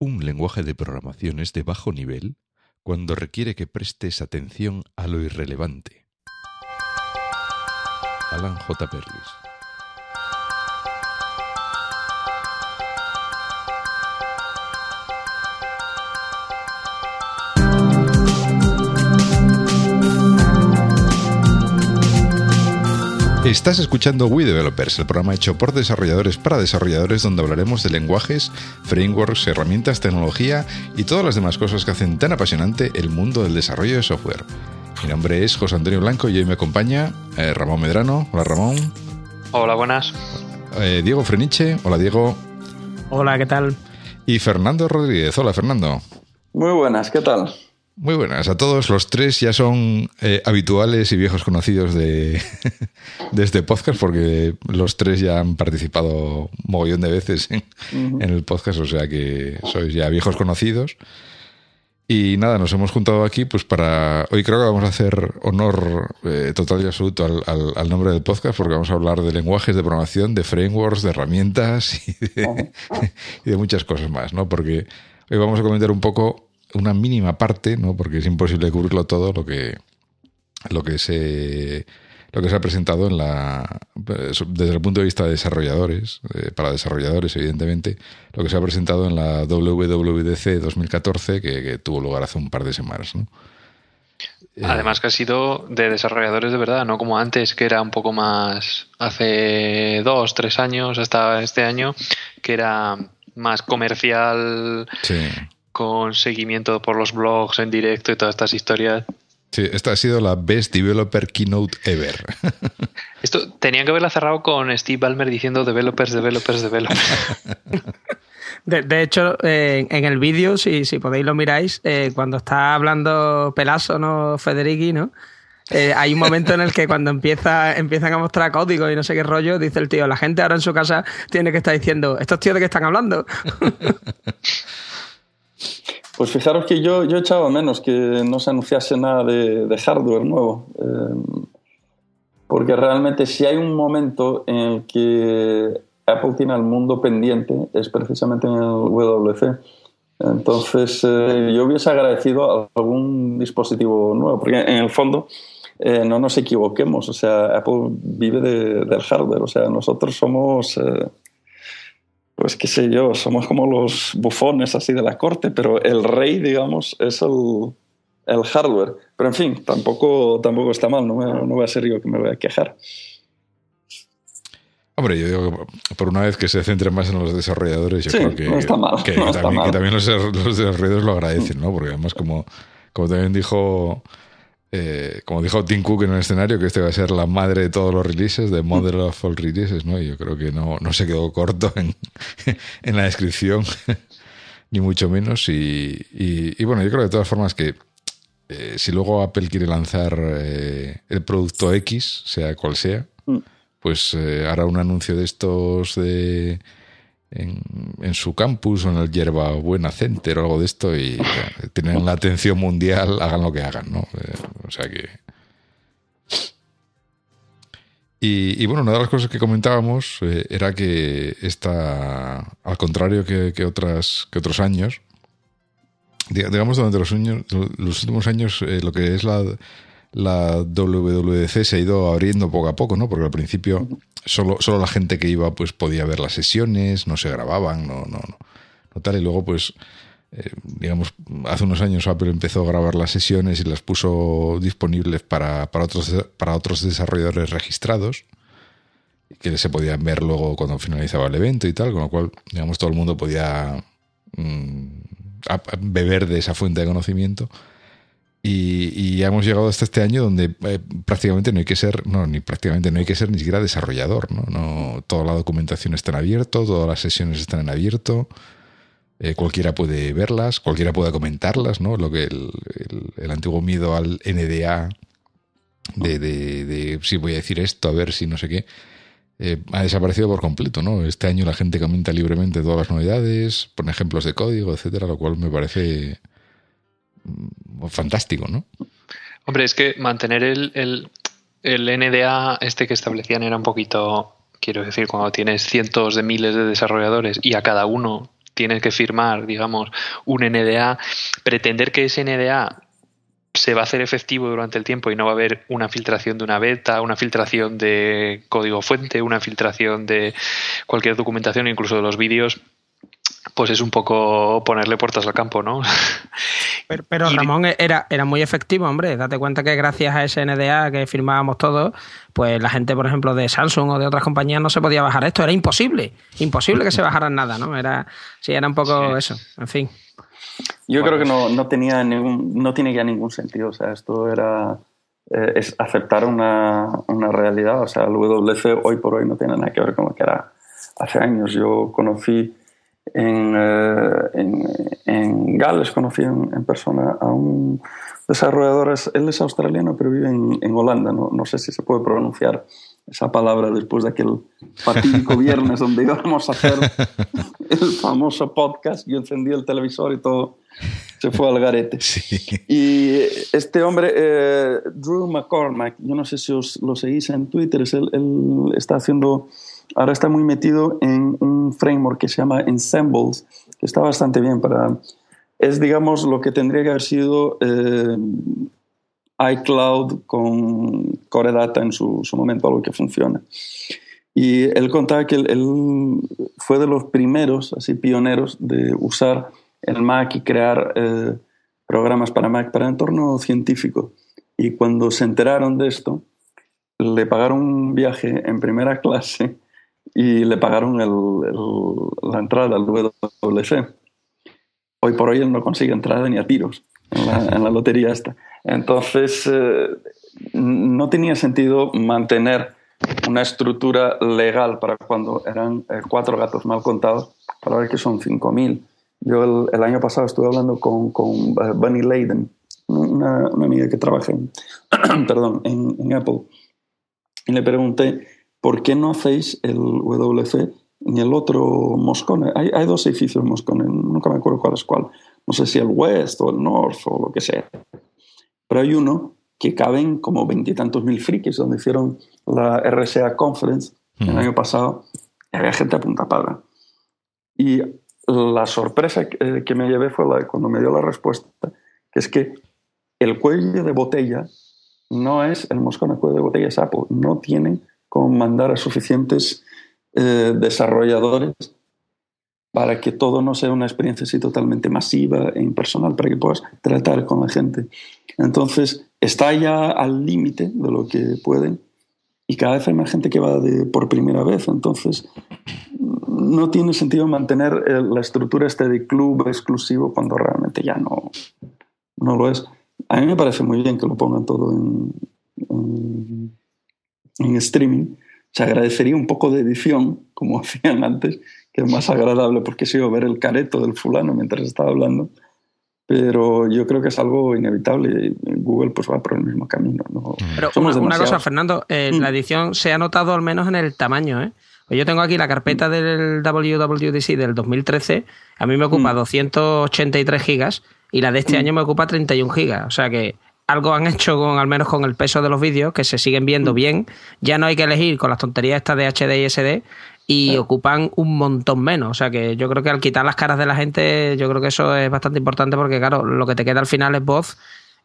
Un lenguaje de programación es de bajo nivel cuando requiere que prestes atención a lo irrelevante. Alan J. Perlis. Estás escuchando We Developers, el programa hecho por desarrolladores para desarrolladores donde hablaremos de lenguajes, frameworks, herramientas, tecnología y todas las demás cosas que hacen tan apasionante el mundo del desarrollo de software. Mi nombre es José Antonio Blanco y hoy me acompaña eh, Ramón Medrano. Hola Ramón. Hola, buenas. Eh, Diego Freniche. Hola Diego. Hola, ¿qué tal? Y Fernando Rodríguez. Hola Fernando. Muy buenas, ¿qué tal? Muy buenas a todos. Los tres ya son eh, habituales y viejos conocidos de, de, este podcast porque los tres ya han participado mogollón de veces en, en, el podcast, o sea que sois ya viejos conocidos. Y nada, nos hemos juntado aquí pues para... Hoy creo que vamos a hacer honor eh, total y absoluto al, al, al, nombre del podcast porque vamos a hablar de lenguajes de programación, de frameworks, de herramientas y de, y de muchas cosas más, ¿no? Porque hoy vamos a comentar un poco una mínima parte, ¿no? porque es imposible cubrirlo todo, lo que, lo que se lo que se ha presentado en la desde el punto de vista de desarrolladores, eh, para desarrolladores evidentemente, lo que se ha presentado en la WWDC 2014 que, que tuvo lugar hace un par de semanas, ¿no? Además que ha sido de desarrolladores de verdad, no como antes, que era un poco más hace dos, tres años, hasta este año, que era más comercial, sí con seguimiento por los blogs en directo y todas estas historias. Sí, esta ha sido la best developer keynote ever. Esto tenían que haberla cerrado con Steve Ballmer diciendo developers, developers, developers. De, de hecho, eh, en el vídeo, si, si podéis lo miráis, eh, cuando está hablando Pelazo, ¿no? Federici, ¿no? Eh, hay un momento en el que cuando empieza, empiezan a mostrar código y no sé qué rollo, dice el tío, la gente ahora en su casa tiene que estar diciendo, ¿estos tíos de qué están hablando? Pues fijaros que yo, yo echaba menos que no se anunciase nada de, hardware nuevo. Eh, porque realmente si hay un momento en el que Apple tiene al mundo pendiente es precisamente en el WC. Entonces eh, yo hubiese agradecido algún dispositivo nuevo, porque en el fondo eh, no nos equivoquemos, o sea, Apple vive de, del hardware, o sea, nosotros somos pues qué sé yo, somos como los bufones así de la corte, pero el rey, digamos, es el, el hardware. Pero en fin, tampoco, tampoco está mal, no, me, no voy a ser yo que me voy a quejar. Hombre, yo digo que por una vez que se centre más en los desarrolladores, yo sí, creo que, no está mal, que, no que está también, mal. que también los, los, desarrolladores lo agradecen, ¿no? Porque además, como, como también dijo eh, como dijo Tim Cook en el escenario, que este va a ser la madre de todos los releases, de Mother of all releases, ¿no? Y yo creo que no, no se quedó corto en, en la descripción, ni mucho menos. Y, y, y, bueno, yo creo de todas formas que eh, si luego Apple quiere lanzar eh, el producto X, sea cual sea, Mm. pues hará un anuncio de estos de... En, en, su campus o en el Yerba Buena Center o algo de esto y tienen la atención mundial, hagan lo que hagan, ¿no? O sea que. Y, y, bueno, una de las cosas que comentábamos eh, era que esta, al contrario que, que, otras, que otros años, digamos durante los, años, los últimos años, eh, lo que es la, la WWDC se ha ido abriendo poco a poco, ¿no? Porque al principio solo, solo la gente que iba pues podía ver las sesiones, no se grababan, no, no, no, no tal. Y luego pues, eh, digamos, hace unos años Apple empezó a grabar las sesiones y las puso disponibles para, para, otros, para otros desarrolladores registrados que se podían ver luego cuando finalizaba el evento y tal, con lo cual, digamos, todo el mundo podía mmm, beber de esa fuente de conocimiento. Y, y, hemos llegado hasta este año donde eh, prácticamente no hay que ser, no, ni prácticamente no hay que ser ni siquiera desarrollador, ¿no? no toda la documentación está en abierto, todas las sesiones están en abierto, eh, cualquiera puede verlas, cualquiera puede comentarlas, ¿no? Lo que el, el, antiguo miedo al NDA de, de, si voy a decir esto, a ver si no sé qué, eh, ha desaparecido por completo, ¿no? Este año la gente comenta libremente todas las novedades, pone ejemplos de código, etcétera, lo cual me parece fantástico, ¿no? Hombre, es que mantener el, el, el, NDA este que establecían era un poquito, quiero decir, cuando tienes cientos de miles de desarrolladores y a cada uno tienes que firmar, digamos, un NDA, pretender que ese NDA se va a hacer efectivo durante el tiempo y no va a haber una filtración de una beta, una filtración de código fuente, una filtración de cualquier documentación, incluso de los vídeos, pues es un poco ponerle puertas al campo, ¿no? Pero, Ramón era, era muy efectivo, hombre. Date cuenta que gracias a ese NDA que firmábamos todos, pues la gente, por ejemplo, de Samsung o de otras compañías no se podía bajar esto. Era imposible. Imposible que se bajaran nada, ¿no? Era, sí, era un poco eso. En fin. Yo creo que no, no, tenía ningún, no tiene ya ningún sentido. O sea, esto era eh, es aceptar una, una, realidad. O sea, el WC hoy por hoy no tiene nada que ver con lo que era hace años. Yo conocí en, eh, en, en, Gales, conocí en, persona a un desarrollador, él es australiano pero vive en, en Holanda, no, no, sé si se puede pronunciar esa palabra después de aquel fatídico viernes donde íbamos a hacer el famoso podcast, yo encendí el televisor y todo se fue al garete. Y este hombre, eh, Drew McCormack, yo no sé si os lo seguís en Twitter, es él, él está haciendo ahora está muy metido en un framework que se llama Ensembles, que está bastante bien para... Es, digamos, lo que tendría que haber sido eh, iCloud con Core Data en su, momento, algo que funciona. Y él contaba que él, fue de los primeros, así pioneros, de usar el Mac y crear eh, programas para Mac para entorno científico. Y cuando se enteraron de esto, le pagaron un viaje en primera clase y le pagaron el, la entrada al WC. Hoy por hoy él no consigue entrada ni a tiros en la, lotería esta. Entonces, eh, no tenía sentido mantener una estructura legal para cuando eran eh, cuatro gatos mal contados, para ver que son 5.000. Yo el, año pasado estuve hablando con, con eh, Bunny Leiden, una, una, amiga que trabaja en, perdón, en, en Apple, y le pregunté ¿por qué no hacéis el WC en el otro Moscone? Hay, hay dos edificios Moscone, nunca me acuerdo cuál es cuál. No sé si el West o el North o lo que sea. Pero hay uno que caben como veintitantos mil frikis, donde hicieron la RSA Conference el año pasado, y había gente a punta. Y la sorpresa que, que me llevé fue la, cuando me dio la respuesta, que es que el cuello de botella no es el Moscone, el cuello de botella es Apple. No tienen con mandar a suficientes eh, desarrolladores para que todo no sea una experiencia así totalmente masiva e impersonal, para que puedas tratar con la gente. Entonces, está ya al límite de lo que pueden y cada vez hay más gente que va de, por primera vez. Entonces, no tiene sentido mantener eh, la estructura este de club exclusivo cuando realmente ya no, no lo es. A mí me parece muy bien que lo pongan todo en, en en streaming, se agradecería un poco de edición, como hacían antes, que es más agradable porque si ver el careto del fulano mientras estaba hablando. Pero yo creo que es algo inevitable y Google pues va por el mismo camino. ¿no? Pero una, cosa, Fernando, eh, la mm. edición se ha notado al menos en el tamaño. ¿eh? Pues yo tengo aquí la carpeta del WWDC del 2013, a mí me ocupa 283 mm. gigas y la de este mm. año me ocupa 31 gigas. O sea que algo han hecho con al menos con el peso de los vídeos que se siguen viendo mm. bien. Ya no hay que elegir con las tonterías estas de HD y SD y ocupan un montón menos. O sea que yo creo que al quitar las caras de la gente, yo creo que eso es bastante importante porque, claro, lo que te queda al final es voz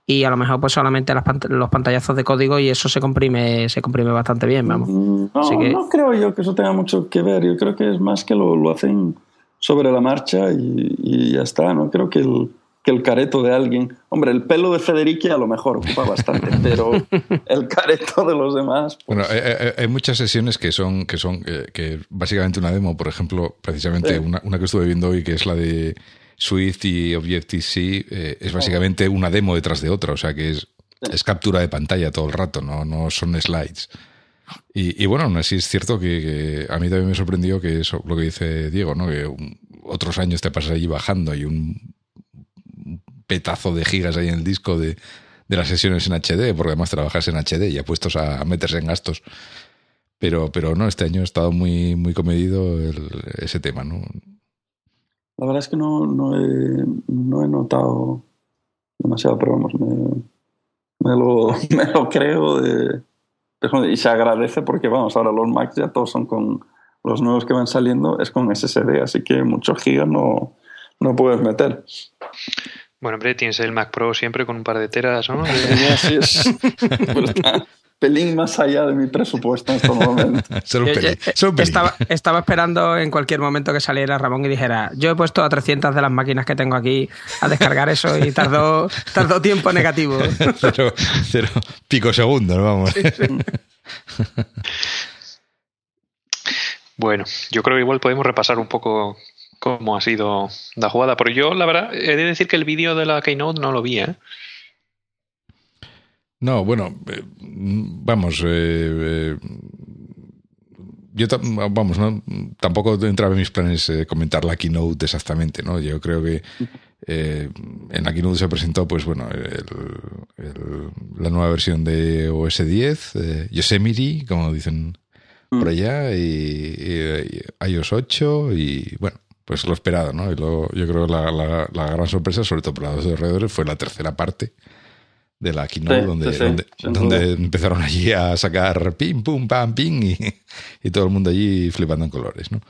y a lo mejor pues solamente los pantallazos de código y eso se comprime se comprime bastante bien, vamos. Mm, no, no creo yo que eso tenga mucho que ver. Yo creo que es más que lo, lo hacen sobre la marcha y, y ya está. No creo que el que el careto de alguien. Hombre, el pelo de Federici a lo mejor ocupa bastante, pero el careto de los demás. Pues bueno, hay, muchas sesiones que son, que son que, básicamente una demo. Por ejemplo, precisamente una, que estuve viendo hoy, que es la de Swift y Objective-C, eh, es básicamente una demo detrás de otra. O sea, que es, es captura de pantalla todo el rato, no, no son slides. Y, bueno, aún así es cierto que, a mí también me sorprendió que eso, lo que dice Diego, ¿no? que otros años te pasas allí bajando y un petazo de gigas ahí en el disco de, las sesiones en HD, porque además trabajas en HD y apuestos a meterse en gastos. Pero, pero no, este año ha estado muy, muy comedido ese tema, ¿no? La verdad es que no, no, he, no he notado demasiado, pero vamos, me, me, lo, me lo creo de, y se agradece porque, vamos, ahora los Macs ya todos son con los nuevos que van saliendo es con SSD, así que muchos gigas no, no puedes meter. Bueno, hombre, tienes el Mac Pro siempre con un par de teras, ¿no? Así es. pelín más allá de mi presupuesto en estos momentos. Solo un Yo- pelín, yo- solo un pelín. estaba, estaba esperando en cualquier momento que saliera Ramón y dijera, yo he puesto a 300 de las máquinas que tengo aquí a descargar eso y tardó, tardó tiempo negativo. Cero, cero pico segundo, ¿no? Vamos. Bueno, yo creo que igual podemos repasar un poco cómo ha sido la jugada. Pero yo, la verdad, he de decir que el vídeo de la Keynote no lo vi, ¿eh? No, bueno, eh, vamos, eh, eh, yo vamos, no, tampoco entraba en mis planes eh, comentar la keynote exactamente, ¿no? Yo creo que eh, en la keynote se presentó, pues bueno, el- el- la nueva versión de OS 10, eh, Yosemite, como dicen por allá, y, y- y iOS 8 y bueno, pues lo esperado, ¿no? Y luego yo creo que la, la- la gran sorpresa, sobre todo para los desarrolladores, fue la tercera parte de la keynote Sí, donde, sí, sí, donde, donde empezaron allí a sacar pim, pum, pam, ping y, y todo el mundo allí flipando en colores, ¿no?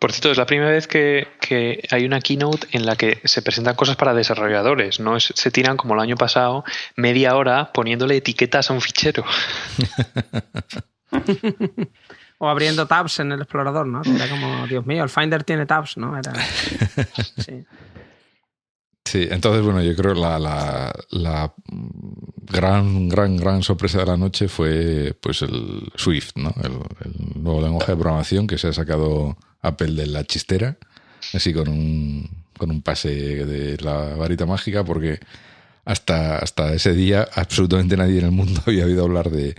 Por cierto, es la primera vez que, que hay una keynote en la que se presentan cosas para desarrolladores. No es- se tiran como el año pasado media hora poniéndole etiquetas a un fichero. O abriendo tabs en el explorador, ¿no? Era como, Dios mío, el Finder tiene tabs, ¿no? Era... Sí. Sí, entonces, bueno, yo creo la, la, la gran, gran, gran sorpresa de la noche fue pues el Swift, ¿no? El, el nuevo lenguaje de programación que se ha sacado Apple de la chistera, así con un, con un pase de la varita mágica, porque hasta, hasta ese día absolutamente nadie en el mundo había oído hablar de,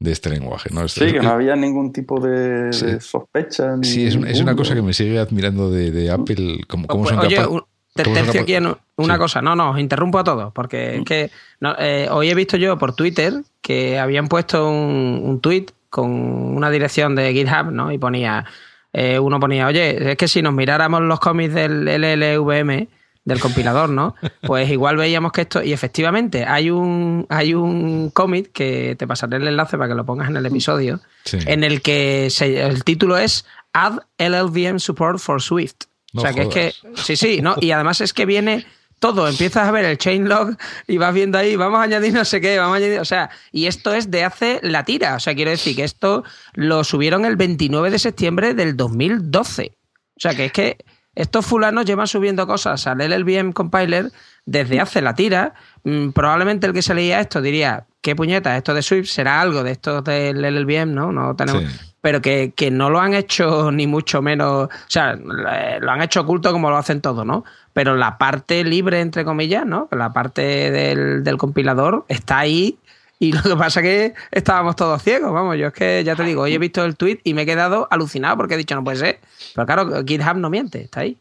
de este lenguaje, ¿no? Sí, que no había ningún tipo de, Sí. de sospecha. ni Sí, es, es una cosa que me sigue admirando de, de Apple, como, cómo Pues, son Oye, capaces... un- te- tercio aquí en una Sí. cosa. No, no, os interrumpo a todos, porque es que no, eh, hoy he visto yo por Twitter que habían puesto un, un tweet con una dirección de GitHub, ¿no? Y ponía, eh, uno ponía, oye, es que si nos miráramos los cómics del LLVM, del compilador, ¿no? Pues igual veíamos que esto, y efectivamente, hay un, hay un cómic que te pasaré el enlace para que lo pongas en el episodio, Sí. en el que se- el título es Add LLVM Support for Swift. No o sea, que es que, sí, sí, ¿no? Y además es que viene todo, empiezas a ver el chain log y vas viendo ahí, vamos a añadir no sé qué, vamos a añadir, o sea, y esto es de hace la tira, o sea, quiero decir que esto lo subieron el 29 de septiembre del 2012. O sea, que es que estos fulanos llevan subiendo cosas al LLVM compiler desde hace la tira. Mm, Probablemente el que se leía esto diría, qué puñeta, esto de Swift será algo de esto del LLVM, ¿no? No tenemos Sí. pero que, que no lo han hecho ni mucho menos, o sea, eh, lo han hecho oculto como lo hacen todo, ¿no? Pero la parte libre, entre comillas, ¿no? La parte del, del compilador está ahí y lo que pasa es que estábamos todos ciegos, vamos, yo es que ya te digo, hoy he visto el tweet y me he quedado alucinado porque he dicho, no puede ser, pero claro, GitHub no miente, está ahí.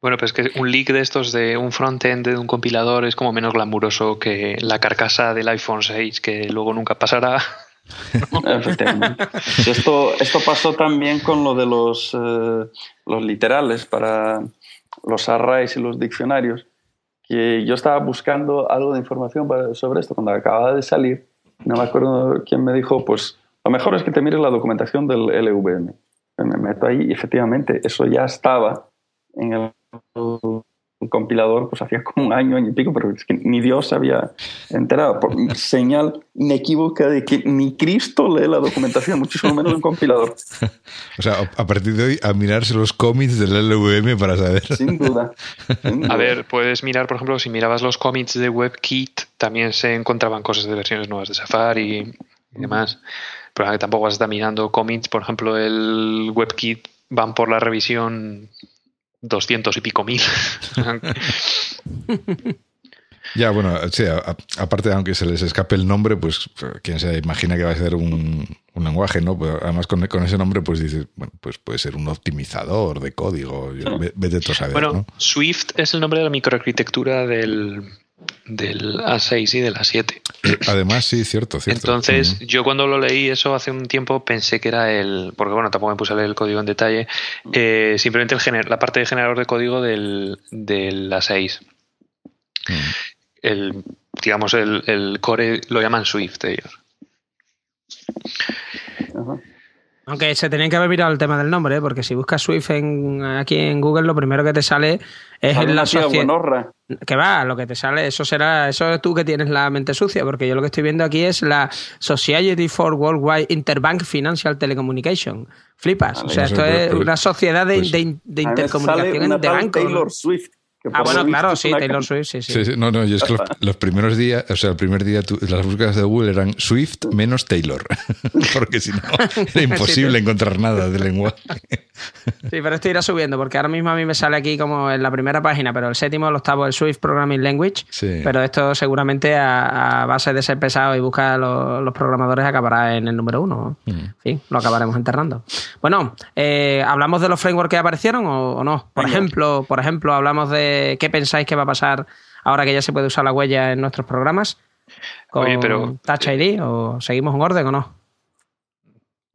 Bueno, pues que un leak de estos de un frontend de un compilador es como menos glamuroso que la carcasa del iPhone 6, que luego nunca pasará. Esto, esto pasó también con lo de los, eh, los literales para los arrays y los diccionarios, que yo estaba buscando algo de información sobre esto cuando acababa de salir. No me acuerdo quién me dijo, pues lo mejor es que te mires la documentación del LVM. Me meto ahí y efectivamente eso ya estaba en el el compilador pues hacía como un año, año y pico, pero es que ni Dios se había enterado. Por señal inequívoca de que ni Cristo lee la documentación, muchísimo menos un compilador. O sea, a partir de hoy, a mirarse los cómics del LVM para saber. Sin duda. Sin duda. A ver, puedes mirar, por ejemplo, si mirabas los commits de WebKit, también se encontraban cosas de versiones nuevas de Safari y demás. Pero que tampoco vas a estar mirando commits, por ejemplo, el WebKit van por la revisión 200 y pico mil. Ya, bueno, sí, a- a- aparte, aunque se les escape el nombre, pues quien se imagina que va a ser un, un lenguaje, ¿no? Además, con, con ese nombre, pues dices, bueno, pues puede ser un optimizador de código. yo- ve- Vete tú a saber, bueno, ¿no? Swift es el nombre de la microarquitectura del, del A6 y del A7. Además, sí, cierto, cierto. Entonces, yo cuando lo leí eso hace un tiempo pensé que era el, porque bueno, tampoco me puse a leer el código en detalle, eh, simplemente el gener- la parte de generador de código del, del A6. Ujú. El, digamos, el, el core lo llaman Swift ellos. Ajá. Aunque se tenían que haber mirado el tema del nombre, ¿eh? porque si buscas Swift en, aquí en Google, lo primero que te sale es en la sociedad. Que va, lo que te sale, eso será, eso es tú que tienes la mente sucia, porque yo lo que estoy viendo aquí es la Society for Worldwide Interbank Financial Telecommunication. Flipas. o sea, esto es una sociedad de, pues de, de intercomunicación de banco. Taylor Swift ah, bueno, claro, sí, Taylor Swift, sí, sí. No, no, yo es que los, primeros días, o sea, el primer día las búsquedas de Google eran Swift menos Taylor, porque si no era imposible encontrar nada de lenguaje. Sí, pero esto irá subiendo, porque ahora mismo a mí me sale aquí como en la primera página, pero el séptimo, el octavo, el Swift Programming Language. Sí. Pero esto seguramente a, base de ser pesado y buscar los, los programadores acabará en el número uno. Mm. En fin, lo acabaremos enterrando. Bueno, eh, ¿hablamos de los frameworks que aparecieron o, no? Por ejemplo, por ejemplo, hablamos de qué pensáis que va a pasar ahora que ya se puede usar la huella en nuestros programas. ¿Con Oye, pero... Touch ID o seguimos en orden o no?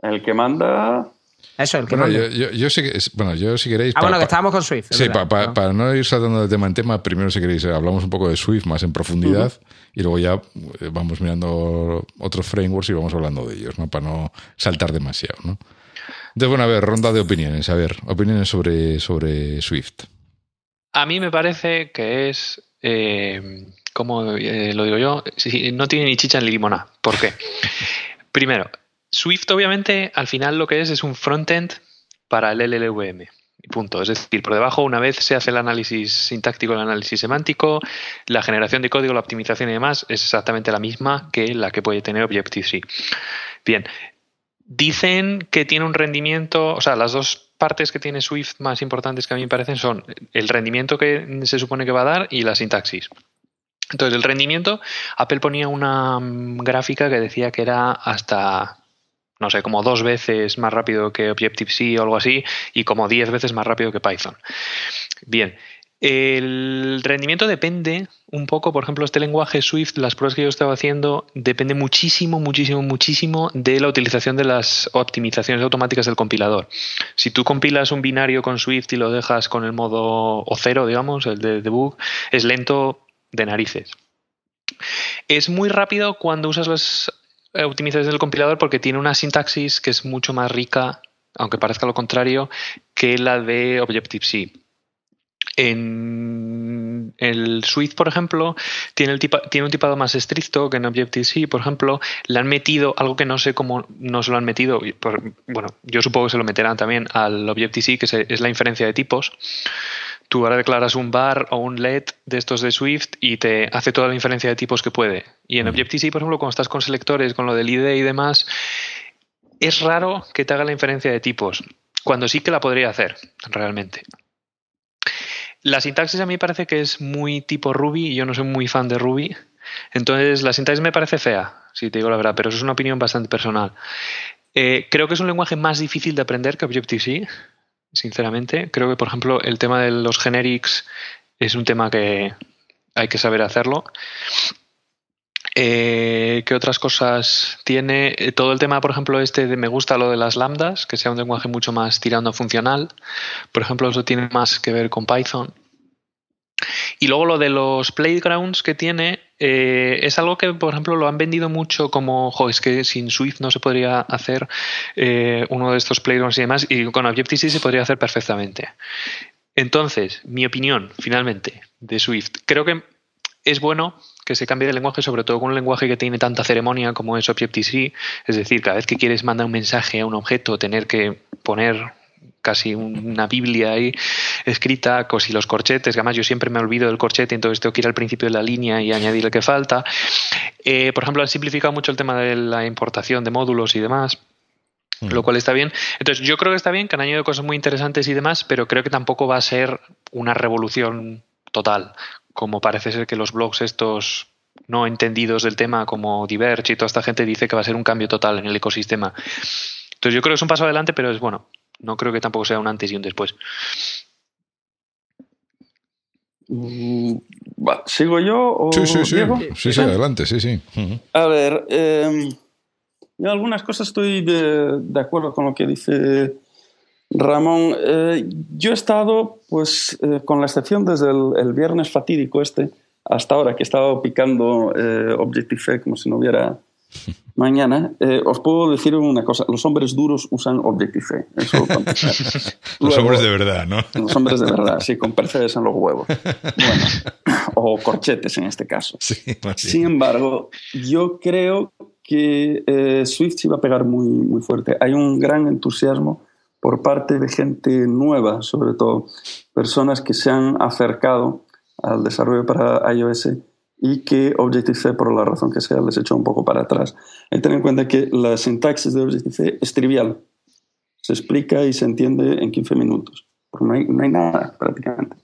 El que manda eso, el que bueno, yo, yo, sí que, bueno, yo si queréis... Ah, bueno, que estábamos con Swift. Sí, para no ir saltando de tema en tema, primero si queréis hablamos un poco de Swift más en profundidad y luego ya eh, vamos mirando otros frameworks y vamos hablando de ellos, ¿no? Para no saltar demasiado, ¿no? Entonces, bueno, a ver, ronda de opiniones. A ver, opiniones sobre, sobre Swift. A mí me parece que es... Eh, como eh, lo digo yo, no tiene ni chicha ni limona. ¿Por qué? Primero, Swift, obviamente, al final lo que es es un frontend para el LLVM. Punto. Es decir, por debajo, una vez se hace el análisis sintáctico, el análisis semántico, la generación de código, la optimización y demás es exactamente la misma que la que puede tener Objective-C. Bien, dicen que tiene un rendimiento, o sea, las dos partes que tiene Swift más importantes que a mí me parecen son el rendimiento que se supone que va a dar y la sintaxis. Entonces, el rendimiento, Apple ponía una mm, gráfica que decía que era hasta no sé, como dos veces más rápido que Objective-C o algo así, y como diez veces más rápido que Python. Bien, el rendimiento depende un poco, por ejemplo, este lenguaje Swift, las pruebas que yo estaba haciendo, depende muchísimo, muchísimo, muchísimo de la utilización de las optimizaciones automáticas del compilador. Si tú compilas un binario con Swift y lo dejas con el modo O0, digamos, el de debug, es lento de narices. Es muy rápido cuando usas las optimización del compilador porque tiene una sintaxis que es mucho más rica, aunque parezca lo contrario, que la de Objective-C. En el Swift, por ejemplo, tiene, el tiene un tipado más estricto que en Objective-C, por ejemplo, le han metido algo que no sé cómo no se lo han metido, bueno, yo supongo que se lo meterán también al Objective-C, que es la inferencia de tipos tú ahora declaras un bar o un LED de estos de Swift y te hace toda la inferencia de tipos que puede. Y en Objective-C, por ejemplo, cuando estás con selectores, con lo del IDE y demás, es raro que te haga la inferencia de tipos, cuando sí que la podría hacer, realmente. La sintaxis a mí parece que es muy tipo Ruby y yo no soy muy fan de Ruby. Entonces, la sintaxis me parece fea, si te digo la verdad, pero eso es una opinión bastante personal. Eh, creo que es un lenguaje más difícil de aprender que Objective-C sinceramente. Creo que, por ejemplo, el tema de los generics es un tema que hay que saber hacerlo. Eh, ¿Qué otras cosas tiene? Eh, todo el tema, por ejemplo, este de me gusta lo de las lambdas, que sea un lenguaje mucho más tirando funcional. Por ejemplo, eso tiene más que ver con Python. Y luego lo de los playgrounds que tiene eh, es algo que, por ejemplo, lo han vendido mucho como, jo, es que sin Swift no se podría hacer eh, uno de estos playgrounds y demás, y con Objective-C se podría hacer perfectamente. Entonces, mi opinión, finalmente, de Swift, creo que es bueno que se cambie de lenguaje, sobre todo con un lenguaje que tiene tanta ceremonia como es Objective-C, es decir, cada vez que quieres mandar un mensaje a un objeto, tener que poner casi una Biblia ahí escrita, con los corchetes, que además yo siempre me olvido del corchete, entonces tengo que ir al principio de la línea y añadir el que falta. Eh, por ejemplo, han simplificado mucho el tema de la importación de módulos y demás lo cual está bien. Entonces, yo creo que está bien, que han añadido cosas muy interesantes y demás, pero creo que tampoco va a ser una revolución total, como parece ser que los blogs estos no entendidos del tema, como Diverge y toda esta gente dice que va a ser un cambio total en el ecosistema. Entonces, yo creo que es un paso adelante, pero es bueno, no creo que tampoco sea un antes y un después. Mm, ¿Sigo yo sí, sí, sí. Sí, sí, adelante, sí, sí. A ver, eh, en algunas cosas estoy de, acuerdo con lo que dice Ramón. Eh, yo he estado, pues, eh, con la excepción desde el, viernes fatídico este, hasta ahora, que he estado picando Objective-C como si no hubiera mañana, eh, os puedo decir una cosa. Los hombres duros usan Objective-C. los hombres de verdad, ¿no? Los hombres de verdad, sí, con percebes en los huevos. Bueno, o corchetes en este caso. Sin embargo, yo creo que eh, Swift se va a pegar muy, muy fuerte. Hay un gran entusiasmo por parte de gente nueva, sobre todo personas que se han acercado al desarrollo para iOS y que Objective-C, por la razón que sea, les echó un poco para atrás. Hay que tener en cuenta que la sintaxis de Objective-C es trivial. Se explica y se entiende en 15 minutos. No hay, no hay nada prácticamente.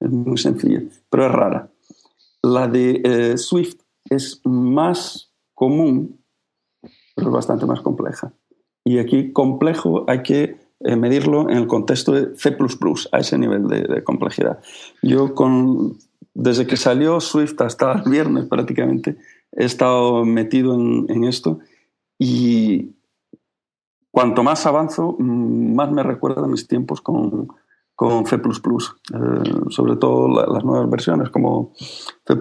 Es muy sencilla, pero es rara. La de eh, Swift es más común, pero es bastante más compleja. Y aquí complejo hay que medirlo en el contexto de C++, a ese nivel de, de complejidad. Yo con desde que salió Swift hasta el viernes prácticamente, he estado metido en, esto y cuanto más avanzo, mm, más me recuerda mis tiempos con, con C++, eh, sobre todo las nuevas versiones como C++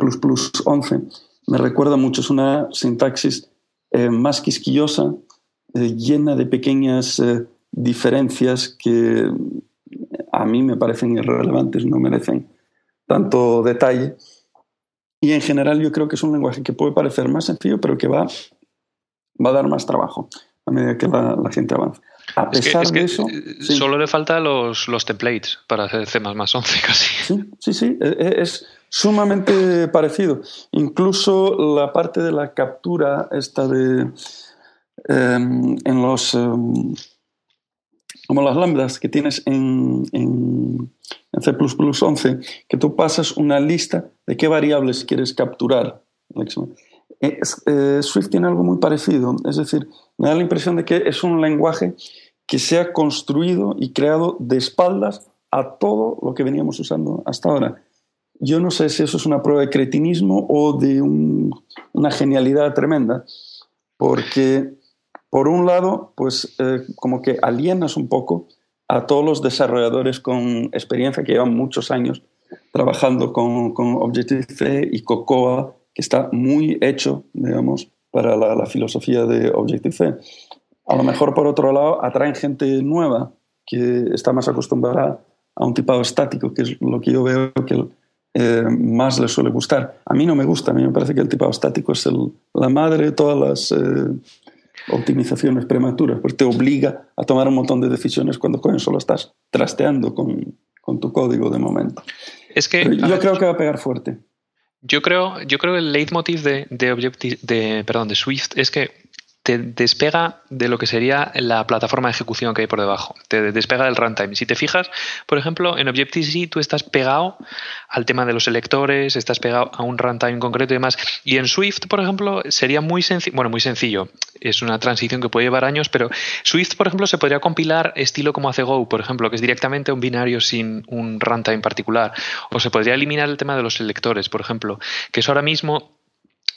11. Me recuerda mucho, es una sintaxis eh, más quisquillosa, eh, llena de pequeñas diferencias que a mí me parecen irrelevantes, no merecen tanto detalle. Y en general yo creo que es un lenguaje que puede parecer más sencillo, pero que va, va a dar más trabajo a medida que la, gente avanza. A pesar de eso... Eh, solo le faltan los, los templates para hacer C++ 11 casi. Sí, sí, sí, e, e, es sumamente parecido. Incluso la parte de la captura esta de... Em, en los... Em, como las lambdas que tienes en, en, C++ 11, que tú pasas una lista de qué variables quieres capturar. Eh, Swift tiene algo muy parecido, es decir, me da la impresión de que es un lenguaje que se ha construido y creado de espaldas a todo lo que veníamos usando hasta ahora. Yo no sé si eso es una prueba de cretinismo o de una genialidad tremenda, porque por un lado, pues eh, como que alienas un poco a todos los desarrolladores con experiencia que llevan muchos años trabajando con, con Objective-C y Cocoa, que está muy hecho, digamos, para la, filosofía de Objective-C. A lo mejor, por otro lado, atraen gente nueva que está más acostumbrada a un tipado estático, que es lo que yo veo que eh, más les suele gustar. A mí no me gusta, a mí me parece que el tipado estático es la madre de todas las eh, optimizaciones prematuras, pues te obliga a tomar un montón de decisiones cuando solo estás trasteando con, con tu código de momento. Es que yo creo que va a pegar fuerte. Yo creo, yo creo que el leitmotiv de, de, de, perdón, de Swift es que te despega de lo que sería la plataforma de ejecución que hay por debajo. Te despega del runtime. Si te fijas, por ejemplo, en Objective-C tú estás pegado al tema de los selectores, estás pegado a un runtime concreto y demás. Y en Swift, por ejemplo, sería muy sencillo, bueno, muy sencillo. Es una transición que puede llevar años, pero Swift, por ejemplo, se podría compilar estilo como hace Go, por ejemplo, que es directamente un binario sin un runtime particular. O se podría eliminar el tema de los selectores, por ejemplo, que eso ahora mismo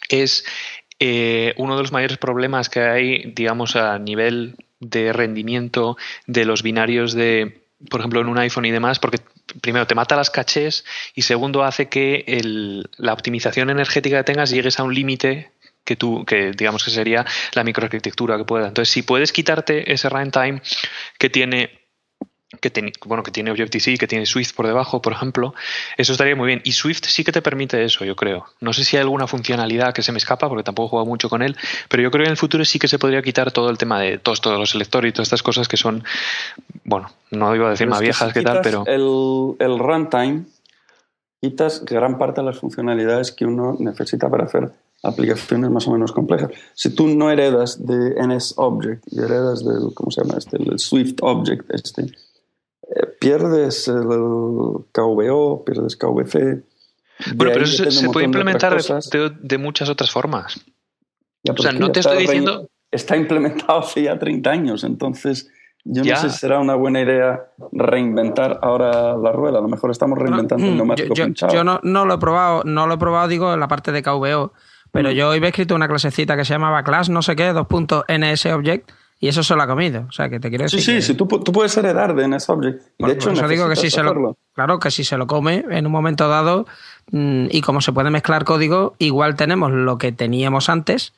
es eh, uno de los mayores problemas que hay, digamos, a nivel de rendimiento de los binarios de, por ejemplo, en un iPhone y demás, porque primero te mata las cachés y segundo hace que la optimización energética que tengas llegues a un límite que tú, que digamos que sería la microarquitectura que pueda. Entonces, si puedes quitarte ese runtime que tiene que, tiene, bueno, que tiene Objective-C, que tiene Swift por debajo, por ejemplo, eso estaría muy bien. Y Swift sí que te permite eso, yo creo. No sé si hay alguna funcionalidad que se me escapa, porque tampoco he jugado mucho con él, pero yo creo que en el futuro sí que se podría quitar todo el tema de todos, todos los selectores y todas estas cosas que son, bueno, no iba a decir más viejas que, tal, pero... El, el runtime, quitas gran parte de las funcionalidades que uno necesita para hacer aplicaciones más o menos complejas. Si tú no heredas de NSObject y heredas del, ¿cómo se llama este? El Swift Object este, pierdes el KVO, pierdes KVC. Bueno, pero eso se, puede implementar de, muchas otras formas. o sea, no te estoy diciendo... Está implementado hace ya 30 años, entonces yo no sé si será una buena idea reinventar ahora la rueda. A lo mejor estamos reinventando el mm, neumático yo, yo, no, no, lo he probado, no lo he probado, digo, en la parte de KVO, pero mm. yo hoy he escrito una clasecita que se llamaba class no sé qué, dos puntos NSObject, y eso se lo ha comido. O sea, que te quiero decir. Sí, sí, sí tú, tú, puedes heredar de NSObject. de hecho, eso digo que si se lo, claro, que si se lo come en un momento dado, mm, y como se puede mezclar código, igual tenemos lo que teníamos antes,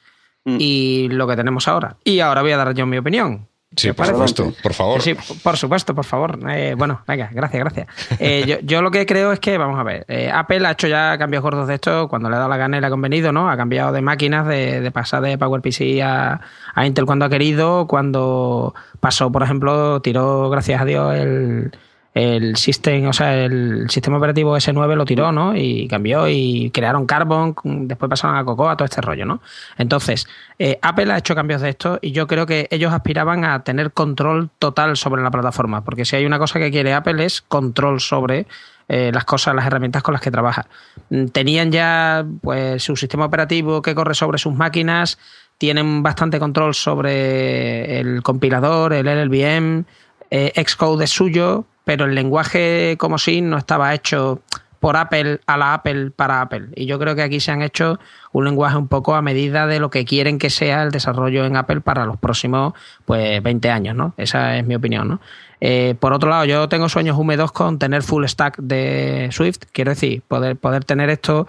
mm. y lo que tenemos ahora. Y ahora voy a dar yo mi opinión. Sí, por supuesto, por favor. Sí, por supuesto, por favor. Eh, bueno, venga, gracias, gracias. Eh, yo, lo que creo es que, vamos a ver, eh, Apple ha hecho ya cambios gordos de esto cuando le ha dado la gana y le ha convenido, ¿no? Ha cambiado de máquinas, de, pasar de PowerPC a, a Intel cuando ha querido, cuando pasó, por ejemplo, tiró, gracias a Dios, el el sistema, o sea, el sistema operativo S9 lo tiró, ¿no? Y cambió y crearon Carbon, después pasaron a Cocoa, todo este rollo, ¿no? Entonces, eh, Apple ha hecho cambios de esto y yo creo que ellos aspiraban a tener control total sobre la plataforma, porque si hay una cosa que quiere Apple es control sobre eh, las cosas, las herramientas con las que trabaja. Mm, tenían ya pues su sistema operativo que corre sobre sus máquinas, tienen bastante control sobre el compilador, el LLVM, eh, Xcode es suyo, pero el lenguaje como si no estaba hecho por Apple a la Apple para Apple. Y yo creo que aquí se han hecho un lenguaje un poco a medida de lo que quieren que sea el desarrollo en Apple para los próximos pues 20 años, ¿no? Esa es mi opinión, ¿no? Eh, por otro lado, yo tengo sueños húmedos con tener full stack de Swift, quiero decir, poder, poder tener esto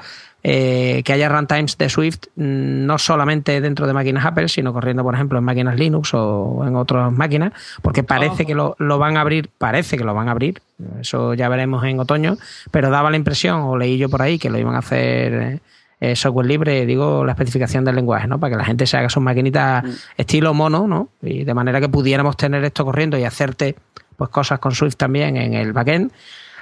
eh, que haya runtimes de Swift mm, no solamente dentro de máquinas Apple, sino corriendo, por ejemplo, en máquinas Linux o en otras máquinas, porque parece que lo, van a abrir, parece que lo van a abrir, eso ya veremos en otoño, pero daba la impresión, o leí yo por ahí, que lo iban a hacer eh, software libre, digo, la especificación del lenguaje, ¿no? Para que la gente se haga sus maquinitas mm. estilo mono, ¿no? Y de manera que pudiéramos tener esto corriendo y hacerte pues cosas con Swift también en el backend.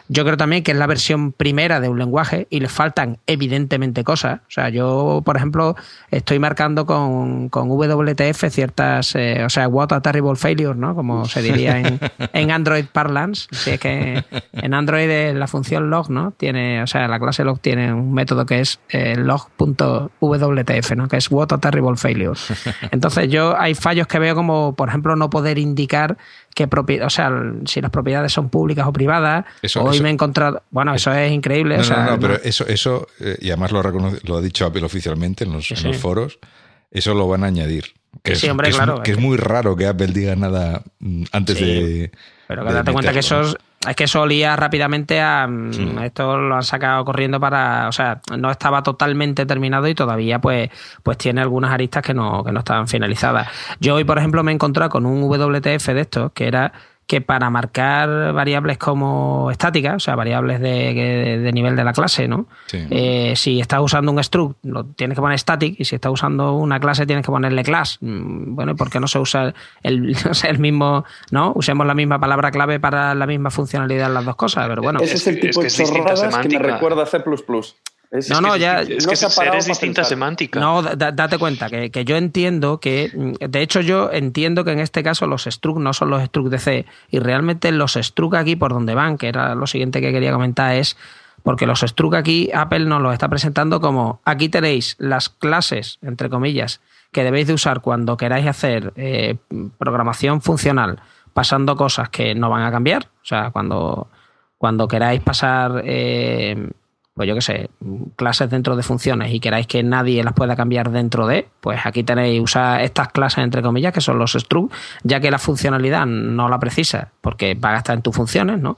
Yo creo también que es la versión primera de un lenguaje y le faltan evidentemente cosas. O sea, yo, por ejemplo, estoy marcando con, con WTF ciertas, eh, o sea, what a terrible failure, ¿no? Como se diría en, en Android parlance. Si es que en Android la función log, ¿no? Tiene, o sea, la clase log tiene un método que es eh, log.wtf, ¿no? Que es what a terrible failure. Entonces yo hay fallos que veo como, por ejemplo, no poder indicar que o sea, si las propiedades son públicas o privadas. hoy me he encontrado. Bueno, eso es increíble. No, no, pero eso, eso eh, y además lo, lo ha dicho Apple oficialmente en los, foros, eso lo van a añadir. Que sí, hombre, claro. que es muy raro que Apple diga nada mm, antes de. Pero que date cuenta que eso es, es que eso olía rápidamente a. Mm, esto lo han sacado corriendo para. O sea, no estaba totalmente terminado y todavía, pues, pues tiene algunas aristas que no, que no estaban finalizadas. Yo hoy, por ejemplo, me he encontrado con un WTF de estos que era que para marcar variables como estáticas, o sea, variables de, nivel de la clase, ¿no? Eh, si estás usando un struct, lo tienes que poner static, y si estás usando una clase, tienes que ponerle class. Mm, bueno, ¿y por qué no se usa el, el mismo, ¿no? Usemos la misma palabra clave para la misma funcionalidad en las dos cosas, pero bueno. Ese es el tipo de chorradas que me recuerda a C++ no, no, ya. Es que es distinta semántica. No, date cuenta que, yo entiendo que. De hecho, yo entiendo que en este caso los struct no son los struct de C. Y realmente los struct aquí por donde van, que era lo siguiente que quería comentar, es. Porque los struct aquí, Apple nos los está presentando como. Aquí tenéis las clases, entre comillas, que debéis de usar cuando queráis hacer eh, programación funcional, pasando cosas que no van a cambiar. O sea, cuando, cuando queráis pasar. Eh, pues yo qué sé, clases dentro de funciones y queráis que nadie las pueda cambiar dentro de, pues aquí tenéis, usar estas clases entre comillas, que son los struct, ya que la funcionalidad no la precisa, porque va a estar en tus funciones, ¿no?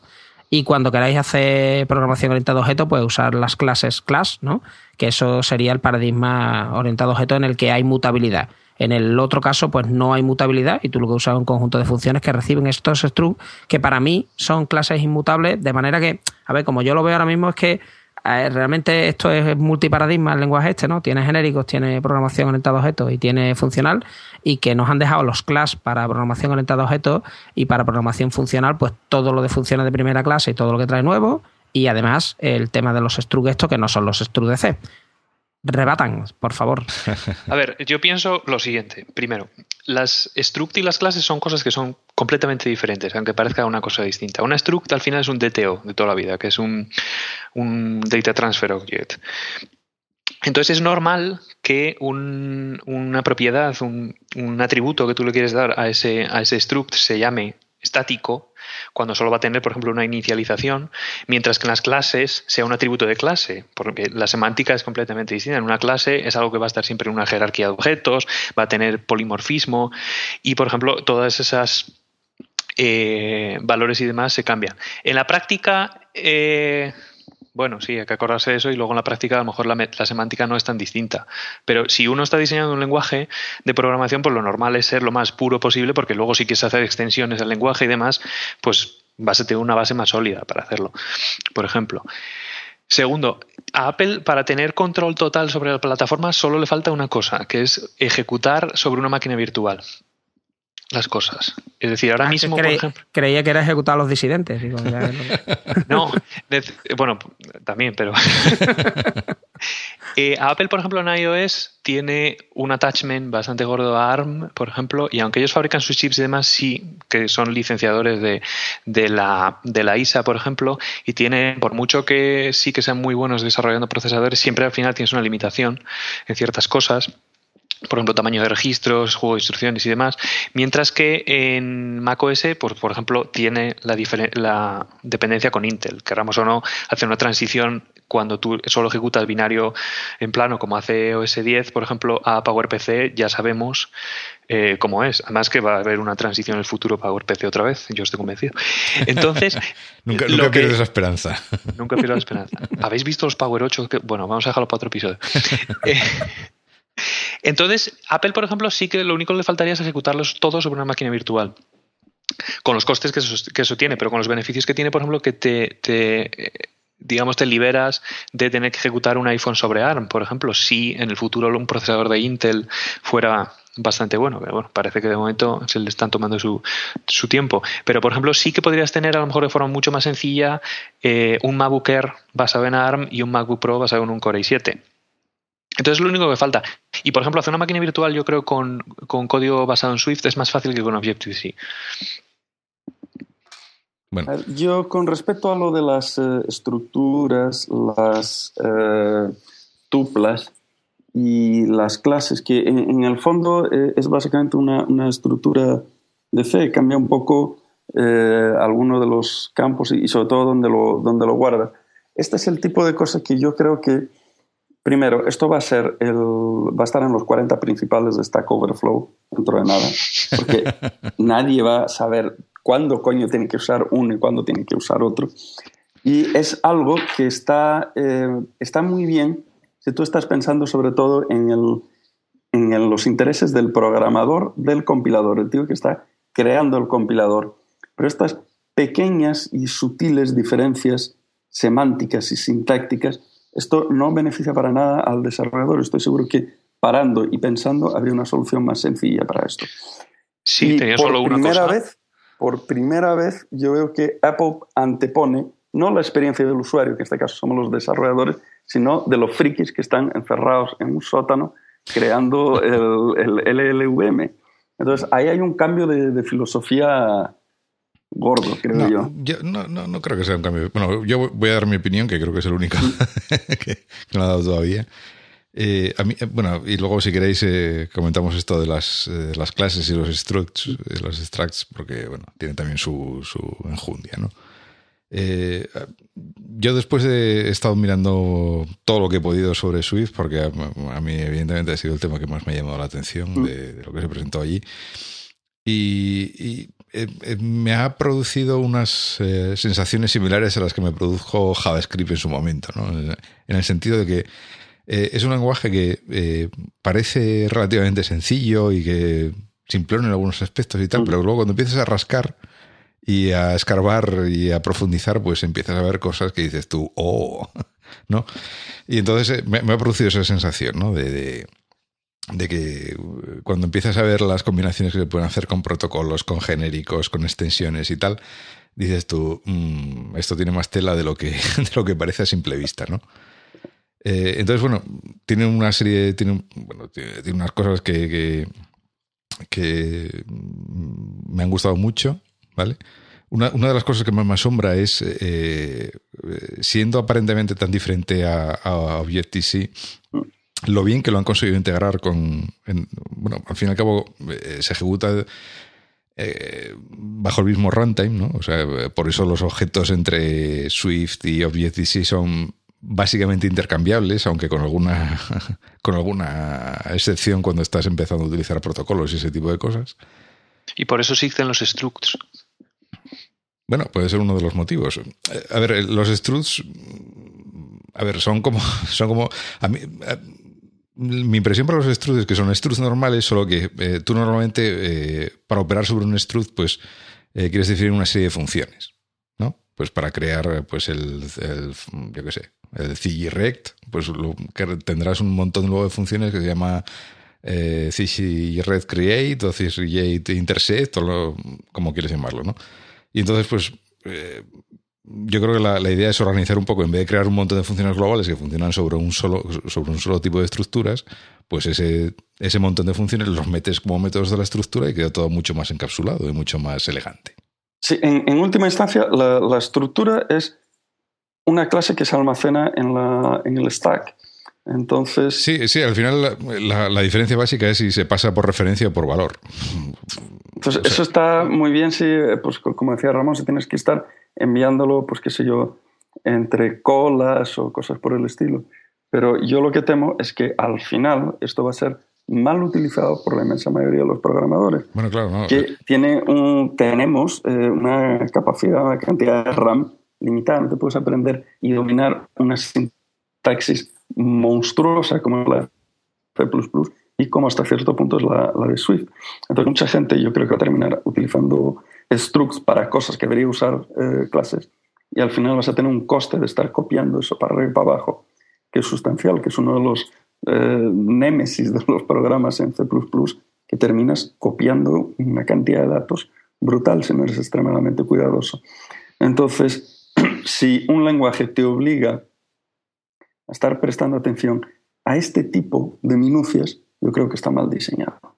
Y cuando queráis hacer programación orientada a objeto, pues usar las clases class, ¿no? Que eso sería el paradigma orientado a objeto en el que hay mutabilidad. En el otro caso, pues no hay mutabilidad y tú lo que usas es un conjunto de funciones que reciben estos struct, que para mí son clases inmutables, de manera que, a ver, como yo lo veo ahora mismo, es que realmente esto es multiparadigma el lenguaje este, ¿no? Tiene genéricos, tiene programación orientada a objetos y tiene funcional y que nos han dejado los class para programación orientada a objetos y para programación funcional, pues todo lo de funciones de primera clase y todo lo que trae nuevo y además el tema de los struct estos que no son los struct de C rebatan, por favor. A ver, yo pienso lo siguiente. Primero, las struct y las clases son cosas que son completamente diferentes, aunque parezca una cosa distinta. Una struct al final es un DTO de toda la vida, que es un, Data Transfer Object. Entonces es normal que una propiedad, un, un, atributo que tú le quieres dar a ese, a ese struct se llame estático cuando solo va a tener, por ejemplo, una inicialización, mientras que en las clases sea un atributo de clase, porque la semántica es completamente distinta. En una clase es algo que va a estar siempre en una jerarquía de objetos, va a tener polimorfismo y, por ejemplo, todas esas eh, valores y demás se cambian. En la práctica, eh, bueno, sí, hay que acordarse de eso y luego en la práctica a lo mejor la, semántica no es tan distinta. Pero si uno está diseñando un lenguaje de programación, pues lo normal es ser lo más puro posible porque luego si quieres hacer extensiones del lenguaje y demás, pues vas a tener una base más sólida para hacerlo, por ejemplo. Segundo, a Apple para tener control total sobre la plataforma solo le falta una cosa, que es ejecutar sobre una máquina virtual las cosas. Es decir, ahora ah, mismo, por ejemplo. Creía que era ejecutar a los disidentes. no, bueno, también, pero. Eh, Apple, por ejemplo, en iOS tiene un attachment bastante gordo a ARM, por ejemplo, y aunque ellos fabrican sus chips y demás, sí que son licenciadores de, de, la, de la ISA, por ejemplo, y tienen, por mucho que sí que sean muy buenos desarrollando procesadores, siempre al final tienes una limitación en ciertas cosas por ejemplo, tamaño de registros, juego de instrucciones y demás, mientras que en macOS, por, por ejemplo, tiene la, la dependencia con Intel. Queramos o no, hacer una transición cuando tú solo ejecutas binario en plano, como hace OS 10, por ejemplo, a PowerPC, ya sabemos eh, cómo es. Además que va a haber una transición en el futuro PowerPC otra vez, yo estoy convencido. Entonces... nunca nunca pierdes esa esperanza. Nunca pierdo la esperanza. ¿Habéis visto los Power 8? Bueno, vamos a dejarlo para otro episodio. Eh, entonces, Apple, por ejemplo, sí que lo único que le faltaría es ejecutarlos todos sobre una máquina virtual. Con los costes que eso, tiene, pero con los beneficios que tiene, por ejemplo, que te, digamos, te liberas de tener que ejecutar un iPhone sobre ARM, por ejemplo, si en el futuro un procesador de Intel fuera bastante bueno, pero bueno, parece que de momento se le están tomando su, tiempo. Pero, por ejemplo, sí que podrías tener a lo mejor de forma mucho más sencilla eh, un MacBook Air basado en ARM y un MacBook Pro basado en un Core i7. Entonces es lo único que falta. Y por ejemplo, hacer una máquina virtual, yo creo, con, con código basado en Swift es más fácil que con Objective-C. Bueno. Yo con respecto a lo de las eh, estructuras, las eh, tuplas y las clases, que en, el fondo eh, es básicamente una, una, estructura de C, cambia un poco algunos de los campos y, y, sobre todo donde lo, donde lo guarda. Este es el tipo de cosas que yo creo que Primero, esto va a ser el, va a estar en los 40 principales de Stack Overflow dentro de nada, porque nadie va a saber cuándo coño tiene que usar uno y cuándo tiene que usar otro. Y es algo que está, eh, está muy bien si tú estás pensando sobre todo en, el, en los intereses del programador, del compilador, el tío que está creando el compilador. Pero estas pequeñas y sutiles diferencias semánticas y sintácticas esto no beneficia para nada al desarrollador. Estoy seguro que parando y pensando habría una solución más sencilla para esto. Sí, tenía solo una primera Vez, por primera vez yo veo que Apple antepone no la experiencia del usuario, que en este caso somos los desarrolladores, sino de los frikis que están encerrados en un sótano creando el, el LLVM. Entonces ahí hay un cambio de filosofía gordo, creo yo. no, no, no, creo que sea un cambio. Bueno, yo voy a dar mi opinión, que creo que es el único que, no ha dado todavía. Eh, a mí, eh, bueno, y luego si queréis eh, comentamos esto de las, las clases y los structs, los extracts, porque bueno, tiene también su, su enjundia, ¿no? yo después he estado mirando todo lo que he podido sobre Swift, porque a, mí evidentemente ha sido el tema que más me ha llamado la atención mm. de, lo que se presentó allí. y eh, eh, me ha producido unas eh, sensaciones similares a las que me produjo JavaScript en su momento, ¿no? en el sentido de que es un lenguaje que parece relativamente sencillo y que simplón en algunos aspectos y tal, pero luego cuando empiezas a rascar y a escarbar y a profundizar, pues empiezas a ver cosas que dices tú, oh, ¿no? Y entonces me, ha producido esa sensación, ¿no? de de que uh, cuando empiezas a ver las combinaciones que se pueden hacer con protocolos, con genéricos, con extensiones y tal, dices tú, mm, esto tiene más tela de lo que, de lo que parece a simple vista, ¿no? Eh, entonces, bueno, tiene una serie, tiene, bueno, unas cosas que, que, me han gustado mucho, ¿vale? Una, una, de las cosas que más me asombra es, eh, siendo aparentemente tan diferente a, a Objective-C, lo bien que lo han conseguido integrar con. bueno, al fin y al cabo eh, se ejecuta eh, bajo el mismo runtime, ¿no? O sea, por eso los objetos entre Swift y Objective-C son básicamente intercambiables, aunque con alguna, con alguna excepción cuando estás empezando a utilizar protocolos y ese tipo de cosas. Y por eso existen los structs. Bueno, puede ser uno de los motivos. A ver, los structs a ver, son como, son como, a mí, mi impresión para los struts es que son struts normales, solo que eh, tú normalmente eh, para operar sobre un strut, pues eh, quieres definir una serie de funciones, ¿no? Pues para crear, pues el, yo qué sé, el CGRect, pues lo, que tendrás un montón luego de funciones que se llama eh, Create o CGRect Intersect o lo, como quieres llamarlo, ¿no? Y entonces, pues yo creo que la, idea es organizar un poco, en vez de crear un montón de funciones globales que funcionan sobre un solo, sobre un solo tipo de estructuras, pues ese, ese montón de funciones los metes como métodos de la estructura y queda todo mucho más encapsulado y mucho más elegante. Sí, en, última instancia, la, estructura es una clase que se almacena en, la, en el stack. Entonces. Sí, sí, al final la, diferencia básica es si se pasa por referencia o por valor. Entonces, eso está muy bien si, pues, como decía Ramón, si tienes que estar enviándolo, pues qué sé yo, entre colas o cosas por el estilo. Pero yo lo que temo es que al final esto va a ser mal utilizado por la inmensa mayoría de los programadores. Bueno, claro, no. Que tiene un, tenemos eh, una capacidad, una cantidad de RAM limitada. No te puedes aprender y dominar una sintaxis monstruosa como la C++ y como hasta cierto punto es la, la de Swift. Entonces, mucha gente yo creo que va a terminar utilizando structs para cosas que debería usar eh, clases y al final vas a tener un coste de estar copiando eso para arriba y para abajo, que es sustancial, que es uno de los eh, némesis de los programas en C++, que terminas copiando una cantidad de datos brutal si no eres extremadamente cuidadoso. Entonces, si un lenguaje te obliga a estar prestando atención a este tipo de minucias, yo creo que está mal diseñado.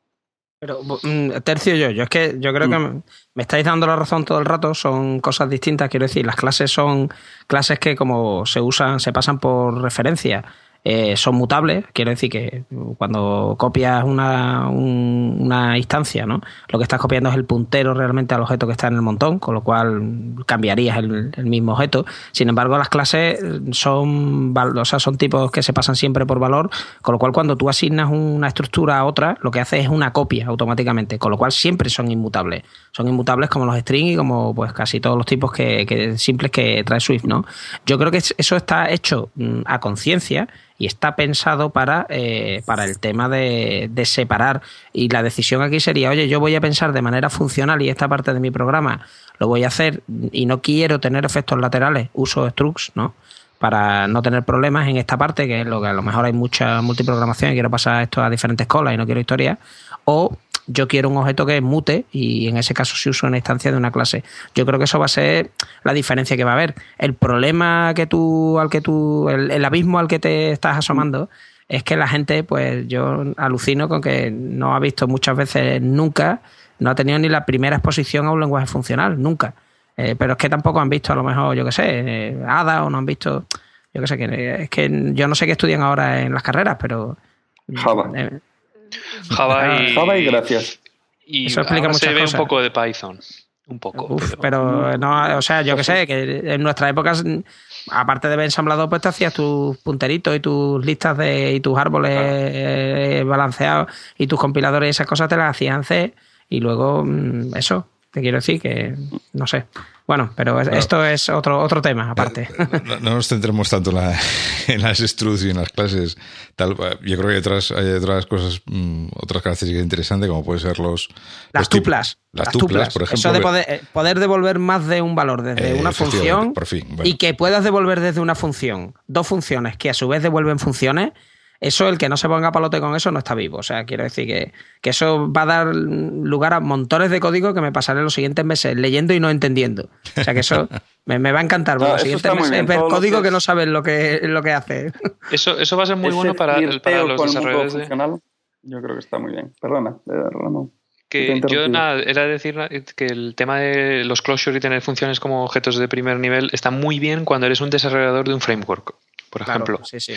Pero, mm, tercio yo, yo es que yo creo que mm. me estáis dando la razón todo el rato, son cosas distintas, quiero decir, las clases son clases que como se usan, se pasan por referencia eh, son mutables, quiero decir que cuando copias una, una instancia, ¿no? lo que estás copiando es el puntero realmente al objeto que está en el montón, con lo cual cambiarías el, mismo objeto. Sin embargo, las clases son, o sea, son tipos que se pasan siempre por valor, con lo cual cuando tú asignas una estructura a otra, lo que hace es una copia automáticamente, con lo cual siempre son inmutables. Son inmutables como los strings y como pues casi todos los tipos que, simples que trae Swift, ¿no? Yo creo que eso está hecho mm, a conciencia y está pensado para, eh, para el tema de, de, separar. Y la decisión aquí sería, oye, yo voy a pensar de manera funcional y esta parte de mi programa lo voy a hacer y no quiero tener efectos laterales, uso structs, ¿no? Para no tener problemas en esta parte, que es lo que a lo mejor hay mucha multiprogramación y quiero pasar esto a diferentes colas y no quiero historia. O yo quiero un objeto que mute y en ese caso se usa una instancia de una clase. Yo creo que eso va a ser la diferencia que va a haber. El problema que tú, al que tú, el, abismo al que te estás asomando es que la gente, pues yo alucino con que no ha visto muchas veces nunca, no ha tenido ni la primera exposición a un lenguaje funcional, nunca. Eh, pero es que tampoco han visto a lo mejor, yo qué sé, eh, ADA o no han visto, yo qué sé, que, es que yo no sé qué estudian ahora en las carreras, pero... Java. Eh, Java y, Java y gracias. Y Eso explica se ve un poco de Python. Un poco. pero, no, o sea, yo que sé, que en nuestra época, aparte de haber ensamblado, pues te hacías tus punteritos y tus listas de y tus árboles eh, balanceados y tus compiladores y esas cosas te las hacían C y luego mm, eso, te quiero decir que, no sé. Bueno, pero esto es otro, otro tema aparte. No, nos centremos tanto en las struts y en las clases. Tal, yo creo que hay otras, hay otras cosas, mm, otras características interesantes, como pueden ser los. Las tuplas. las, tuplas, por ejemplo. Eso de poder, poder, devolver más de un valor desde una función. Y que puedas devolver desde una función dos funciones que a su vez devuelven funciones eso, el que no se ponga palote con eso, no está vivo. O sea, quiero decir que, eso va a dar lugar a montones de código que me pasaré los siguientes meses leyendo y no entendiendo. O sea, que eso me, va a encantar. los siguientes meses ver código que no sabes lo que, lo que hace. Eso, eso va a ser muy bueno para, para los desarrolladores. Yo creo que está muy bien. Perdona, Ramón. Que yo nada, era decir que el tema de los closure y tener funciones como objetos de primer nivel está muy bien cuando eres un desarrollador de un framework, por ejemplo. Sí, sí.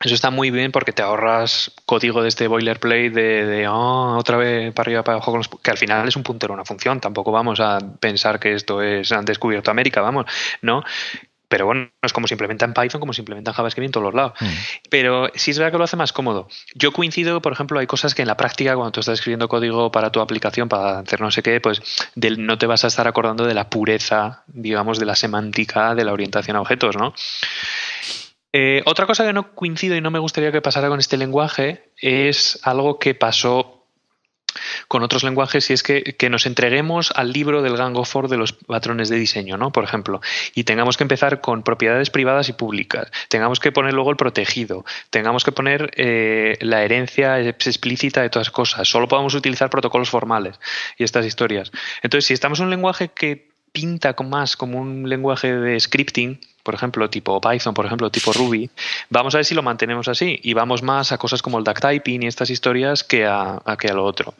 Eso está muy bien porque te ahorras código de este boilerplate de, de oh, otra vez para arriba, para abajo, que al final es un puntero, una función. Tampoco vamos a pensar que esto es, han descubierto América, vamos, ¿no? Pero bueno, es como se implementa en Python, como se implementa en JavaScript en todos los lados. Mm. Pero sí es verdad que lo hace más cómodo. Yo coincido, por ejemplo, hay cosas que en la práctica, cuando tú estás escribiendo código para tu aplicación, para hacer no sé qué, pues no te vas a estar acordando de la pureza, digamos, de la semántica de la orientación a objetos, ¿no? Eh, otra cosa que no coincido y no me gustaría que pasara con este lenguaje es algo que pasó con otros lenguajes y es que, nos entreguemos al libro del Gang of Four de los patrones de diseño, ¿no? Por ejemplo, y tengamos que empezar con propiedades privadas y públicas, tengamos que poner luego el protegido, tengamos que poner eh, la herencia explícita de todas cosas, solo podamos utilizar protocolos formales y estas historias. Entonces, si estamos en un lenguaje que pinta más como un lenguaje de scripting, por ejemplo, tipo Python, por ejemplo, tipo Ruby, vamos a ver si lo mantenemos así y vamos más a cosas como el duck typing y estas historias que a, que a lo otro.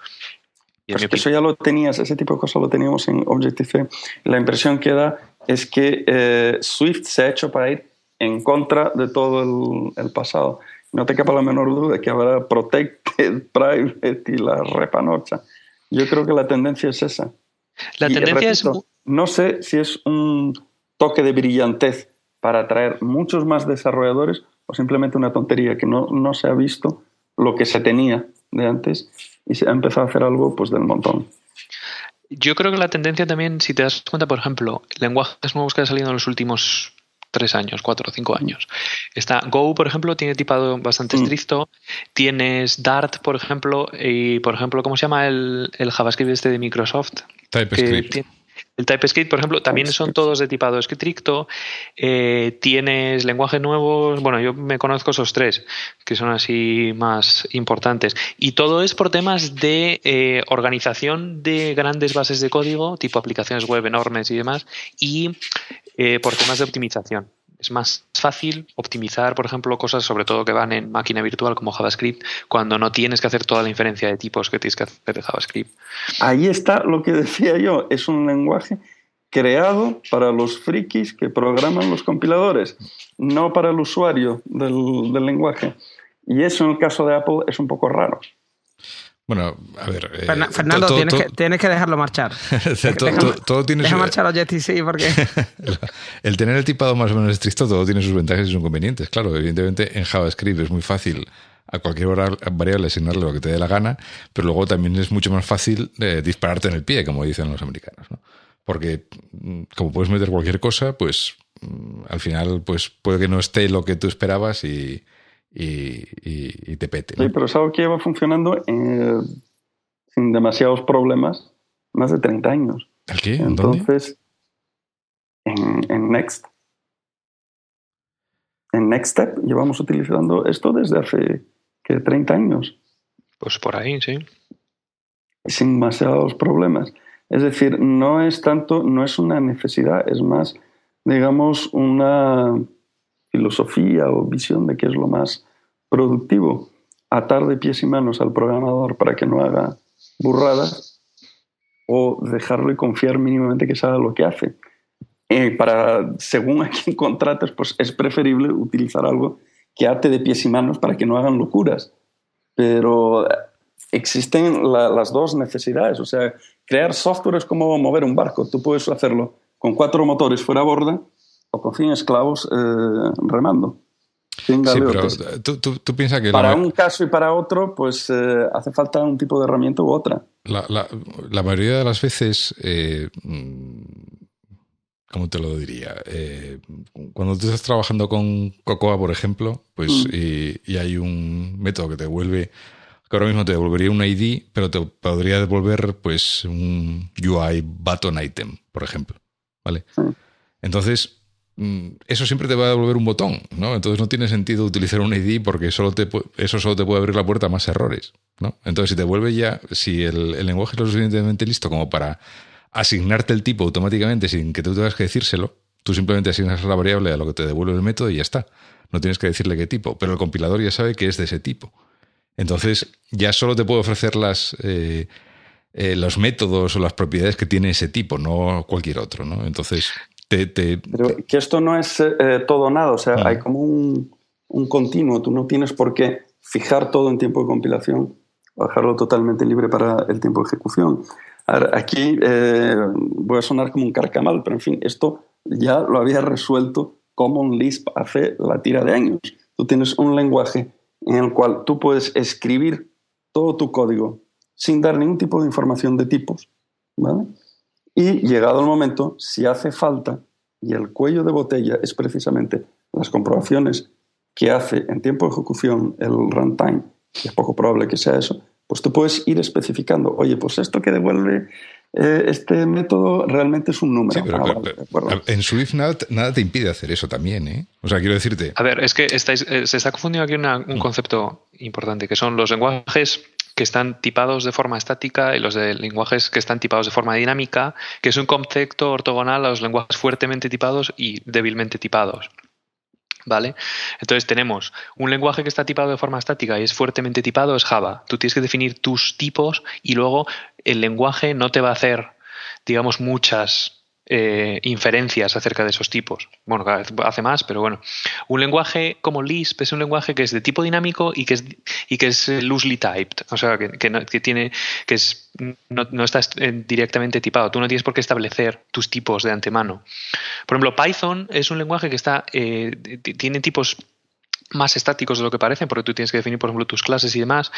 Pues eso ya lo tenías, ese tipo de cosas lo teníamos en Objective-C. La impresión que da es que eh, Swift se ha hecho para ir en contra de todo el, pasado. No te quepa la menor duda de que habrá protected, private y la repanocha. Yo creo que la tendencia es esa. La tendencia es no sé si es un toque de brillantez para atraer muchos más desarrolladores o simplemente una tontería que no, no se ha visto lo que se tenía de antes y se ha empezado a hacer algo pues del montón. Yo creo que la tendencia también, si te das cuenta, por ejemplo, lenguajes nuevos que han salido en los últimos tres años, cuatro o cinco años. Está Go, por ejemplo, tiene tipado bastante mm. estricto. Tienes Dart, por ejemplo, y por ejemplo, ¿cómo se llama el, el JavaScript este de Microsoft? TypeScript. El TypeScript, por ejemplo, también son todos de tipado estricto. Eh, tienes lenguajes nuevos. Bueno, yo me conozco esos tres, que son así más importantes. Y todo es por temas de eh, organización de grandes bases de código, tipo aplicaciones web enormes y demás, y eh, por temas de optimización es más fácil optimizar, por ejemplo, cosas sobre todo que van en máquina virtual como JavaScript, cuando no tienes que hacer toda la inferencia de tipos que tienes que hacer de JavaScript. Ahí está lo que decía yo, es un lenguaje creado para los frikis que programan los compiladores, no para el usuario del, del lenguaje. Y eso en el caso de Apple es un poco raro. Bueno, a ver. Eh, Fernando, tienes, que, dejarlo marchar. todo, tiene deja marchar a sí, porque. el tener el tipado más o menos estricto, todo tiene sus ventajas y sus inconvenientes. Claro, evidentemente en JavaScript es muy fácil a cualquier variable asignarle lo que te dé la gana, pero luego también es mucho más fácil eh, dispararte en el pie, como dicen los americanos. ¿no? Porque mm, como puedes meter cualquier cosa, pues mm, al final pues puede que no esté lo que tú esperabas y y, te pete. Sí, pero es algo que lleva funcionando eh, sin demasiados problemas más de 30 años. ¿El qué? Entonces, En, en, Next. En Next Step llevamos utilizando esto desde hace ¿qué, 30 años. Pues por ahí, sí. Sin demasiados problemas. Es decir, no es tanto, no es una necesidad, es más, digamos, una filosofía o visión de qué es lo más productivo. Atar de pies y manos al programador para que no haga burradas o dejarlo y confiar mínimamente que sabe lo que hace. Eh, para, según a quien contrates, pues es preferible utilizar algo que ate de pies y manos para que no hagan locuras. Pero existen las dos necesidades. O sea, crear software es como mover un barco. Tú puedes hacerlo con cuatro motores fuera a borda o con 100 esclavos eh, remando. Sí, pero tú, piensas que... Para un caso y para otro, pues eh, hace falta un tipo de herramienta u otra. La, mayoría de las veces, eh, mm, ¿cómo te lo diría? Eh, cuando tú estás trabajando con Cocoa, por ejemplo, pues mm. y, hay un método que te devuelve, que ahora mismo te devolvería un ID, pero te podría devolver pues un UI button item, por ejemplo. ¿Vale? Entonces, eso siempre te va a devolver un botón, ¿no? Entonces no tiene sentido utilizar un ID porque solo te, eso solo te puede abrir la puerta a más errores, ¿no? Entonces si te vuelve ya, si el, lenguaje es lo suficientemente listo como para asignarte el tipo automáticamente sin que tú tengas que decírselo, tú simplemente asignas la variable a lo que te devuelve el método y ya está. No tienes que decirle qué tipo, pero el compilador ya sabe que es de ese tipo. Entonces ya solo te puede ofrecer las... Eh, eh, los métodos o las propiedades que tiene ese tipo, no cualquier otro, ¿no? Entonces, pero que esto no es eh, todo nada, o sea, ah. hay como un, un, continuo, tú no tienes por qué fijar todo en tiempo de compilación o dejarlo totalmente libre para el tiempo de ejecución. aquí eh, voy a sonar como un carcamal, pero en fin, esto ya lo había resuelto Common Lisp hace la tira de años. Tú tienes un lenguaje en el cual tú puedes escribir todo tu código sin dar ningún tipo de información de tipos, ¿vale? Y llegado el momento, si hace falta, y el cuello de botella es precisamente las comprobaciones que hace en tiempo de ejecución el runtime, y es poco probable que sea eso, pues tú puedes ir especificando, oye, pues esto que devuelve eh, este método realmente es un número. Ah, en Swift nada, te impide hacer eso también, ¿eh? O sea, quiero decirte... A ver, es que estáis, eh, se está confundiendo aquí un mm. concepto importante, que son los lenguajes que están tipados de forma estática y los de lenguajes que están tipados de forma dinámica, que es un concepto ortogonal a los lenguajes fuertemente tipados y débilmente tipados. ¿Vale? Entonces tenemos un lenguaje que está tipado de forma estática y es fuertemente tipado, es Java. Tú tienes que definir tus tipos y luego el lenguaje no te va a hacer, digamos, muchas eh, inferencias acerca de esos tipos. Bueno, cada vez hace más, pero bueno. Un lenguaje como Lisp es un lenguaje que es de tipo dinámico y que es, y que es loosely typed, o sea, que, que, tiene, que es, no, no está eh, directamente tipado. Tú no tienes por qué establecer tus tipos de antemano. Por ejemplo, Python es un lenguaje que está, eh, tiene tipos más estáticos de lo que parecen, porque tú tienes que definir, por ejemplo, tus clases y demás.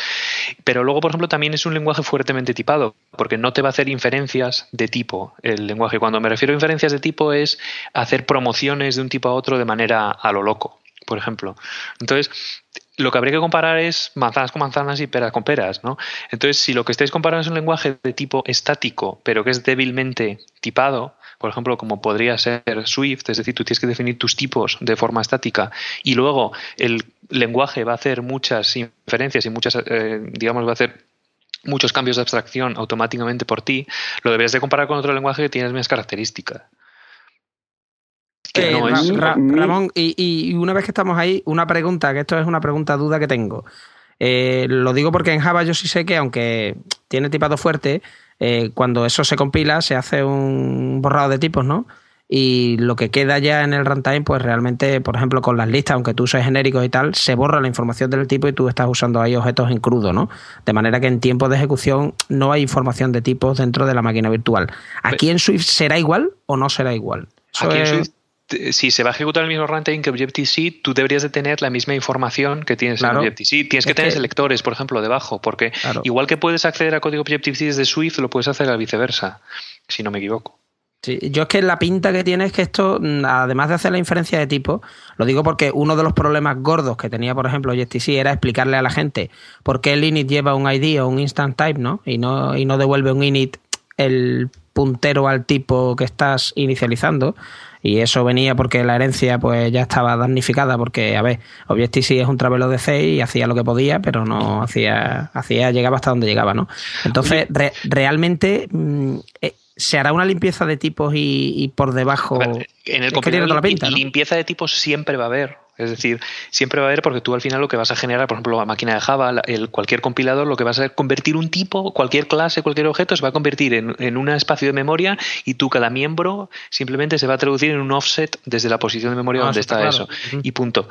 Pero luego, por ejemplo, también es un lenguaje fuertemente tipado, porque no te va a hacer inferencias de tipo el lenguaje. Cuando me refiero a inferencias de tipo es hacer promociones de un tipo a otro de manera a lo loco, por ejemplo. Entonces, lo que habría que comparar es manzanas con manzanas y peras con peras, ¿no? Entonces, si lo que estáis comparando es un lenguaje de tipo estático, pero que es débilmente tipado, por ejemplo, como podría ser Swift, es decir, tú tienes que definir tus tipos de forma estática y luego el lenguaje va a hacer muchas inferencias y muchas, eh, digamos, va a hacer muchos cambios de abstracción automáticamente por ti, lo deberías de comparar con otro lenguaje que tiene más características. Eh, Ramón, y, una vez que estamos ahí, una pregunta, que esto es una pregunta duda que tengo. Eh, lo digo porque en Java yo sí sé que aunque tiene tipado fuerte, eh, cuando eso se compila se hace un borrado de tipos, ¿no? Y lo que queda ya en el runtime, pues realmente, por ejemplo, con las listas, aunque tú seas genérico y tal, se borra la información del tipo y tú estás usando ahí objetos en crudo, ¿no? De manera que en tiempo de ejecución no hay información de tipos dentro de la máquina virtual. ¿Aquí en Swift será igual o no será igual? Aquí en Swift si se va a ejecutar el mismo runtime que Objective-C, tú deberías de tener la misma información que tienes en Objective-C. Tienes que tener selectores, por ejemplo, debajo, porque igual que puedes acceder a código Objective-C desde Swift, lo puedes hacer a viceversa, si no me equivoco. Sí, yo es que la pinta que tiene es que esto, además de hacer la inferencia de tipo, lo digo porque uno de los problemas gordos que tenía, por ejemplo, Objective-C era explicarle a la gente por qué el init lleva un ID o un instant type, ¿no? Y no, y no devuelve un init el puntero al tipo que estás inicializando y eso venía porque la herencia pues ya estaba damnificada porque, a ver, Objective-C es un travelo de C y hacía lo que podía, pero no hacía, hacía llegaba hasta donde llegaba, ¿no? Entonces, realmente mm, eh, se hará una limpieza de tipos y, por debajo... en el compilador limpieza de tipos siempre va a haber. Es decir, siempre va a haber porque tú al final lo que vas a generar, por ejemplo, la máquina de Java, el, cualquier compilador, lo que vas a hacer convertir un tipo, cualquier clase, cualquier objeto, se va a convertir en, un espacio de memoria y tú, cada miembro, simplemente se va a traducir en un offset desde la posición de memoria ah, donde está, eso. Y punto.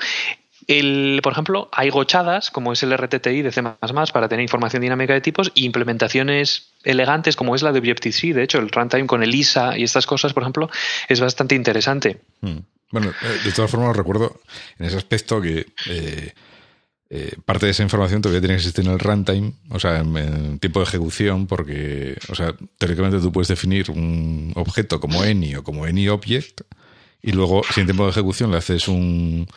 El, por ejemplo, hay gochadas, como es el RTTI de C++, para tener información dinámica de tipos, y implementaciones elegantes, como es la de Objective-C. De hecho, el runtime con el ISA y estas cosas, por ejemplo, es bastante interesante. Hmm. Bueno, eh, de todas formas recuerdo en ese aspecto que eh, eh, parte de esa información todavía tiene que existir en el runtime, o sea, en, tiempo de ejecución, porque, o sea, teóricamente tú puedes definir un objeto como any o como any object y luego, si en tiempo de ejecución le haces un,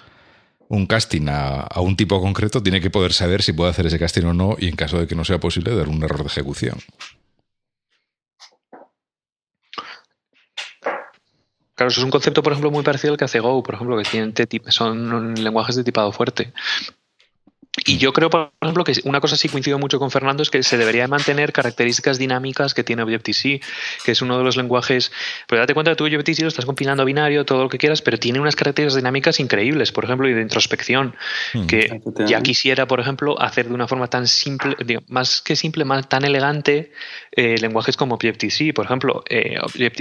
un casting a, a, un tipo concreto, tiene que poder saber si puede hacer ese casting o no y en caso de que no sea posible, dar un error de ejecución. Claro, eso es un concepto, por ejemplo, muy parecido al que hace Go, por ejemplo, que tienen son lenguajes de tipado fuerte. Y yo creo, por ejemplo, que una cosa sí coincido mucho con Fernando es que se debería mantener características dinámicas que tiene Objective-C, que es uno de los lenguajes. Pero date cuenta tú Objective-C lo estás compilando a binario, todo lo que quieras, pero tiene unas características dinámicas increíbles, por ejemplo, y de introspección, hmm. que ya quisiera, por ejemplo, hacer de una forma tan simple, más que simple, más tan elegante, eh, lenguajes como Objective-C, por ejemplo, eh,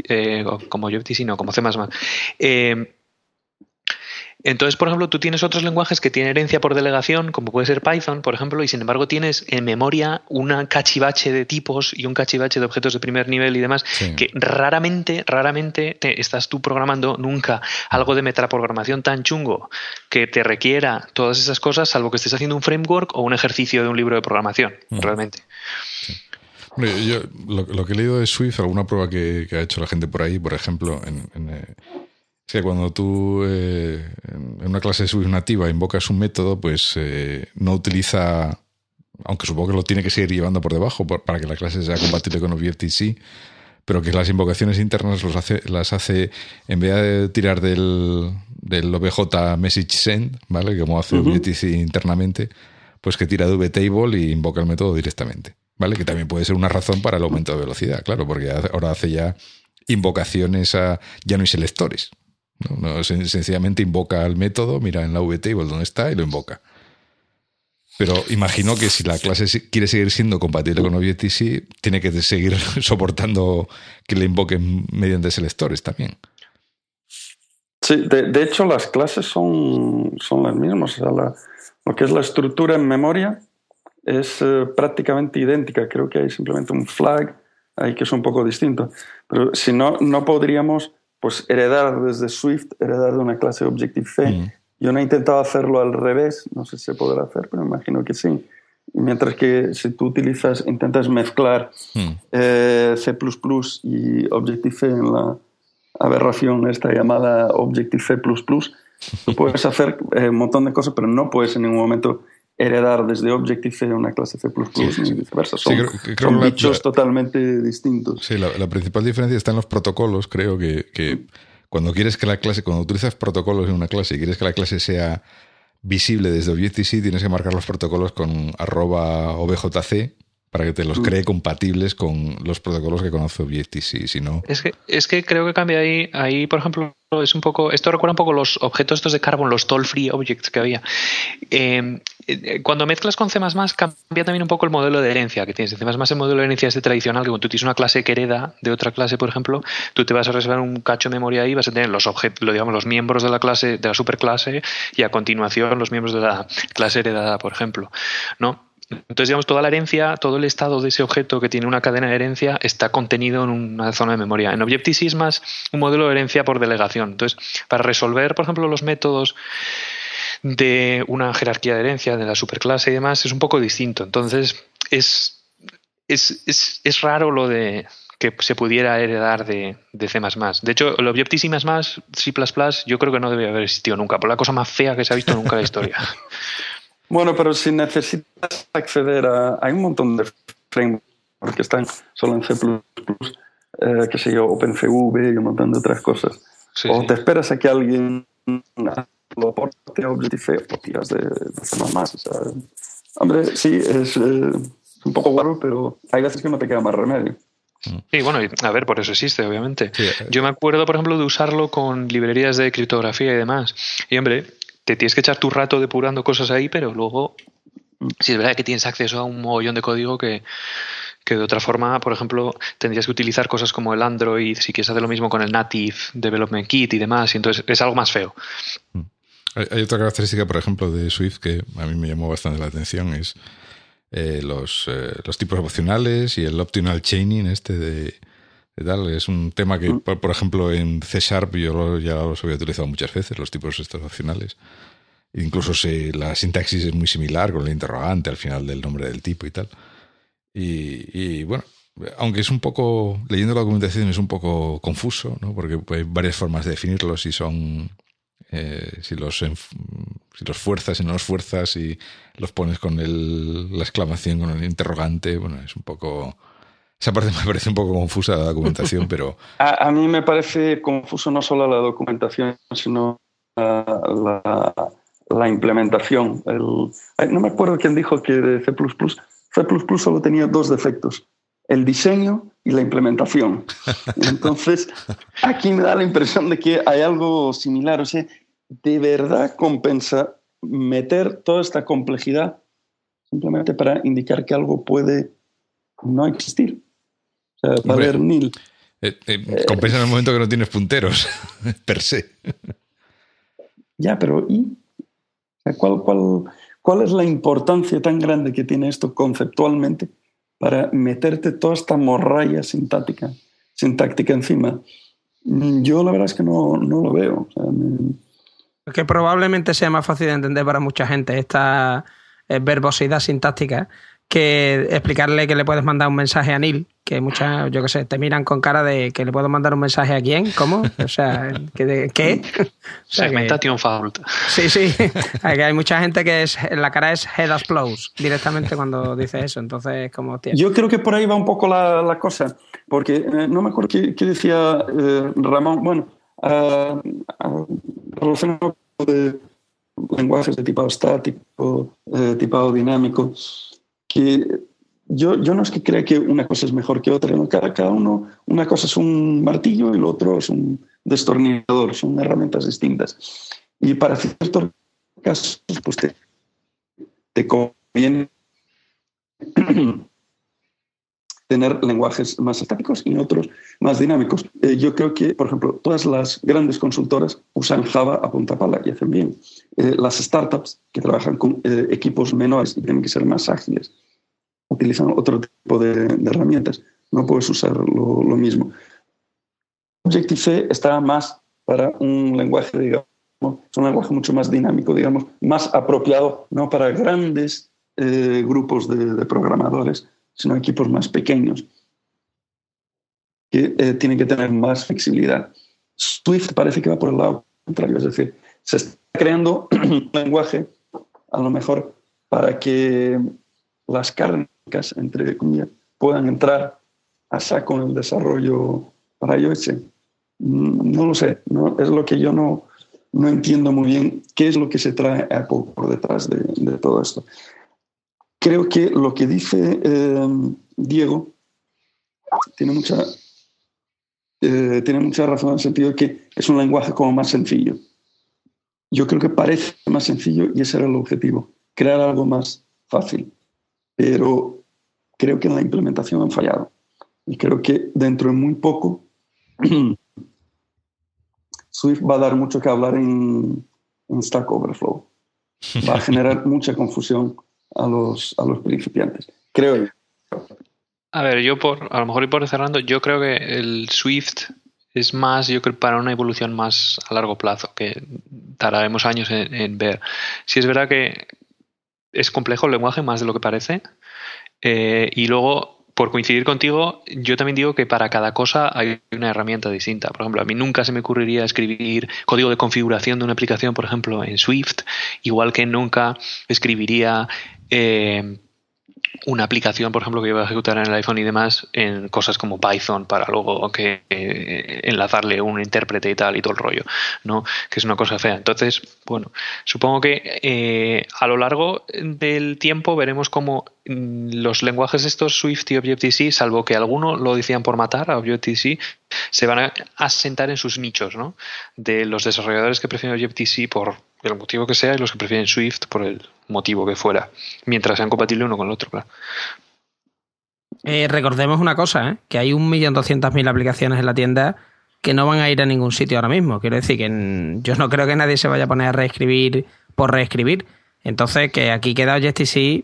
eh, como Objective-C, no, como C++. Eh, entonces, por ejemplo, tú tienes otros lenguajes que tienen herencia por delegación, como puede ser Python, por ejemplo, y sin embargo tienes en memoria una cachivache de tipos y un cachivache de objetos de primer nivel y demás, que raramente, raramente te estás tú programando nunca algo de metaprogramación tan chungo que te requiera todas esas cosas, salvo que estés haciendo un framework o un ejercicio de un libro de programación, realmente. yo lo, que he leído de Swift, alguna prueba que, ha hecho la gente por ahí, por ejemplo, en, Sí, cuando tú eh, en una clase Swift nativa invocas un método, pues eh, no utiliza, aunque supongo que lo tiene que seguir llevando por debajo para que la clase sea compatible con Objective-C, pero que las invocaciones internas los hace, las hace, en vez de tirar del, del OBJ message send, ¿vale? Como hace Objective-C internamente, pues que tira de vtable y invoca el método directamente, ¿vale? Que también puede ser una razón para el aumento de velocidad, claro, porque ahora hace ya invocaciones a ya no hay selectores. Sencillamente invoca el método, mira en la vtable donde está y lo invoca. Pero imagino que si la clase quiere seguir siendo compatible con Objective-C, tiene que seguir soportando que le invoquen mediante selectores también. Sí, de, hecho las clases son, son las mismas. lo que es la estructura en memoria es eh, prácticamente idéntica. Creo que hay simplemente un flag ahí que es un poco distinto. Pero si no, no podríamos pues, heredar desde Swift, heredar de una clase Objective-C. Mm. Yo no he intentado hacerlo al revés, no sé si se podrá hacer, pero me imagino que sí. Mientras que si tú utilizas, intentas mezclar mm. eh, C++ y Objective-C en la aberración esta llamada Objective-C++, tú puedes hacer eh, un montón de cosas, pero no puedes en ningún momento heredar desde Objective-C una clase C++ y viceversa. Son, bichos totalmente distintos. Sí, la, principal diferencia está en los protocolos. Creo que, cuando quieres que la clase, cuando utilizas protocolos en una clase y quieres que la clase sea visible desde Objective-C, tienes que marcar los protocolos con arroba objc para que te los mm. cree compatibles con los protocolos que conoce Objective-C, si no... Es que, es que creo que cambia ahí, ahí, por ejemplo, es un poco, esto recuerda un poco los objetos estos de Carbon, los toll-free objects que había. Eh, eh, cuando mezclas con C++, cambia también un poco el modelo de herencia que tienes. En C++ el modelo de herencia es de tradicional, que cuando tú tienes una clase que hereda de otra clase, por ejemplo, tú te vas a reservar un cacho de memoria ahí, vas a tener los objetos, digamos, los miembros de la clase, de la superclase, y a continuación los miembros de la clase heredada, por ejemplo. ¿No? Entonces, digamos, toda la herencia, todo el estado de ese objeto que tiene una cadena de herencia está contenido en una zona de memoria. En Objective-C es más un modelo de herencia por delegación. Entonces, para resolver, por ejemplo, los métodos de una jerarquía de herencia, de la superclase y demás, es un poco distinto. Entonces, es, es, es, raro lo de que se pudiera heredar de, de C++. De hecho, el Objective-C++, C++, yo creo que no debe haber existido nunca, por la cosa más fea que se ha visto nunca en la historia. Bueno, pero si necesitas acceder a... Hay un montón de frameworks que están solo en C++, eh, que se yo, OpenCV y un montón de otras cosas. o te esperas a que alguien lo porte a Objective-C o tiras de, de C++. hombre, sí, es, eh, un poco guaro, pero hay veces que no te queda más remedio. Sí, bueno, a ver, por eso existe, obviamente. Eh. Yo me acuerdo, por ejemplo, de usarlo con librerías de criptografía y demás. Y, hombre, te tienes que echar tu rato depurando cosas ahí, pero luego, si es verdad que tienes acceso a un mogollón de código que, que de otra forma, por ejemplo, tendrías que utilizar cosas como el Android, si quieres hacer lo mismo con el Native Development Kit y demás, y entonces es algo más feo. Mm. Hay otra característica, por ejemplo, de Swift que a mí me llamó bastante la atención, es eh, los, eh, los tipos opcionales y el optional chaining este de, tal. Es un tema que, mm. por, ejemplo, en C Sharp yo ya los había utilizado muchas veces, los tipos estos opcionales. Incluso si la sintaxis es muy similar con el interrogante al final del nombre del tipo y tal. Y, bueno, aunque es un poco, leyendo la documentación es un poco confuso, ¿no? porque hay varias formas de definirlos si son, eh, si, los, si los fuerzas y no los fuerzas y los pones con el, la exclamación, con el interrogante, bueno, es un poco esa parte me parece un poco confusa la documentación, pero... A, mí me parece confuso no solo la documentación, sino la, la, implementación. no me acuerdo quién dijo que de C++ C++ solo tenía dos defectos, el diseño y la implementación. Entonces, aquí me da la impresión de que hay algo similar. O sea, de verdad compensa meter toda esta complejidad simplemente para indicar que algo puede no existir. O sea, haber nil. Eh, eh, compensa en el momento que no tienes punteros, per se. Ya, pero ¿y? ¿Cuál, cuál, cuál es la importancia tan grande que tiene esto conceptualmente para meterte toda esta morralla sintáctica, sintáctica encima? Yo la verdad es que no, no lo veo. Que probablemente sea más fácil de entender para mucha gente esta eh, verbosidad sintáctica que explicarle que le puedes mandar un mensaje a Neil, que muchas, yo qué sé, te miran con cara de que le puedo mandar un mensaje a quién, ¿cómo? O sea, ¿qué? qué? Segmentation fault. Sí, sí, que hay mucha gente que es, la cara es head close directamente cuando dice eso, entonces como... Yo creo que por ahí va un poco la, cosa, porque eh, no me acuerdo qué, decía eh, Ramón, bueno, uh, relacionado de lenguajes de tipo estático, eh, tipo dinámico, que yo, yo no es que crea que una cosa es mejor que otra, cada, cada uno, una cosa es un martillo y el otro es un destornillador, son herramientas distintas. Y para ciertos casos, pues te, te conviene tener lenguajes más estáticos y otros más dinámicos. Eh, yo creo que, por ejemplo, todas las grandes consultoras usan Java a punta pala y hacen bien. Eh, las startups que trabajan con eh, equipos menores y tienen que ser más ágiles utilizan otro tipo de, herramientas. No puedes usar lo, mismo. Objective-C está más para un lenguaje, digamos, es un lenguaje mucho más dinámico, digamos, más apropiado no para grandes grupos de programadores, sino equipos más pequeños que eh, tienen que tener más flexibilidad. Swift parece que va por el lado contrario, es decir, se está creando un lenguaje a lo mejor para que las entre comillas, puedan entrar a saco en el desarrollo para iOS. Mm, no lo sé, no, es lo que yo no, no entiendo muy bien qué es lo que se trae Apple por detrás de, todo esto creo que lo que dice eh, Diego tiene mucha, eh, tiene mucha razón en el sentido de que es un lenguaje como más sencillo. Yo creo que parece más sencillo y ese era el objetivo, crear algo más fácil. Pero creo que en la implementación han fallado. Y creo que dentro de muy poco Swift va a dar mucho que hablar en, en Stack Overflow. Va a generar mucha confusión a los, a los principiantes, creo yo. A ver, yo por, a lo mejor y por cerrando, yo creo que el Swift es más, yo creo, para una evolución más a largo plazo, que tardaremos años en, ver. Si es verdad que es complejo el lenguaje, más de lo que parece, eh, y luego por coincidir contigo, yo también digo que para cada cosa hay una herramienta distinta. Por ejemplo, a mí nunca se me ocurriría escribir código de configuración de una aplicación, por ejemplo, en Swift, igual que nunca escribiría eh, una aplicación, por ejemplo, que iba a ejecutar en el iPhone y demás, en cosas como Python para luego que eh, enlazarle un intérprete y tal y todo el rollo, ¿no? Que es una cosa fea. Entonces, bueno, supongo que eh, a lo largo del tiempo veremos cómo mm, los lenguajes estos Swift y Objective-C, salvo que alguno lo decían por matar a Objective-C, se van a asentar en sus nichos, ¿no? De los desarrolladores que prefieren Objective-C por el motivo que sea y los que prefieren Swift por el motivo que fuera, mientras sean compatibles uno con el otro, claro. Eh, recordemos una cosa, ¿eh? que hay 1.200.000 aplicaciones en la tienda que no van a ir a ningún sitio ahora mismo. Quiero decir que yo no creo que nadie se vaya a poner a reescribir por reescribir. Entonces, que aquí queda Objective-C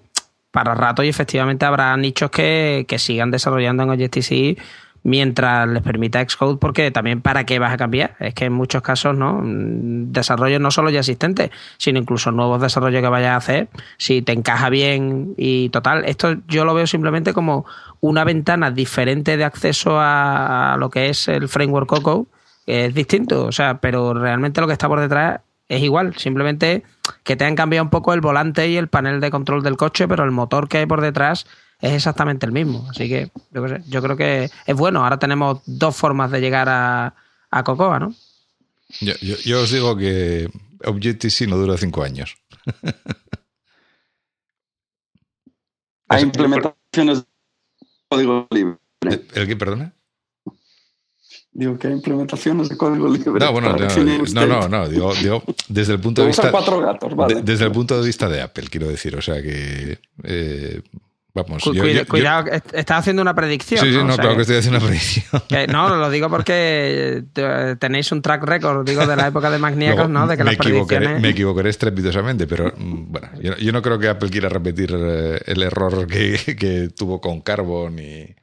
para rato y efectivamente habrá nichos que, que sigan desarrollando en Objective-C mientras les permita Xcode, porque también para qué vas a cambiar. Es que en muchos casos, ¿no? Desarrollos no solo ya existentes, sino incluso nuevos desarrollos que vayas a hacer, si te encaja bien y total. Esto yo lo veo simplemente como una ventana diferente de acceso a, lo que es el framework Coco, es distinto, o sea, pero realmente lo que está por detrás es igual, simplemente que te han cambiado un poco el volante y el panel de control del coche, pero el motor que hay por detrás es exactamente el mismo. Así que yo, creo que es bueno. Ahora tenemos dos formas de llegar a, a Cocoa, ¿no? Yo, os digo que Objective-C no dura cinco años. Hay implementaciones de código libre. ¿El qué, perdona? Digo que hay implementaciones de código libre. No, bueno, no, no, no, digo, desde el punto de vista. Cuatro gatos, vale. desde el punto de vista de Apple, quiero decir. O sea que eh, Vamos, cuidado, estás haciendo una predicción. Sí, sí, no, claro que, estoy haciendo una predicción. no, lo digo porque tenéis un track record, digo, de la época de Magníacos, ¿no? De que me las predicciones... Me equivocaré estrepitosamente, pero mm, bueno, yo, no creo que Apple quiera repetir eh, el error que, tuvo con Carbon y...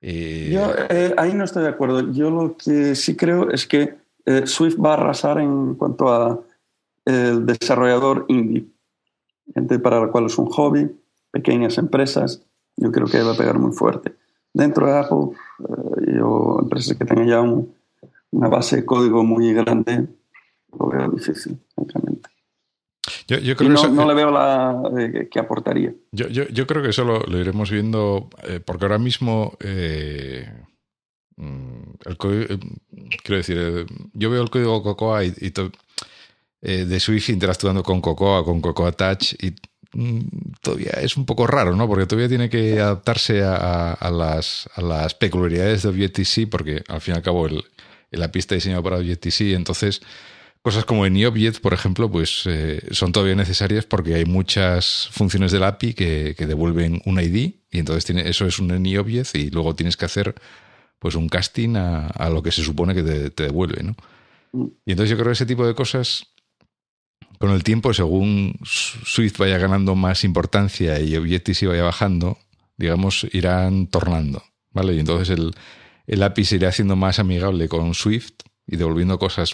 Yo eh, ahí no estoy de acuerdo. Yo lo que sí creo es que eh, Swift va a arrasar en cuanto a el desarrollador indie. Gente para la cual es un hobby, pequeñas empresas, yo creo que va a pegar muy fuerte. Dentro de Apple, eh, yo, empresas que tengan ya una base de código muy grande, lo veo difícil, francamente. Yo, creo no, no, le veo la eh, que aportaría. Yo, yo, creo que eso lo, iremos viendo, eh, porque ahora mismo mm, el código, quiero decir, yo veo el código Cocoa y, de Swift interactuando con Cocoa, con Cocoa Touch y todavía es un poco raro, ¿no? Porque todavía tiene que adaptarse a, las, a las, peculiaridades de Objective-C, porque al fin y al cabo el, la pista diseñada para Objective-C, entonces cosas como en Object, por ejemplo, pues eh, son todavía necesarias porque hay muchas funciones del API que, devuelven un ID y entonces tiene, eso es un Object y luego tienes que hacer pues un casting a, lo que se supone que te, te devuelve, ¿no? Mm. Y entonces yo creo que ese tipo de cosas con el tiempo, según Swift vaya ganando más importancia y Objective-C vaya bajando, digamos, irán tornando, ¿vale? Y entonces el, el API se irá haciendo más amigable con Swift y devolviendo cosas,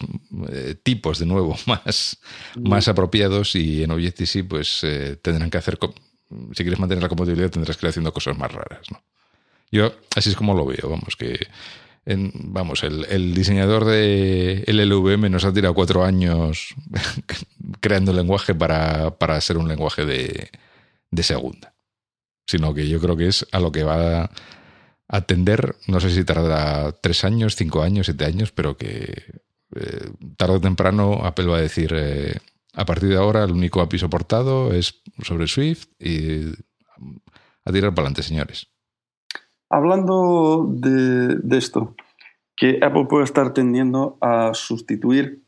eh, tipos de nuevo, más, más apropiados y en Objective-C pues eh, tendrán que hacer, si quieres mantener la compatibilidad tendrás que ir haciendo cosas más raras, ¿no? Yo así es como lo veo, vamos, que vamos, el, diseñador de LLVM nos ha tirado cuatro años creando lenguaje para, para ser un lenguaje de, segunda. Sino que yo creo que es a lo que va a atender, no sé si tardará tres años, cinco años, siete años, pero que eh, tarde o temprano Apple va a decir, eh, a partir de ahora el único API soportado es sobre Swift y a tirar para adelante, señores. Hablando de, esto, que Apple puede estar tendiendo a sustituir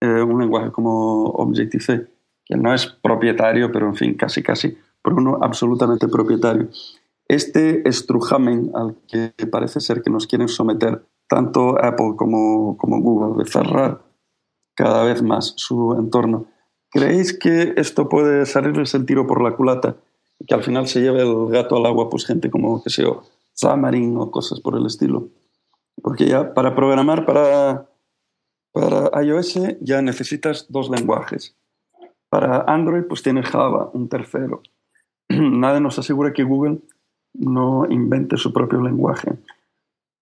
eh, un lenguaje como Objective-C, que no es propietario, pero en fin, casi casi, pero uno absolutamente propietario. Este estrujamen al que parece ser que nos quieren someter tanto Apple como, Google de cerrar cada vez más su entorno, ¿creéis que esto puede salirles el tiro por la culata que al final se lleve el gato al agua pues gente como que se Xamarin o cosas por el estilo. Porque ya para programar para, para iOS ya necesitas dos lenguajes. Para Android pues tiene Java, un tercero. Nada nos asegura que Google no invente su propio lenguaje.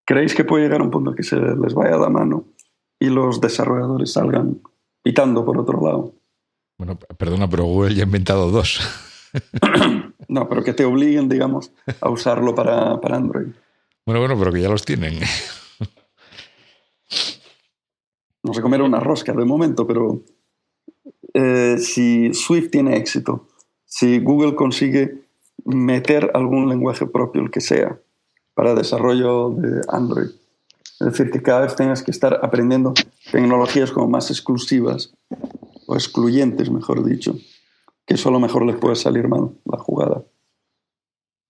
¿Creéis que puede llegar a un punto que se les vaya la mano y los desarrolladores salgan pitando por otro lado? Bueno, perdona, pero Google ya ha inventado dos. No, pero que te obliguen, digamos, a usarlo para, Android. Bueno, bueno, pero que ya los tienen. No sé comer una rosca de momento, pero eh, si Swift tiene éxito, si Google consigue meter algún lenguaje propio, el que sea, para desarrollo de Android, es decir, que cada vez tengas que estar aprendiendo tecnologías como más exclusivas o excluyentes, mejor dicho, que eso a lo mejor les puede salir mal la jugada.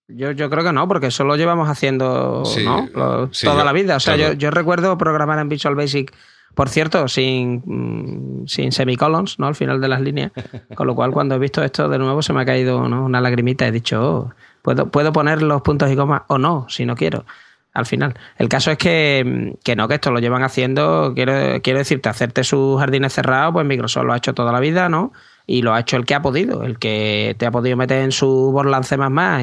Yo, yo creo que no, porque eso lo llevamos haciendo toda la vida. O sea, yo, yo, recuerdo programar en Visual Basic, por cierto, sin, mm, sin semicolons, ¿no? Al final de las líneas. Con lo cual, cuando he visto esto de nuevo, se me ha caído una lagrimita. He dicho, oh, puedo, puedo poner los puntos y comas o no, si no quiero. Al final. El caso es que, que no, que esto lo llevan haciendo. Quiero, quiero decirte, hacerte sus jardines cerrados, pues Microsoft lo ha hecho toda la vida, ¿no? Y lo ha hecho el que ha podido, el que te ha podido meter en su Borland C++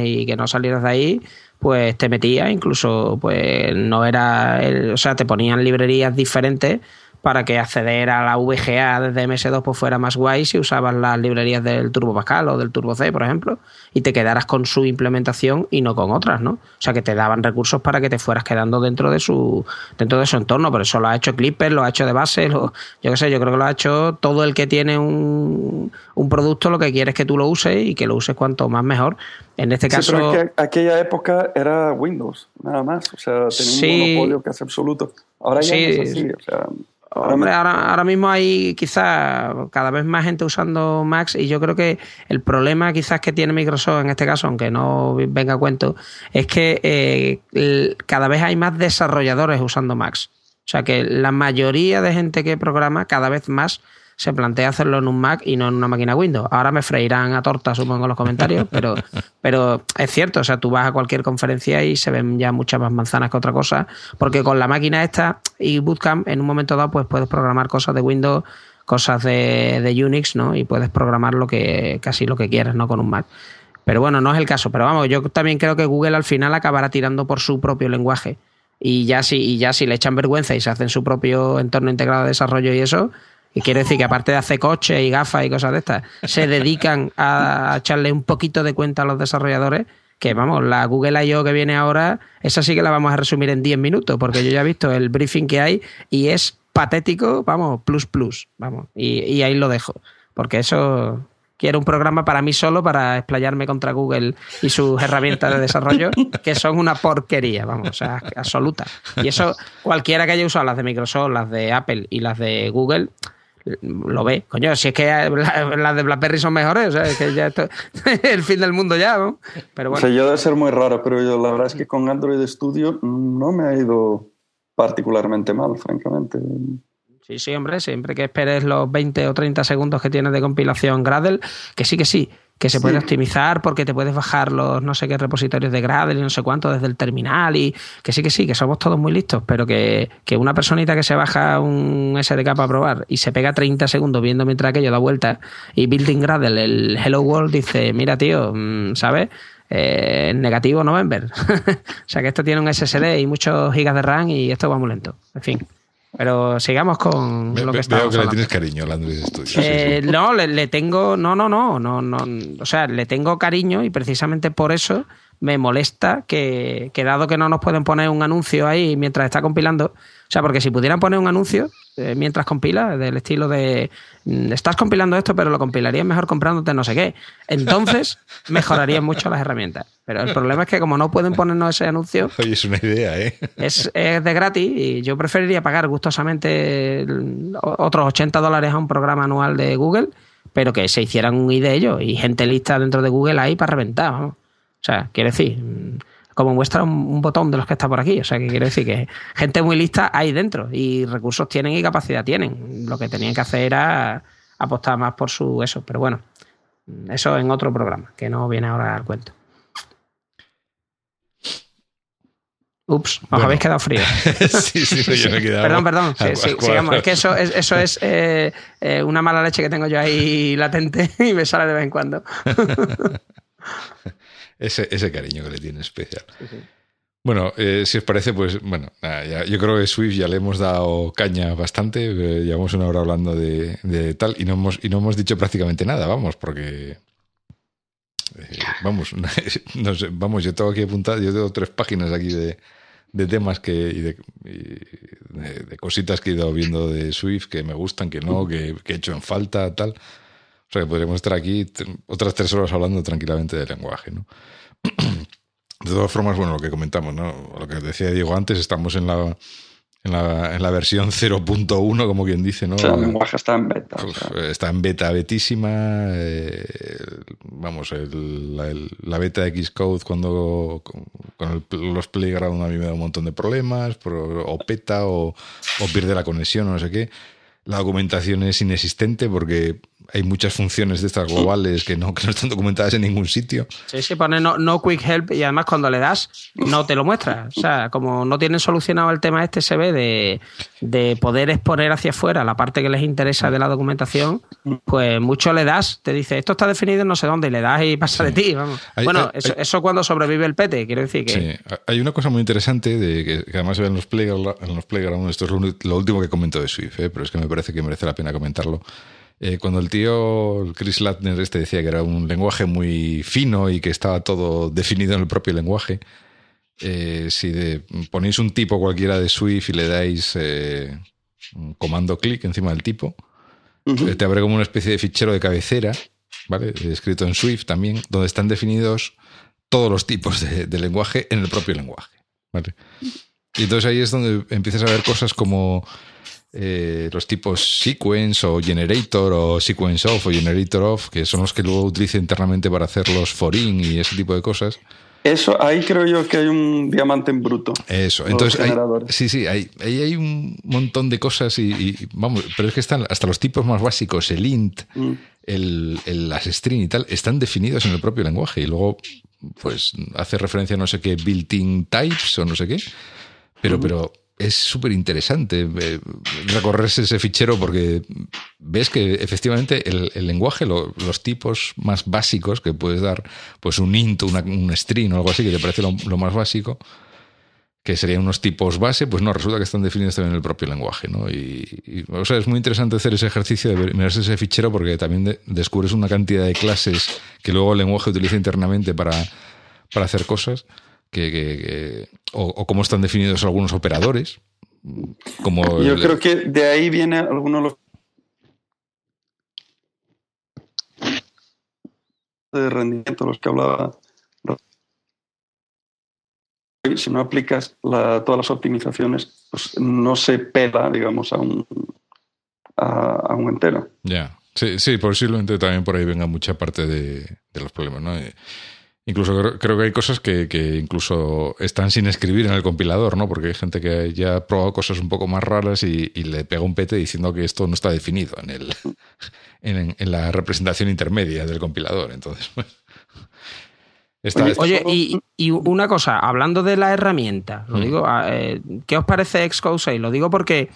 y que no salieras de ahí, pues te metía, incluso pues no era, o sea, te ponían librerías diferentes para que acceder a la VGA desde MS2 pues fuera más guay si usabas las librerías del Turbo Pascal o del Turbo C, por ejemplo, y te quedaras con su implementación y no con otras, ¿no? O sea, que te daban recursos para que te fueras quedando dentro de su dentro de su entorno, pero eso lo ha hecho Clipper, lo ha hecho de base, lo, yo qué sé, yo creo que lo ha hecho todo el que tiene un, un producto, lo que quiere es que tú lo uses y que lo uses cuanto más mejor. En este caso. Sí, pero aquella época era Windows, nada más. O sea, tenía un monopolio casi absoluto. Ahora ya no es así. O sea, Hombre, ahora, ahora mismo hay quizás cada vez más gente usando Macs y yo creo que el problema quizás que tiene Microsoft en este caso, aunque no venga a cuento, es que eh, cada vez hay más desarrolladores usando Macs. O sea que la mayoría de gente que programa cada vez más se plantea hacerlo en un Mac y no en una máquina Windows. Ahora me freirán a torta, supongo, en los comentarios, pero, pero es cierto, o sea, tú vas a cualquier conferencia y se ven ya muchas más manzanas que otra cosa, porque con la máquina esta y Bootcamp, en un momento dado, pues puedes programar cosas de Windows, cosas de, de Unix, ¿no? Y puedes programar lo que, casi lo que quieras, ¿no? Con un Mac. Pero bueno, no es el caso. Pero vamos, yo también creo que Google al final acabará tirando por su propio lenguaje. Y ya si, y ya si le echan vergüenza y se hacen su propio entorno integrado de desarrollo y eso, y quiero decir que aparte de hacer coches y gafas y cosas de estas, se dedican a echarle un poquito de cuenta a los desarrolladores, que vamos, la Google I.O. que viene ahora, esa sí que la vamos a resumir en 10 minutos, porque yo ya he visto el briefing que hay y es patético, vamos, plus plus, vamos, y, y ahí lo dejo, porque eso quiero un programa para mí solo para explayarme contra Google y sus herramientas de desarrollo, que son una porquería, vamos, o sea, absoluta. Y eso cualquiera que haya usado las de Microsoft, las de Apple y las de Google, lo ve. Coño, si es que las de BlackBerry son mejores, o sea, es que ya esto, el fin del mundo ya, ¿no? Pero bueno. O sea, yo debe ser muy raro, pero yo la verdad es que con Android Studio no me ha ido particularmente mal, francamente. Sí, sí, hombre, siempre que esperes los 20 o 30 segundos que tienes de compilación Gradle, que sí, que sí, que se puede optimizar porque te puedes bajar los no sé qué repositorios de Gradle y no sé cuánto desde el terminal y que sí, que sí, que somos todos muy listos, pero que, que una personita que se baja un SDK para probar y se pega 30 segundos viendo mientras aquello da vuelta y Building Gradle, el Hello World, dice, mira tío, mm, ¿sabes? Eh, negativo November. o sea que esto tiene un SSD y muchos gigas de RAM y esto va muy lento. En fin. Pero sigamos con lo que estamos Veo que hablando. le tienes cariño al Android Studio. Eh, No, le, le tengo. No, no, no, no, no. O sea, le tengo cariño y precisamente por eso me molesta que, que dado que no nos pueden poner un anuncio ahí mientras está compilando. O sea, porque si pudieran poner un anuncio eh, mientras compila, del estilo de mm, estás compilando esto, pero lo compilarías mejor comprándote no sé qué. Entonces mejorarían mucho las herramientas. Pero el problema es que como no pueden ponernos ese anuncio, Oye, es una idea, ¿eh? es, es de gratis y yo preferiría pagar gustosamente el- otros 80 dólares a un programa anual de Google, pero que se hicieran un ID ellos y gente lista dentro de Google ahí para reventar. vamos. O sea, quiero decir, mm, como muestra un, un botón de los que está por aquí. O sea, que quiero decir que gente muy lista hay dentro y recursos tienen y capacidad tienen. Lo que tenían que hacer era apostar más por su eso. Pero bueno, eso en otro programa, que no viene ahora al cuento. Ups, os Bueno. habéis quedado frío. sí, sí, no, yo me he quedado Perdón, perdón. Sí, sí, sigamos. Es que eso es, eso es eh, eh, una mala leche que tengo yo ahí latente y me sale de vez en cuando. Ese, ese cariño que le tiene especial. Bueno, eh, si os parece, pues bueno, nada, ya- yo creo que Swift ya le hemos dado caña bastante. eh, llevamos una hora hablando de, de tal y no, hemos, y no hemos dicho prácticamente nada, vamos, porque. eh, vamos, no sé, vamos, yo tengo aquí apuntado, yo tengo tres páginas aquí de, de temas que, y, de, y de- de cositas que he ido viendo de Swift que me gustan, que no, que, que he hecho en falta, tal. O sea que podríamos estar aquí otras tres horas hablando tranquilamente del lenguaje, ¿no? De todas formas, bueno, lo que comentamos, ¿no? Lo que decía Diego antes, estamos en la, en la, en la versión 0.1, como quien dice, ¿no? O sea, el lenguaje está en beta. o Uf, sea. está en beta betísima. eh, vamos, el- la, el- la beta de Xcode cuando con, con el- los Playground a mí me da un montón de problemas, pero- o peta o, o pierde la conexión o no sé qué. La documentación es inexistente porque hay muchas funciones de estas globales que no, que no están documentadas en ningún sitio. Sí, sí, pone no, no quick help y además cuando le das no te lo muestra. O sea, como no tienen solucionado el tema este, se ve de, de poder exponer hacia afuera la parte que les interesa de la documentación, pues mucho le das, te dice esto está definido en no sé dónde y le das y pasa de ti. Vamos. Hay- bueno, hay- eso, hay- eso cuando sobrevive el pete, quiero decir que... Sí, hay una cosa muy interesante de que, que además se ve en los Playground, en los Playground, esto es lo último que comento de Swift, ¿eh? pero es que me parece que merece la pena comentarlo. Eh, cuando el tío Chris Latner este decía que era un lenguaje muy fino y que estaba todo definido en el propio lenguaje, eh, si de- ponéis un tipo cualquiera de Swift y le dais eh, un comando clic encima del tipo, te abre como una especie de fichero de cabecera, ¿vale? Escrito en Swift también, donde están definidos todos los tipos de, de lenguaje en el propio lenguaje, ¿vale? Y entonces ahí es donde empiezas a ver cosas como eh, los tipos sequence o generator o sequence of o generator of, que son los que luego utiliza internamente para hacer los forin y ese tipo de cosas. Eso, ahí creo yo que hay un diamante en bruto. Eso, entonces hay- sí, sí, ahí hay un montón de cosas y, y, vamos, pero es que están hasta los tipos más básicos, el int, Mm. el, el- las string y tal, están definidos en el propio lenguaje y luego pues hace referencia a no sé qué built-in types o no sé qué, pero, pero es súper interesante eh, recorrerse ese fichero porque ves que efectivamente el, lenguaje, los tipos más básicos que puedes dar, pues un int, un string o algo así, que te parece lo, más básico, que serían unos tipos base, pues no, resulta que están definidos también en el propio lenguaje, ¿no? Y, o sea, es muy interesante hacer ese ejercicio de mirarse ese fichero porque también descubres una cantidad de clases que luego el lenguaje utiliza internamente para, para hacer cosas que, o, cómo están definidos algunos operadores. Como Yo creo que de ahí viene alguno de los de rendimiento, los que hablaba. Si no aplicas todas las optimizaciones, pues no se pela, digamos, a un, a, un entero. Ya, sí, sí, posiblemente también por ahí venga mucha parte de, de los problemas, ¿no? Incluso creo que hay cosas que, incluso están sin escribir en el compilador, ¿no? Porque hay gente que ya ha probado cosas un poco más raras y, le pega un pete diciendo que esto no está definido en, el, en, la representación intermedia del compilador. Entonces, pues, Oye, y, una cosa, hablando de la herramienta, lo mm. digo, eh, ¿qué os parece Xcode 6? Lo digo porque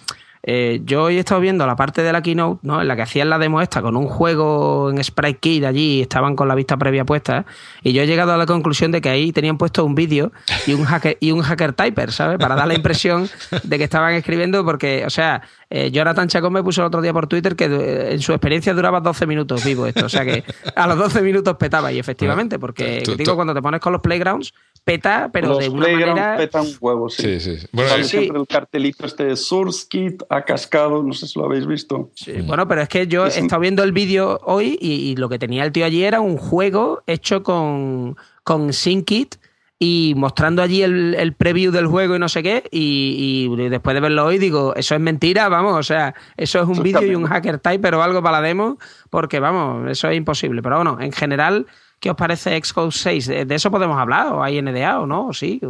eh, yo he estado viendo la parte de la keynote, ¿no? En la que hacían la demo esta con un juego en Sprite Kit allí, estaban con la vista previa puesta, y yo he llegado a la conclusión de que ahí tenían puesto un vídeo y un hacker y un hacker typer, ¿sabes? Para dar la impresión de que estaban escribiendo, porque, o sea, eh, Jonathan Chacón me puso el otro día por Twitter que eh, en su experiencia duraba 12 minutos vivo esto, o sea que a los 12 minutos petaba, y efectivamente, porque digo, cuando te pones con los playgrounds, peta, pero de una manera. peta un huevo, sí. Sí, sí. Bueno, siempre el cartelito este de Source Kit ha cascado, no sé si lo habéis visto. Sí, bueno, pero es que yo he estado viendo el vídeo hoy y, lo que tenía el tío allí era un juego hecho con, con SyncKit y mostrando allí el, preview del juego y no sé qué, y, después de verlo hoy digo, eso es mentira, vamos, o sea, eso es un vídeo y un hacker type, pero algo para la demo, porque vamos, eso es imposible. Pero bueno, en general, ¿Qué os parece Xcode 6? ¿De, eso podemos hablar? ¿O hay NDA o no? ¿O sí?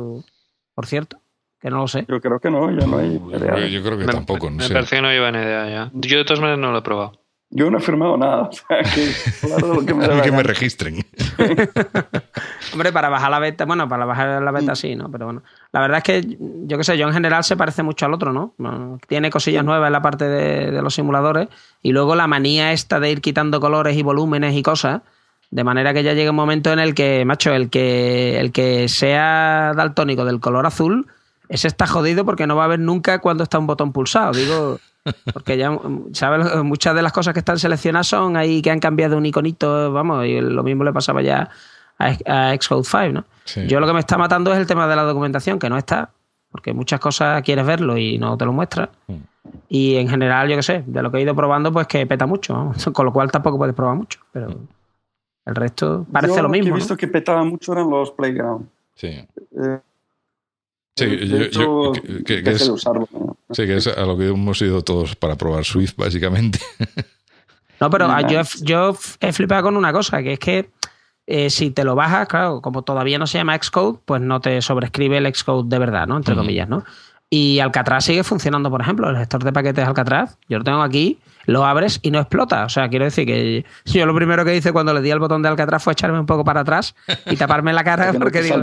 por cierto, que no lo sé. Yo creo que no, ya no hay NDA. Yo, creo que tampoco. No me parece que no lleva NDA ya. Yo de todas maneras no lo he probado. Yo no he firmado nada. O sea, que, claro, que, me, que me registren. Hombre, para bajar la beta, bueno, para bajar la beta sí, ¿no? Pero bueno, la verdad es que, yo qué sé, yo en general se parece mucho al otro, ¿no? Tiene cosillas nuevas en la parte de, de los simuladores y luego la manía esta de ir quitando colores y volúmenes y cosas de manera que ya llega un momento en el que, macho, el que, el que sea daltónico del color azul, ese está jodido porque no va a ver nunca cuando está un botón pulsado. Digo, porque ya, ¿sabes? Muchas de las cosas que están seleccionadas son ahí que han cambiado un iconito, vamos, y lo mismo le pasaba ya a, Xcode 5, ¿no? Yo lo que me está matando es el tema de la documentación, que no está, porque muchas cosas quieres verlo y no te lo muestra. Mm. Y en general, yo qué sé, de lo que he ido probando, pues que peta mucho, con lo cual tampoco puedes probar mucho, pero... Mm. El resto parece lo mismo. Lo que he visto que petaba mucho eran los playground. Sí. Eh, sí, yo, que, es, usarlo, sí, que es a lo que hemos ido todos para probar Swift, básicamente. No, pero yo, he flipado con una cosa, que es que eh, si te lo bajas, claro, como todavía no se llama Xcode, pues no te sobrescribe el Xcode de verdad, ¿no? Entre comillas, ¿no? Y Alcatraz sigue funcionando, por ejemplo, el gestor de paquetes Alcatraz, yo lo tengo aquí lo abres y no explota. O sea, quiero decir que yo lo primero que hice cuando le di al botón de Alcatraz fue echarme un poco para atrás y taparme la cara porque digo,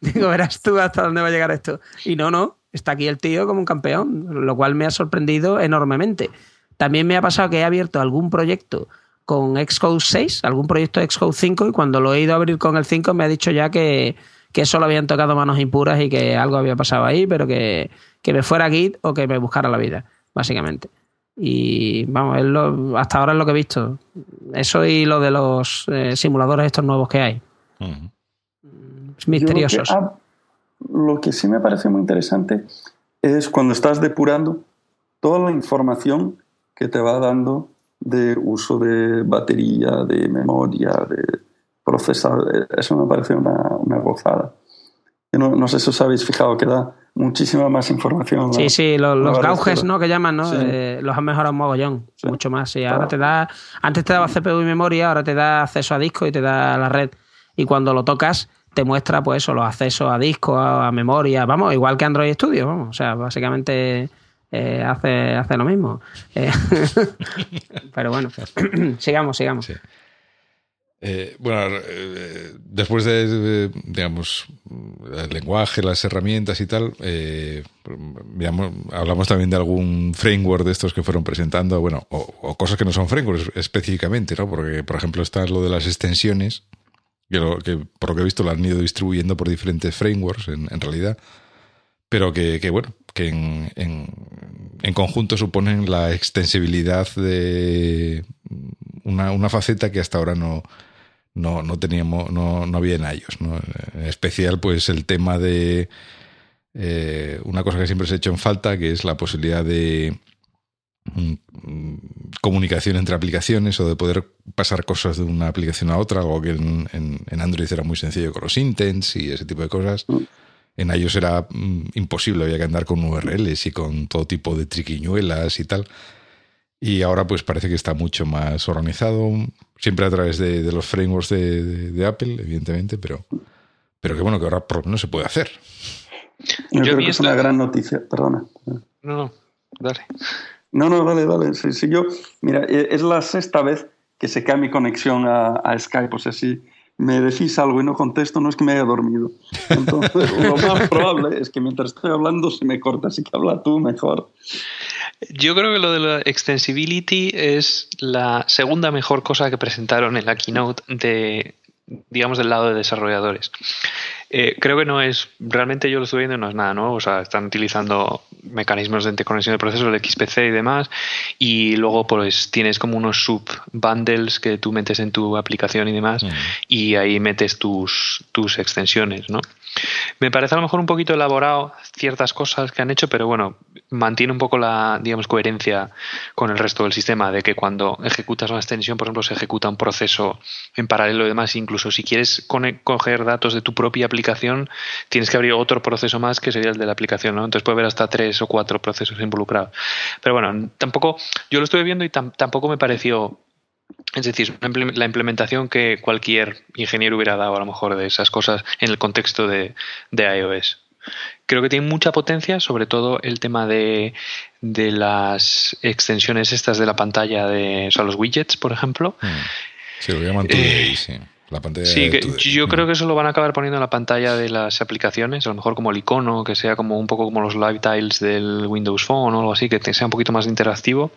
digo, verás tú hasta dónde va a llegar esto. Y no, no, está aquí el tío como un campeón, lo cual me ha sorprendido enormemente. También me ha pasado que he abierto algún proyecto con Xcode 6, algún proyecto de Xcode 5 y cuando lo he ido a abrir con el 5 me ha dicho ya que, que solo habían tocado manos impuras y que algo había pasado ahí, pero que, que me fuera Git o que me buscara la vida, básicamente. Y vamos, lo, hasta ahora es lo que he visto. Eso y lo de los eh, simuladores estos nuevos que hay. Misteriosos. Lo que, sí me parece muy interesante es cuando estás depurando toda la información que te va dando de uso de batería, de memoria, de procesador. Eso me parece una, una gozada. No, no, sé si os habéis fijado que da muchísima más información. Sí, sí, los, gauges, ¿no? Que llaman, ¿no? Eh, los han mejorado un mogollón, mucho más. Sí, ahora te da, antes te daba CPU y memoria, ahora te da acceso a disco y te da la red. Y cuando lo tocas, te muestra, pues eso, los accesos a disco, a, memoria, vamos, igual que Android Studio, vamos. O sea, básicamente eh, hace, hace lo mismo. Eh, pero bueno, sigamos, sigamos. Eh, bueno, después de, digamos, el lenguaje, las herramientas y tal, hablamos también de algún framework de estos que fueron presentando, bueno, o, cosas que no son frameworks específicamente, ¿no? Porque, por ejemplo, está lo de las extensiones, que, que por lo que he visto lo han ido distribuyendo por diferentes frameworks en, realidad, pero que, bueno, que en, en, conjunto suponen la extensibilidad de una, una faceta que hasta ahora no no, no teníamos, no, no había en ellos. ¿no? En especial, pues el tema de eh, una cosa que siempre se ha hecho en falta, que es la posibilidad de comunicación entre aplicaciones o de poder pasar cosas de una aplicación a otra, algo que en, en, Android era muy sencillo con los intents y ese tipo de cosas. En iOS era mm, imposible, había que andar con URLs y con todo tipo de triquiñuelas y tal. Y ahora pues parece que está mucho más organizado, siempre a través de, los frameworks de, Apple, evidentemente, pero, pero que bueno, que ahora no se puede hacer. Yo, creo que es una gran noticia, perdona. No, no, dale. No, no, dale, dale. Sí, yo, mira, e, es la sexta vez que se cae mi conexión a, a Skype, o sea, si me decís algo y no contesto, no es que me haya dormido. Entonces, lo más probable es que mientras estoy hablando se me corta, así que habla tú mejor. Yo creo que lo de la extensibility es la segunda mejor cosa que presentaron en la keynote de, digamos, del lado de desarrolladores. Eh, creo que no es, realmente yo lo estoy viendo, no es nada nuevo, o sea, están utilizando mecanismos de interconexión de procesos, el XPC y demás, y luego pues tienes como unos sub-bundles que tú metes en tu aplicación y demás, y ahí metes tus, tus extensiones, ¿no? Me parece a lo mejor un poquito elaborado ciertas cosas que han hecho, pero bueno, mantiene un poco la, digamos, coherencia con el resto del sistema, de que cuando ejecutas una extensión, por ejemplo, se ejecuta un proceso en paralelo y demás, incluso si quieres coger datos de tu propia aplicación, tienes que abrir otro proceso más que sería el de la aplicación, ¿no? Entonces puede haber hasta tres o cuatro procesos involucrados. Pero bueno, tampoco, yo lo estuve viendo y tampoco me pareció es decir, la implementación que cualquier ingeniero hubiera dado a lo mejor de esas cosas en el contexto de, iOS. Creo que tiene mucha potencia, sobre todo el tema de, las extensiones estas de la pantalla, de, o sea, los widgets, por ejemplo. Mm. Sí, lo llaman eh, sí. La pantalla sí, yo mm. creo que eso lo van a acabar poniendo en la pantalla de las aplicaciones, a lo mejor como el icono, que sea como un poco como los live tiles del Windows Phone o algo así, que sea un poquito más interactivo.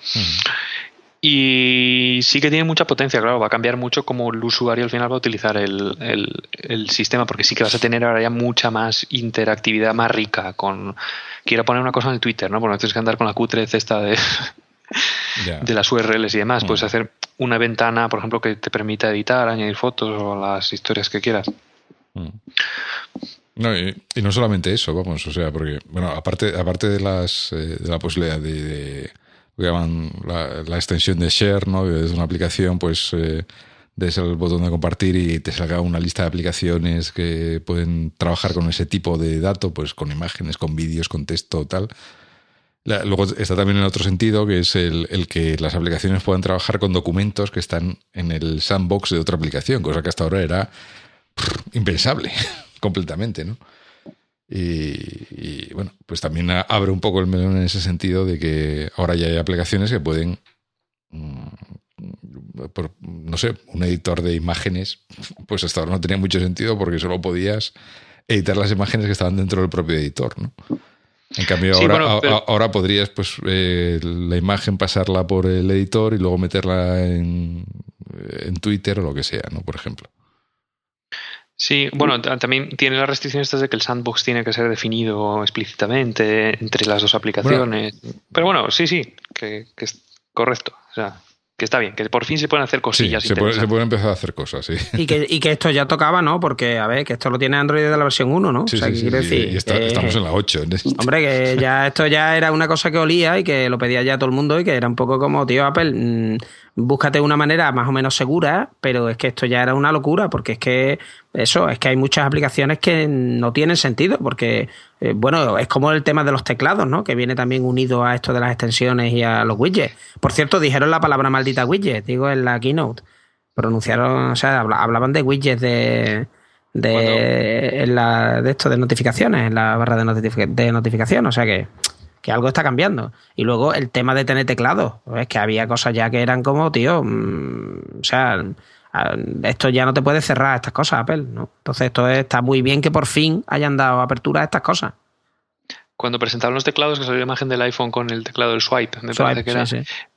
Y sí que tiene mucha potencia, claro, va a cambiar mucho cómo el usuario al final va a utilizar el, el, sistema, porque sí que vas a tener ahora ya mucha más interactividad más rica con... Quiero poner una cosa en el Twitter, ¿no? Porque no tienes que andar con la cutre esta de, de las URLs y demás. Puedes mm. hacer una ventana, por ejemplo, que te permita editar, añadir fotos o las historias que quieras. Mm. No, y, no solamente eso, vamos, o sea, porque, bueno, aparte, aparte de, las, eh, de la posibilidad de llaman la, extensión de share, ¿no? Desde una aplicación, pues eh, des el botón de compartir y te salga una lista de aplicaciones que pueden trabajar con ese tipo de datos, pues con imágenes, con vídeos, con texto, tal. Luego está también en otro sentido, que es el, el, que las aplicaciones puedan trabajar con documentos que están en el sandbox de otra aplicación, cosa que hasta ahora era impensable completamente, ¿no? Y, bueno, pues también abre un poco el melón en ese sentido de que ahora ya hay aplicaciones que pueden, mm, no sé, un editor de imágenes, pues hasta ahora no tenía mucho sentido porque solo podías editar las imágenes que estaban dentro del propio editor, ¿no? En cambio, ahora, ahora podrías, pues, eh, la imagen pasarla por el editor y luego meterla en, en Twitter o lo que sea, ¿no? Por ejemplo. Sí, bueno, también tiene las restricciones de que el sandbox tiene que ser definido explícitamente entre las dos aplicaciones. Pero bueno, sí, sí, que, es correcto. O sea, que está bien, que por fin se pueden hacer cosillas. Sí, se, puede, se pueden empezar a hacer cosas, sí. Y que, y que esto ya tocaba, ¿no? Porque, a ver, que esto lo tiene Android de la versión 1, ¿no? Sí, o sea, sí, decir, y estamos en la 8. Hombre, que ya esto ya era una cosa que olía y que lo pedía ya todo el mundo y que era un poco como, tío, Apple, mm, búscate una manera más o menos segura, pero es que esto ya era una locura, porque es que eso, es que hay muchas aplicaciones que no tienen sentido, porque, eh, bueno, es como el tema de los teclados, ¿no? Que viene también unido a esto de las extensiones y a los widgets. Por cierto, dijeron la palabra maldita widget, digo, en la keynote. Pronunciaron, o sea, hablaban de widgets de, de, en la, de esto de notificaciones, en la barra de, de notificación, o sea que que algo está cambiando. Y luego el tema de tener teclado, es que había cosas ya que eran como, tío, mm, o sea, esto ya no te puede cerrar estas cosas, Apple, ¿no? Entonces esto está muy bien que por fin hayan dado apertura a estas cosas. Cuando presentaron los teclados, que salió la imagen del iPhone con el teclado del swipe, me parece que era,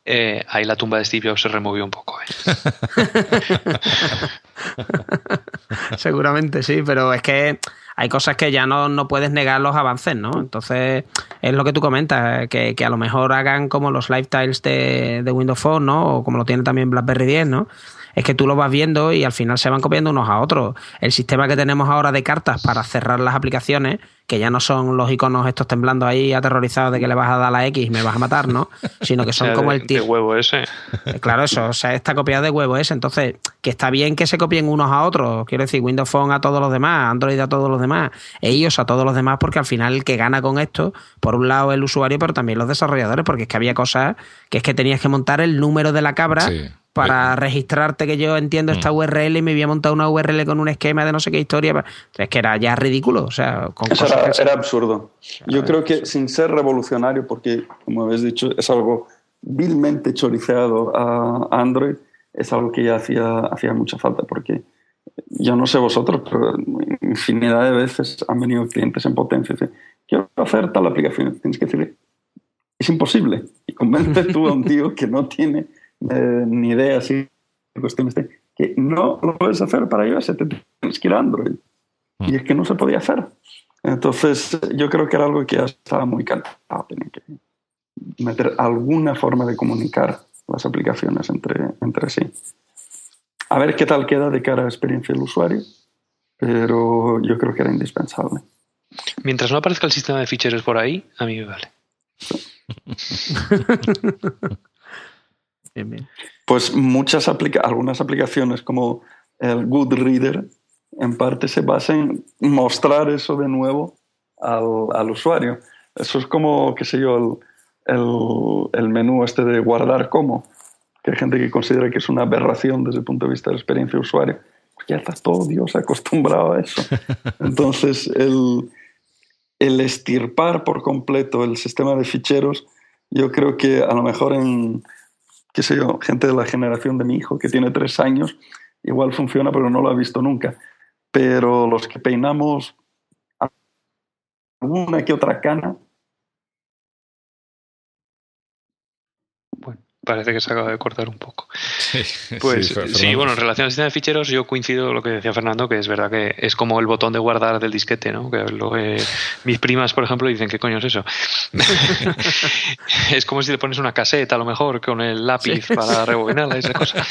eh, ahí la tumba de Steve Jobs se removió un poco. ¿eh? Seguramente sí, pero es que hay cosas que ya no, no, puedes negar los avances, ¿no? Entonces, es lo que tú comentas, que, que a lo mejor hagan como los lifestyles de, de Windows Phone, ¿no? O como lo tiene también BlackBerry 10, ¿no? Es que tú lo vas viendo y al final se van copiando unos a otros. El sistema que tenemos ahora de cartas para cerrar las aplicaciones, que ya no son los iconos estos temblando ahí aterrorizados de que le vas a dar la X y me vas a matar, ¿no? Sino que son como el tío. De huevo ese. Eh, claro, eso, o sea, está copiado de huevo ese. Entonces, que está bien que se copien unos a otros. Quiero decir, Windows Phone a todos los demás, Android a todos los demás, ellos a todos los demás, porque al final el que gana con esto, por un lado el usuario, pero también los desarrolladores, porque es que había cosas que es que tenías que montar el número de la cabra para registrarte que yo entiendo esta mm. URL y me había montado una URL con un esquema de no sé qué historia. Es que era ya ridículo. O sea, Eso era, absurdo. Yo creo que sin ser revolucionario, porque como habéis dicho, es algo vilmente choriceado a Android, es algo que ya hacía, hacía mucha falta, porque yo no sé vosotros, pero infinidad de veces han venido clientes en potencia y dicen, quiero hacer tal aplicación. Tienes que decir, es imposible. Y convence tú a un tío que no tiene eh, ni idea así, cuestiones de que no lo puedes hacer para iOS, te tienes que ir a Android. Mm. Y es que no se podía hacer. Entonces, yo creo que era algo que ya estaba muy calentado. Tenía que meter alguna forma de comunicar las aplicaciones entre, entre sí. A ver qué tal queda de cara a la experiencia del usuario, pero yo creo que era indispensable. Mientras no aparezca el sistema de ficheros por ahí, a mí me vale. Pues muchas algunas aplicaciones como el Goodreader en parte se basan en mostrar eso de nuevo al, usuario. Eso es como, qué sé yo, el, el, menú este de guardar como, que hay gente que considera que es una aberración desde el punto de vista de la experiencia de usuario. Pues ya está todo Dios acostumbrado a eso. Entonces, el, el estirpar por completo el sistema de ficheros, yo creo que a lo mejor en qué sé yo, gente de la generación de mi hijo que tiene tres años, igual funciona, pero no lo ha visto nunca. Pero los que peinamos alguna que otra cana, Parece que se acaba de cortar un poco. Sí, pues sí, bueno, en relación al sistema de ficheros, yo coincido con lo que decía Fernando, que es verdad que es como el botón de guardar del disquete, ¿no? Que lo, mis primas, por ejemplo, dicen, ¿qué coño es eso? es como si le pones una caseta, a lo mejor, con el lápiz para rebobinarla, esa cosa.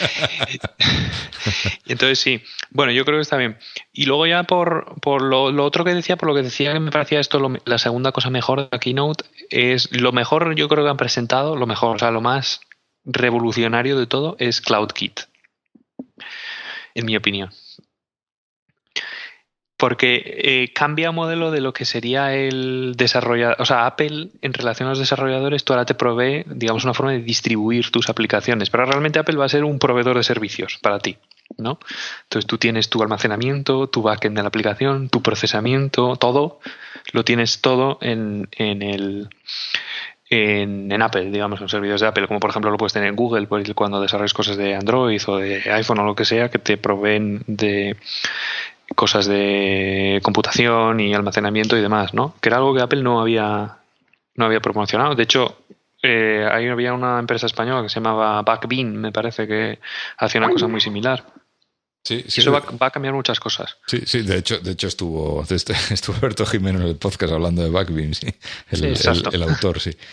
y entonces sí, bueno, yo creo que está bien. Y luego ya por, por lo, otro que decía, por lo que decía que me parecía esto, la segunda cosa mejor de la keynote, es lo mejor yo creo que han presentado, lo mejor, o sea, lo más revolucionario de todo es CloudKit, en mi opinión. Porque eh, cambia modelo de lo que sería el desarrollador. O sea, Apple, en relación a los desarrolladores, tú ahora te provee, digamos, una forma de distribuir tus aplicaciones. Pero realmente Apple va a ser un proveedor de servicios para ti. ¿no? Entonces tú tienes tu almacenamiento, tu backend de la aplicación, tu procesamiento, todo, lo tienes todo en, en el, en, Apple, digamos, en servidores de Apple, como por ejemplo lo puedes tener en Google cuando desarrolles cosas de Android o de iPhone o lo que sea, que te proveen de cosas de computación y almacenamiento y demás, ¿no? Que era algo que Apple no había, no había promocionado. De hecho, eh, ahí había una empresa española que se llamaba Backbean, me parece que hacía una cosa muy similar. Sí, sí, Eso va, a cambiar muchas cosas. Sí, sí, de hecho, de hecho estuvo, estuvo Alberto Jiménez en el podcast hablando de Backbeam, sí. El, el, autor, sí.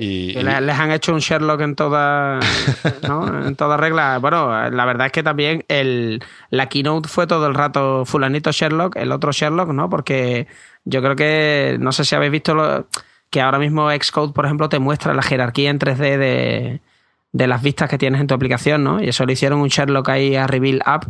Y, les, han hecho un Sherlock en toda, ¿no? en toda regla. Bueno, la verdad es que también el, la keynote fue todo el rato fulanito Sherlock, el otro Sherlock, ¿no? Porque yo creo que, no sé si habéis visto lo, que ahora mismo Xcode, por ejemplo, te muestra la jerarquía en 3D de, de las vistas que tienes en tu aplicación, ¿no? Y eso le hicieron un Sherlock ahí a Reveal App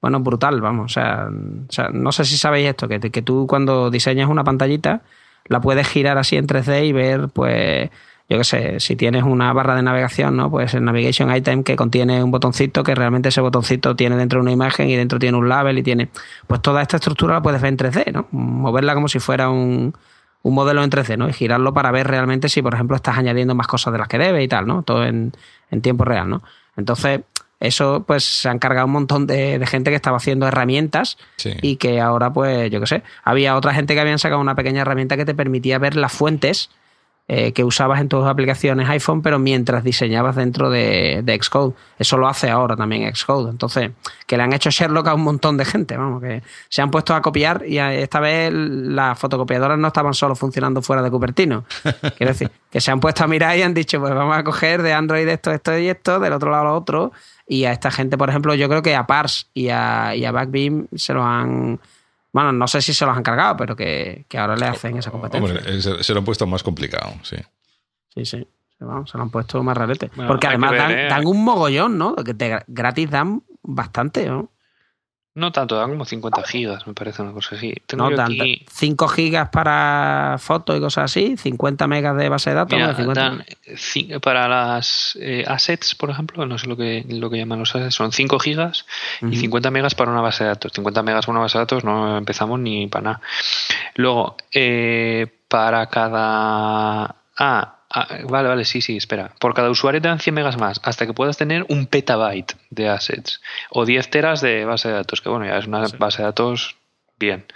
bueno, brutal, vamos. O sea, no sé si sabéis esto, que, que tú cuando diseñas una pantallita la puedes girar así en 3D y ver, pues, yo qué sé, si tienes una barra de navegación, ¿no? Pues el Navigation Item que contiene un botoncito que realmente ese botoncito tiene dentro una imagen y dentro tiene un label y tiene... Pues toda esta estructura la puedes ver en 3D, ¿no? Moverla como si fuera un, un modelo en 3D, ¿no? Y girarlo para ver realmente si, por ejemplo, estás añadiendo más cosas de las que debe y tal, ¿no? Todo en, en tiempo real, ¿no? Entonces, eso pues se han cargado un montón de, gente que estaba haciendo herramientas y que ahora pues yo qué sé, había otra gente que habían sacado una pequeña herramienta que te permitía ver las fuentes eh, que usabas en tus aplicaciones iPhone, pero mientras diseñabas dentro de, Xcode. Eso lo hace ahora también Xcode. Entonces, que le han hecho Sherlock a un montón de gente, vamos, que se han puesto a copiar y esta vez las fotocopiadoras no estaban solo funcionando fuera de Cupertino. Quiero decir, que se han puesto a mirar y han dicho, pues vamos a coger de Android esto, esto y esto, del otro lado lo otro. Y a esta gente, por ejemplo, yo creo que a Pars y a, y a Backbeam se lo han bueno, no sé si se los han cargado, pero que, ahora le hacen esa competencia. Hombre, se, lo han pusto más complicado, sí. Sí, sí. se lo han puesto más rarete. Porque además ¿eh? dan, un mogollón, ¿no? Que te, gratis dan bastante, ¿no? No tanto, dan como 50 gigas, me parece una cosa así. no tanto. 5 gigas para fotos y cosas así, 50 megas de base de datos. para las eh, assets, por ejemplo, no sé lo que, lo que llaman los assets, son 5 gigas y 50 megas para una base de datos. 50 megas para una base de datos no empezamos ni para nada. Luego, eh, para cada... Ah, Ah, vale, vale, sí, sí, espera. Por cada usuario te dan 100 megas más, hasta que puedas tener un petabyte de assets o 10 teras de base de datos, que bueno, ya es una base de datos bien.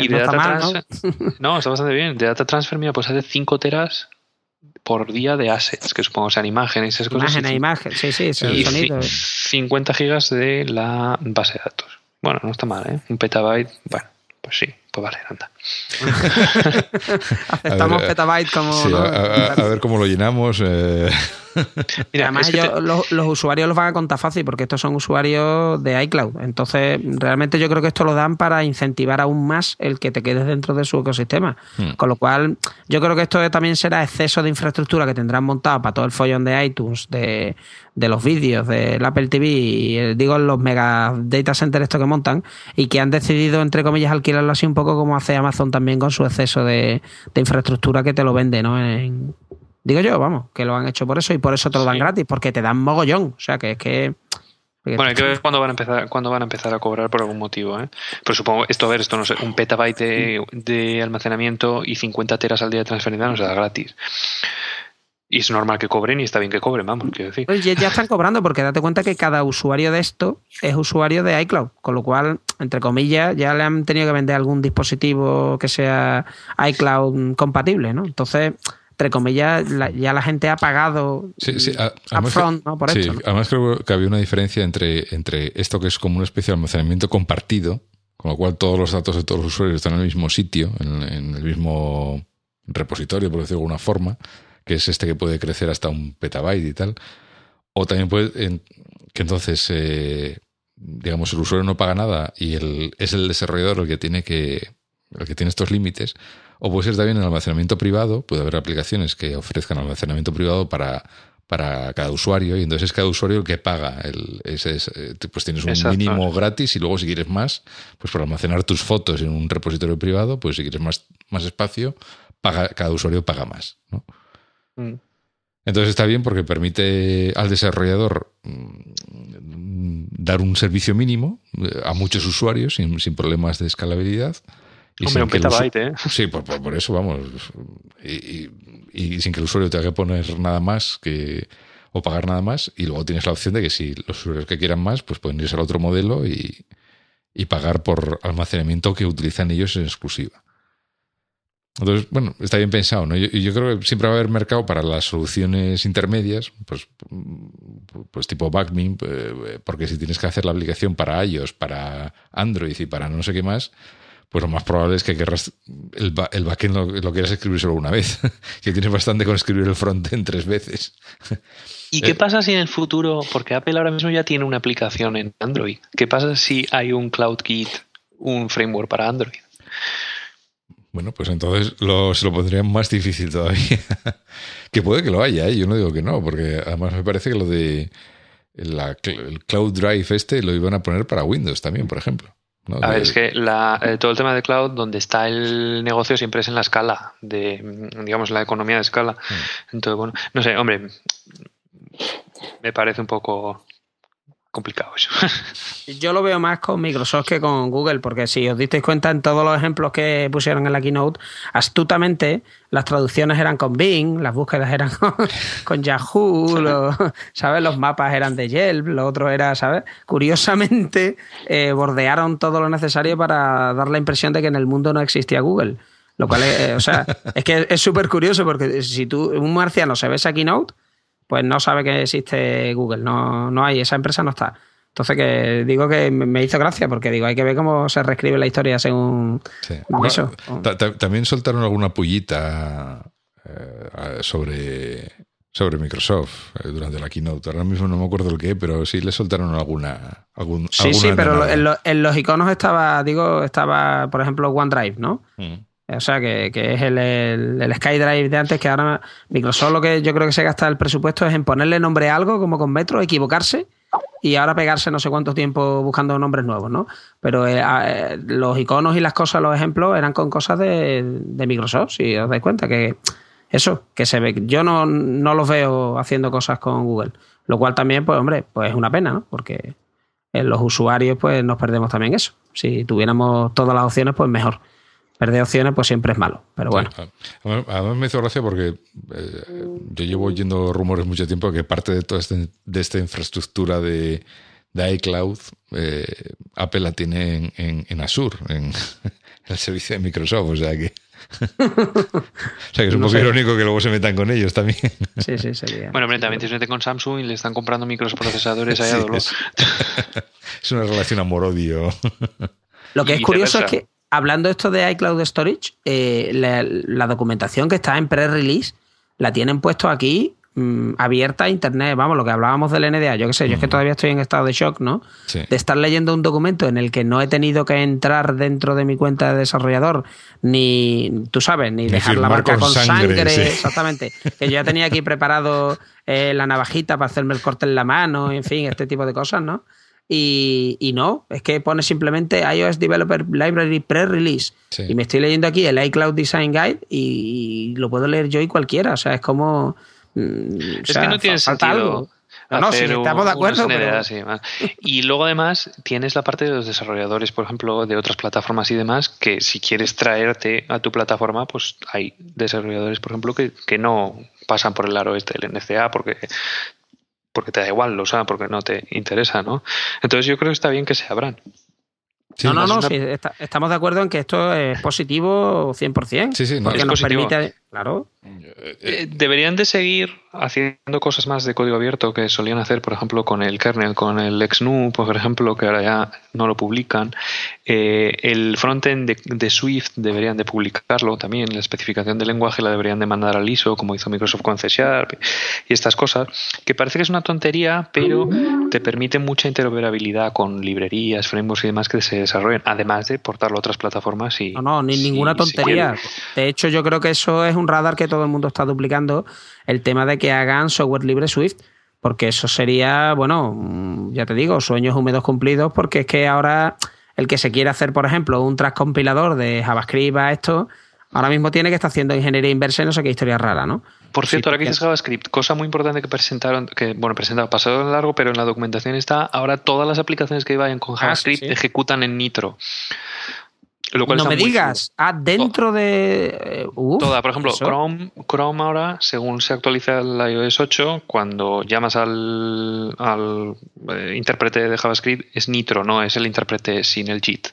y de data ¿no? está bastante bien. De data transfer, mira, pues hace 5 teras por día de assets, que supongo sean imágenes, esas cosas. Imagen a imagen, sí, sí, y sonido. 50 gigas de la base de datos. Bueno, no está mal, ¿eh? Un petabyte, bueno, pues sí, pues vale, anda. Aceptamos petabyte como. a, ver cómo lo llenamos. Eh. Mira, Además, los, usuarios los van a contar fácil porque estos son usuarios de iCloud. Entonces, realmente yo creo que esto lo dan para incentivar aún más el que te quedes dentro de su ecosistema. Hmm. Con lo cual, yo creo que esto también será exceso de infraestructura que tendrán montado para todo el follón de iTunes, de, de los vídeos, del Apple TV, y, eh, digo, los mega data centers esto que montan, y que han decidido, entre comillas, alquilarlo así un poco como hace Amazon también con su exceso de, infraestructura que te lo vende, ¿no? digo yo, vamos, que lo han hecho por eso y por eso te lo dan gratis, porque te dan mogollón. O sea, que es que. Bueno, hay que ver cuándo van a empezar, cuándo van a empezar a cobrar por algún motivo, ¿eh? Pero supongo, esto a ver, esto no sé, un petabyte de, de almacenamiento y 50 teras al día de transferencia no se da gratis. Y es normal que cobren y está bien que cobren, vamos, quiero decir. Pues ya, están cobrando porque date cuenta que cada usuario de esto es usuario de iCloud, con lo cual, entre comillas, ya le han tenido que vender algún dispositivo que sea iCloud compatible, ¿no? Entonces, entre comillas, ya la gente ha pagado sí, sí, upfront, ¿no? Por sí, además creo que había una diferencia entre, entre esto que es como una especie de almacenamiento compartido, con lo cual todos los datos de todos los usuarios están en el mismo sitio, en, en el mismo repositorio, por decirlo de alguna forma, que es este que puede crecer hasta un petabyte y tal. O también puede que entonces, eh, digamos, el usuario no paga nada y el, es el desarrollador el que tiene que el que tiene estos límites. O puede ser también el almacenamiento privado. Puede haber aplicaciones que ofrezcan almacenamiento privado para, para cada usuario y entonces es cada usuario el que paga. El, ese eh, pues tienes un mínimo gratis y luego si quieres más, pues para almacenar tus fotos en un repositorio privado, pues si quieres más, más espacio, paga, cada usuario paga más. ¿no? Mm. Entonces está bien porque permite al desarrollador mm, dar un servicio mínimo eh, a muchos usuarios sin, problemas de escalabilidad. Y Hombre, un petabyte, ¿eh? Sí, por, eso vamos. Y, sin que el usuario tenga que poner nada más que o pagar nada más. Y luego tienes la opción de que si los usuarios que quieran más, pues pueden irse al otro modelo y, y pagar por almacenamiento que utilizan ellos en exclusiva. Entonces, bueno, está bien pensado, ¿no? Yo, yo, creo que siempre va a haber mercado para las soluciones intermedias, pues, pues tipo Backme, eh, porque si tienes que hacer la aplicación para iOS, para Android y para no sé qué más, pues lo más probable es que querrás el, el backend lo, lo, quieras escribir solo una vez, que tienes bastante con escribir el frontend tres veces. ¿Y qué eh, pasa si en el futuro, porque Apple ahora mismo ya tiene una aplicación en Android, qué pasa si hay un CloudKit, un framework para Android? Bueno, pues entonces lo, se lo pondrían más difícil todavía. que puede que lo haya, ¿eh? yo no digo que no, porque además me parece que lo de el Cloud Drive este lo iban a poner para Windows también, por ejemplo. A ver, es que eh, todo el tema de cloud, donde está el negocio siempre es en la escala, de, digamos, la economía de escala. Mm. Entonces, bueno, no sé, hombre, me parece un poco complicado eso. Yo lo veo más con Microsoft que con Google, porque si os disteis cuenta en todos los ejemplos que pusieron en la keynote, astutamente las traducciones eran con Bing, las búsquedas eran con, Yahoo, ¿sabes? Los mapas eran de Yelp, lo otro era, ¿sabes? Curiosamente, eh, bordearon todo lo necesario para dar la impresión de que en el mundo no existía Google. Lo cual es, eh, o sea, es que es súper curioso porque si tú, un marciano se ve esa keynote, pues no sabe que existe Google, no, no hay, esa empresa no está. Entonces que digo que me hizo gracia porque digo, hay que ver cómo se reescribe la historia según eso. También soltaron alguna pullita eh, sobre, sobre Microsoft eh, durante la keynote. Ahora mismo no me acuerdo el qué, pero sí le soltaron alguna. Algún, sí, sí, pero en, los iconos estaba, digo, estaba, por ejemplo, OneDrive, ¿no? Mm. O sea, que, es el, el, SkyDrive de antes, que ahora Microsoft lo que yo creo que se gasta el presupuesto es en ponerle nombre a algo, como con Metro, equivocarse y ahora pegarse no sé cuánto tiempo buscando nombres nuevos, ¿no? Pero eh, eh, los iconos y las cosas, los ejemplos, eran con cosas de, Microsoft, si os dais cuenta, que eso, que se ve. Yo no, no los veo haciendo cosas con Google, lo cual también, pues hombre, pues es una pena, ¿no? Porque los usuarios, pues nos perdemos también eso. Si tuviéramos todas las opciones, pues mejor perder opciones pues siempre es malo, pero bueno. Además me hizo gracia porque eh, yo llevo oyendo rumores mucho tiempo que parte de toda este, de esta infraestructura de, iCloud, eh, Apple la tiene en, en, Azure, en el servicio de Microsoft, o sea que... o sea que es un poco irónico que luego se metan con ellos también. Sí, sí, sería. Bueno, hombre, también se mete con Samsung y le están comprando microprocesadores allá es, es, una relación amor-odio. Lo que es curioso es que hablando esto de iCloud Storage, eh, la, documentación que está en pre-release la tienen puesto aquí mm, abierta a internet. Vamos, lo que hablábamos del NDA. Yo qué sé, yo es que todavía estoy en estado de shock, ¿no? De estar leyendo un documento en el que no he tenido que entrar dentro de mi cuenta de desarrollador, ni, tú sabes, ni, dejar la marca con, sangre. exactamente. Que yo ya tenía aquí preparado eh, la navajita para hacerme el corte en la mano, en fin, este tipo de cosas, ¿no? Y, no, es que pone simplemente iOS Developer Library Pre-Release. Y me estoy leyendo aquí el iCloud Design Guide y, lo puedo leer yo y cualquiera. O sea, es como. Mm, es que no tiene sentido. No, no, sí, estamos de acuerdo. Y luego además tienes la parte de los desarrolladores, por ejemplo, de otras plataformas y demás, que si quieres traerte a tu plataforma, pues hay desarrolladores, por ejemplo, que, que no pasan por el aro este del NCA porque porque te da igual, lo saben, porque no te interesa, ¿no? Entonces yo creo que está bien que se abran. no, no, no, sí, estamos de acuerdo en que esto es positivo 100%. Sí, sí, no, porque nos permite, claro. Eh, deberían de seguir haciendo cosas más de código abierto que solían hacer, por ejemplo, con el kernel, con el XNU, por ejemplo, que ahora ya no lo publican. Eh, el frontend de, Swift deberían de publicarlo también, la especificación del lenguaje la deberían de mandar al ISO, como hizo Microsoft con C Sharp y estas cosas, que parece que es una tontería, pero te permite mucha interoperabilidad con librerías, frameworks y demás que se desarrollen, además de portarlo a otras plataformas y... No, no, ni ninguna tontería. de hecho, yo creo que eso es un radar que todo el mundo está duplicando, el tema de que hagan software libre Swift, porque eso sería, bueno, ya te digo, sueños húmedos cumplidos, porque es que ahora el que se quiere hacer, por ejemplo, un compilador de JavaScript a esto, ahora mismo tiene que estar haciendo ingeniería inversa y no sé qué historia rara, ¿no? Por cierto, ahora que dices JavaScript, cosa muy importante que presentaron, que bueno, presentado pasado en largo, pero en la documentación está, ahora todas las aplicaciones que vayan con ah, JavaScript ejecutan en Nitro no me digas, ah, dentro de... Eh, toda, por ejemplo, Chrome, Chrome ahora, según se actualiza el iOS 8, cuando llamas al, al eh, intérprete de JavaScript es Nitro, no es el intérprete sin el JIT.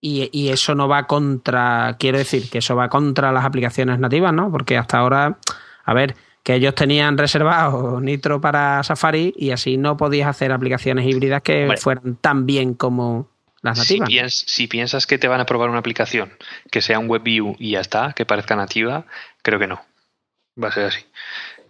Y, y, eso no va contra, quiero decir, que eso va contra las aplicaciones nativas, ¿no? Porque hasta ahora, a ver, que ellos tenían reservado Nitro para Safari y así no podías hacer aplicaciones híbridas que fueran tan bien como si, piensas que te van a probar una aplicación que sea un WebView y ya está, que parezca nativa, creo que no. Va a ser así.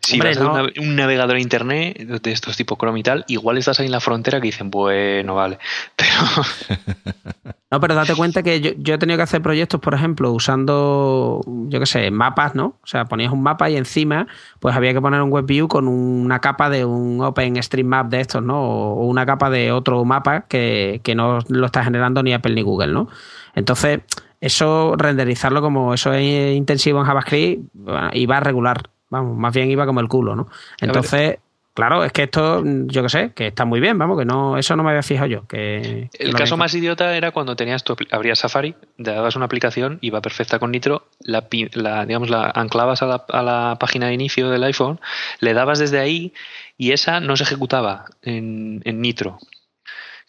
Si vas a un navegador a internet de estos tipo Chrome y tal, igual estás ahí en la frontera que dicen, bueno, vale. Pero. No, pero date cuenta que yo, he tenido que hacer proyectos, por ejemplo, usando, yo qué sé, mapas, ¿no? O sea, ponías un mapa y encima, pues había que poner un WebView con una capa de un OpenStreetMap de estos, ¿no? O una capa de otro mapa que, que no lo está generando ni Apple ni Google, ¿no? Entonces, eso, renderizarlo como eso es intensivo en JavaScript, iba a regular. Vamos, más bien iba como el culo, ¿no? Entonces, Claro, es que esto, yo que sé, que está muy bien, vamos, que no, eso no me había fijado yo. Que, el caso más idiota era cuando tenías tu, abrías Safari, te dabas una aplicación, iba perfecta con Nitro, la, la digamos, la anclabas a la, a la, página de inicio del iPhone, le dabas desde ahí y esa no se ejecutaba en, en Nitro.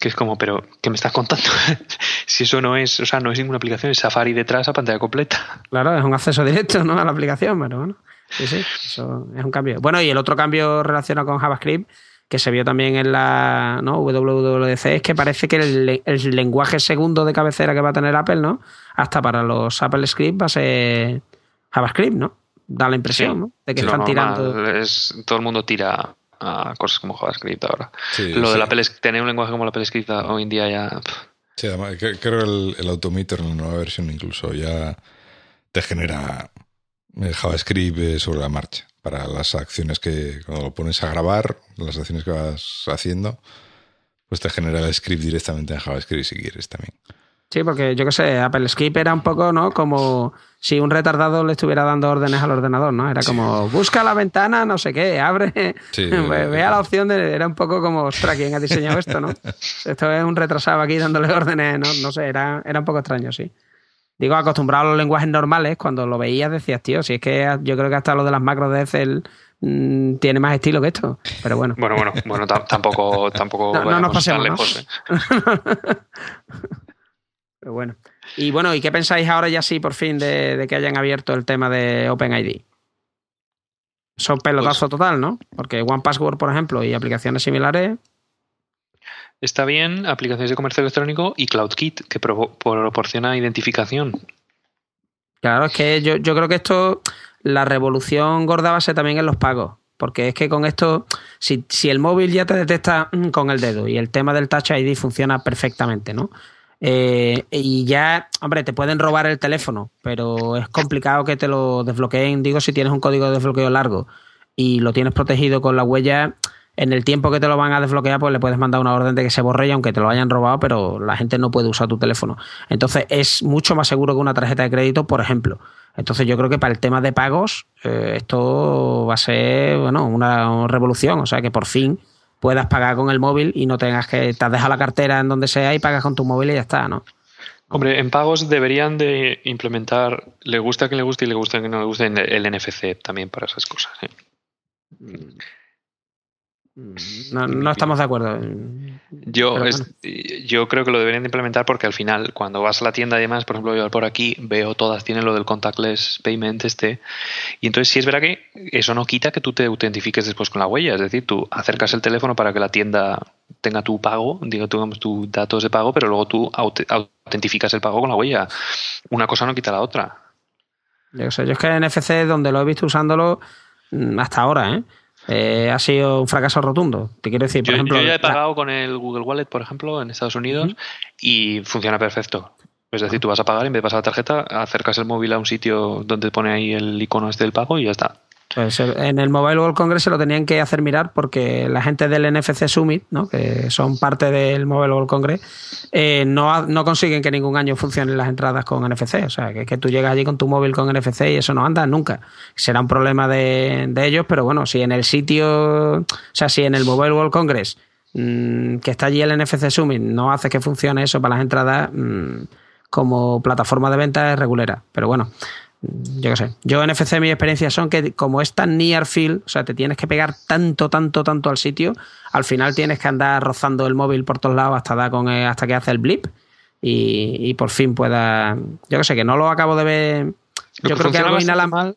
Que es como, pero, ¿qué me estás contando? si eso no es, o sea, no es ninguna aplicación, es Safari detrás a pantalla completa. Claro, es un acceso directo, ¿no? A la aplicación, pero bueno. Sí, sí, eso es un cambio. Bueno, y el otro cambio relacionado con JavaScript, que se vio también en la ¿no? WWDC, es que parece que el, lenguaje segundo de cabecera que va a tener Apple, ¿no? Hasta para los Apple Script va a ser JavaScript, ¿no? Da la impresión, ¿no? De que están tirando. Es, todo el mundo tira a cosas como JavaScript ahora. lo de Apple, tener un lenguaje como la Apple Script hoy en día ya. Sí, además, creo que el, el Autometer en la nueva versión incluso ya te genera el JavaScript eh, sobre la marcha para las acciones que cuando lo pones a grabar, las acciones que vas haciendo, pues te genera el script directamente en JavaScript si quieres también. Sí, porque yo qué sé, Apple Script era un poco, ¿no? Como si un retardado le estuviera dando órdenes al ordenador, ¿no? Era como, busca la ventana, no sé qué, abre, vea la opción de... Era un poco como, ostras, ¿quién ha diseñado esto, no? Esto es un retrasado aquí dándole órdenes, ¿no? No sé, era, era un poco extraño, sí. Digo, acostumbrado a los lenguajes normales, cuando lo veías decías, tío, si es que yo creo que hasta lo de las macros de Excel mm, tiene más estilo que esto. Pero bueno. Bueno, bueno, bueno, tampoco, tampoco no, nos pasemos, lejos. ¿eh? pero bueno. Y bueno, ¿y qué pensáis ahora ya sí, por fin, de, que hayan abierto el tema de OpenID? Son pelotazo pues total, ¿no? Porque One Password, por ejemplo, y aplicaciones similares Está bien aplicaciones de comercio electrónico y CloudKit, que proporciona identificación. Claro, es que yo, yo creo que esto, la revolución gorda va a ser también en los pagos. Porque es que con esto, si, si el móvil ya te detecta con el dedo y el tema del Touch ID funciona perfectamente, ¿no? Eh, y ya, hombre, te pueden robar el teléfono, pero es complicado que te lo desbloqueen. Digo, si tienes un código de desbloqueo largo y lo tienes protegido con la huella, en el tiempo que te lo van a desbloquear, pues le puedes mandar una orden de que se borre, aunque te lo hayan robado, pero la gente no puede usar tu teléfono. Entonces es mucho más seguro que una tarjeta de crédito, por ejemplo. Entonces yo creo que para el tema de pagos, eh, esto va a ser bueno, una revolución. O sea que por fin puedas pagar con el móvil y no tengas que te has dejado la cartera en donde sea y pagas con tu móvil y ya está, ¿no? Hombre, en pagos deberían de implementar, le gusta a quien le guste y le gusta a quien no le guste, el NFC también para esas cosas. ¿eh? Mm. No, no, estamos de acuerdo. Yo, yo creo que lo deberían implementar porque al final, cuando vas a la tienda y demás, por ejemplo, yo por aquí veo todas tienen lo del contactless payment este. Y entonces, sí es verdad que eso no quita que tú te autentifiques después con la huella. Es decir, tú acercas el teléfono para que la tienda tenga tu pago, digo, tengamos tus datos de pago, pero luego tú autentificas el pago con la huella. Una cosa no quita la otra. Yo sé, yo es que en NFC, donde lo he visto usándolo mm, hasta ahora, ¿eh? Eh, ha sido un fracaso rotundo. Te quiero decir, por yo, ejemplo. Yo ya he pagado con el Google Wallet, por ejemplo, en Estados Unidos y funciona perfecto. Es decir, tú vas a pagar, en vez de pasar la tarjeta, acercas el móvil a un sitio donde pone ahí el icono este del pago y ya está. Pues en el Mobile World Congress se lo tenían que hacer mirar porque la gente del NFC Summit, ¿no? que son parte del Mobile World Congress, eh, no, no, consiguen que ningún año funcionen las entradas con NFC. O sea, que, que, tú llegas allí con tu móvil con NFC y eso no anda nunca. Será un problema de, ellos, pero bueno, si en el sitio, o sea, si en el Mobile World Congress, mm, que está allí el NFC Summit, no hace que funcione eso para las entradas, mm, como plataforma de venta es regulera. Pero bueno, yo qué sé. Yo NFC mi experiencia son que como es tan near field, o sea, te tienes que pegar tanto, tanto, tanto al sitio, al final tienes que andar rozando el móvil por todos lados hasta, da con, eh, hasta que hace el blip y, por fin pueda... Yo qué sé, que no lo acabo de ver... yo creo que algo mal.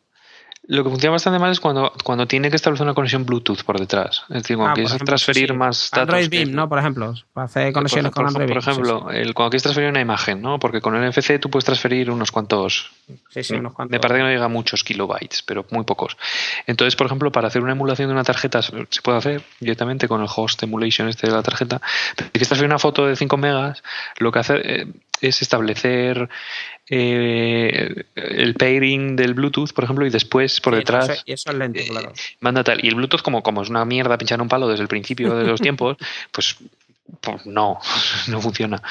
Lo que funciona bastante mal es cuando, cuando tiene que establecer una conexión Bluetooth por detrás. Es decir, cuando ah, quieres transferir más datos. Android Beam, ¿no? Por ejemplo, para hacer conexiones con Android Por ejemplo, El, cuando quieres transferir una imagen, ¿no? Porque con el NFC tú puedes transferir unos cuantos. Sí, sí, unos cuantos. Me parece que no llega a muchos kilobytes, pero muy pocos. Entonces, por ejemplo, para hacer una emulación de una tarjeta se puede hacer directamente con el host emulation este de la tarjeta. Si quieres transferir una foto de 5 megas, lo que hace. Eh, es establecer eh, el pairing del Bluetooth, por ejemplo, y después por detrás. Y eso es lento, eh, manda tal. Y el Bluetooth, como, como es una mierda pinchar un palo desde el principio de los tiempos, pues, pues, no, no funciona.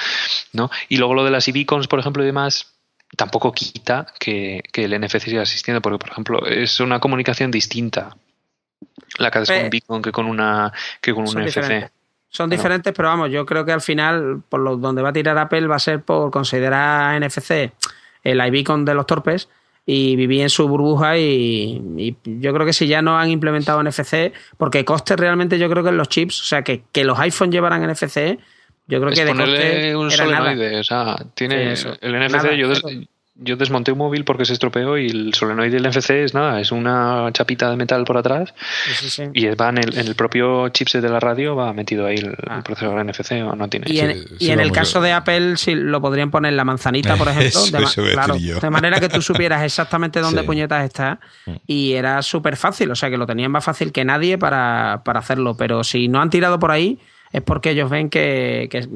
¿no? Y luego lo de las beacons, por ejemplo, y demás, tampoco quita que, que el NFC siga existiendo, porque, por ejemplo, es una comunicación distinta la que haces con Eh, Beacon que con una que con un NFC. Son diferentes, pero vamos, yo creo que al final, por lo donde va a tirar Apple, va a ser por considerar NFC el iBeacon de los torpes y vivir en su burbuja y, y yo creo que si ya no han implementado NFC, porque coste realmente yo creo que en los chips, o sea, que, que los iPhone llevaran NFC, yo creo Es que de ponerle coste un solenoide, o sea, tiene Sí, eso. el NFC, Nada, yo, des-. Yo desmonté un móvil porque se estropeó y el solenoide del NFC es nada, es una chapita de metal por atrás Sí, sí, sí. y va en el, en el propio chipset de la radio va metido ahí el, Ah. el procesador NFC o no tiene. Y en, Sí, y sí, en el caso de Apple, si lo podrían poner en la manzanita, por ejemplo. Eso- de, eso claro, de manera que tú supieras exactamente dónde Sí. puñetas está. Y era súper fácil, o sea que lo tenían más fácil que nadie para, para hacerlo. Pero si no han tirado por ahí, es porque ellos ven que, que,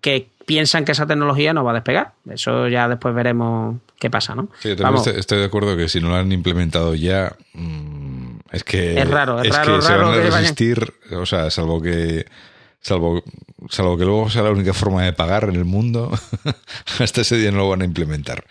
que piensan que esa tecnología no va a despegar. Eso ya después veremos qué pasa, ¿no? Sí, yo también Vamos, estoy, estoy de acuerdo que si no lo han implementado ya, mm, es que Es raro, es raro, que se van a que vayan- resistir, o sea, salvo que salvo salvo que luego sea la única forma de pagar en el mundo, hasta ese día no lo van a implementar.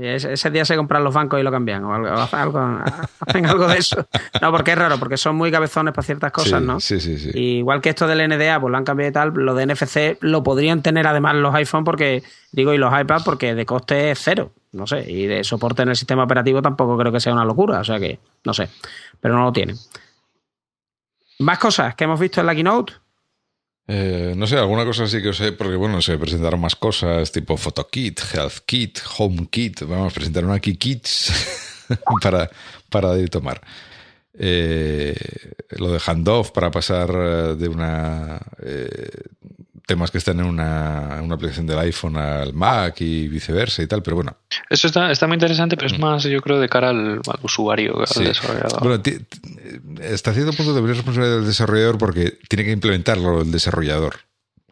Ese, día se compran los bancos y lo cambian o algo, algo, hacen algo de eso. No, porque es raro, porque son muy cabezones para ciertas cosas, sí, ¿no? Sí, sí, sí. Y igual que esto del NDA, pues lo han cambiado y tal, lo de NFC lo podrían tener además los iPhone porque, digo, y los iPad porque de coste es cero, no sé, y de soporte en el sistema operativo tampoco creo que sea una locura, o sea que, no sé, pero no lo tienen. Más cosas que hemos visto en la keynote. Eh, no sé, alguna cosa sí que os sé, porque bueno, se presentaron más cosas tipo PhotoKit, HealthKit, HomeKit. Vamos, presentaron aquí kits para, para de tomar. Eh, lo de handoff para pasar eh, de una eh, temas que están en una, aplicación del iPhone al Mac y viceversa y tal, pero bueno, Eso está, está muy interesante, pero es más, yo creo, de cara al, al usuario, al Sí. desarrollador. Bueno, hasta cierto punto debería responsabilidad del desarrollador porque tiene que implementarlo el desarrollador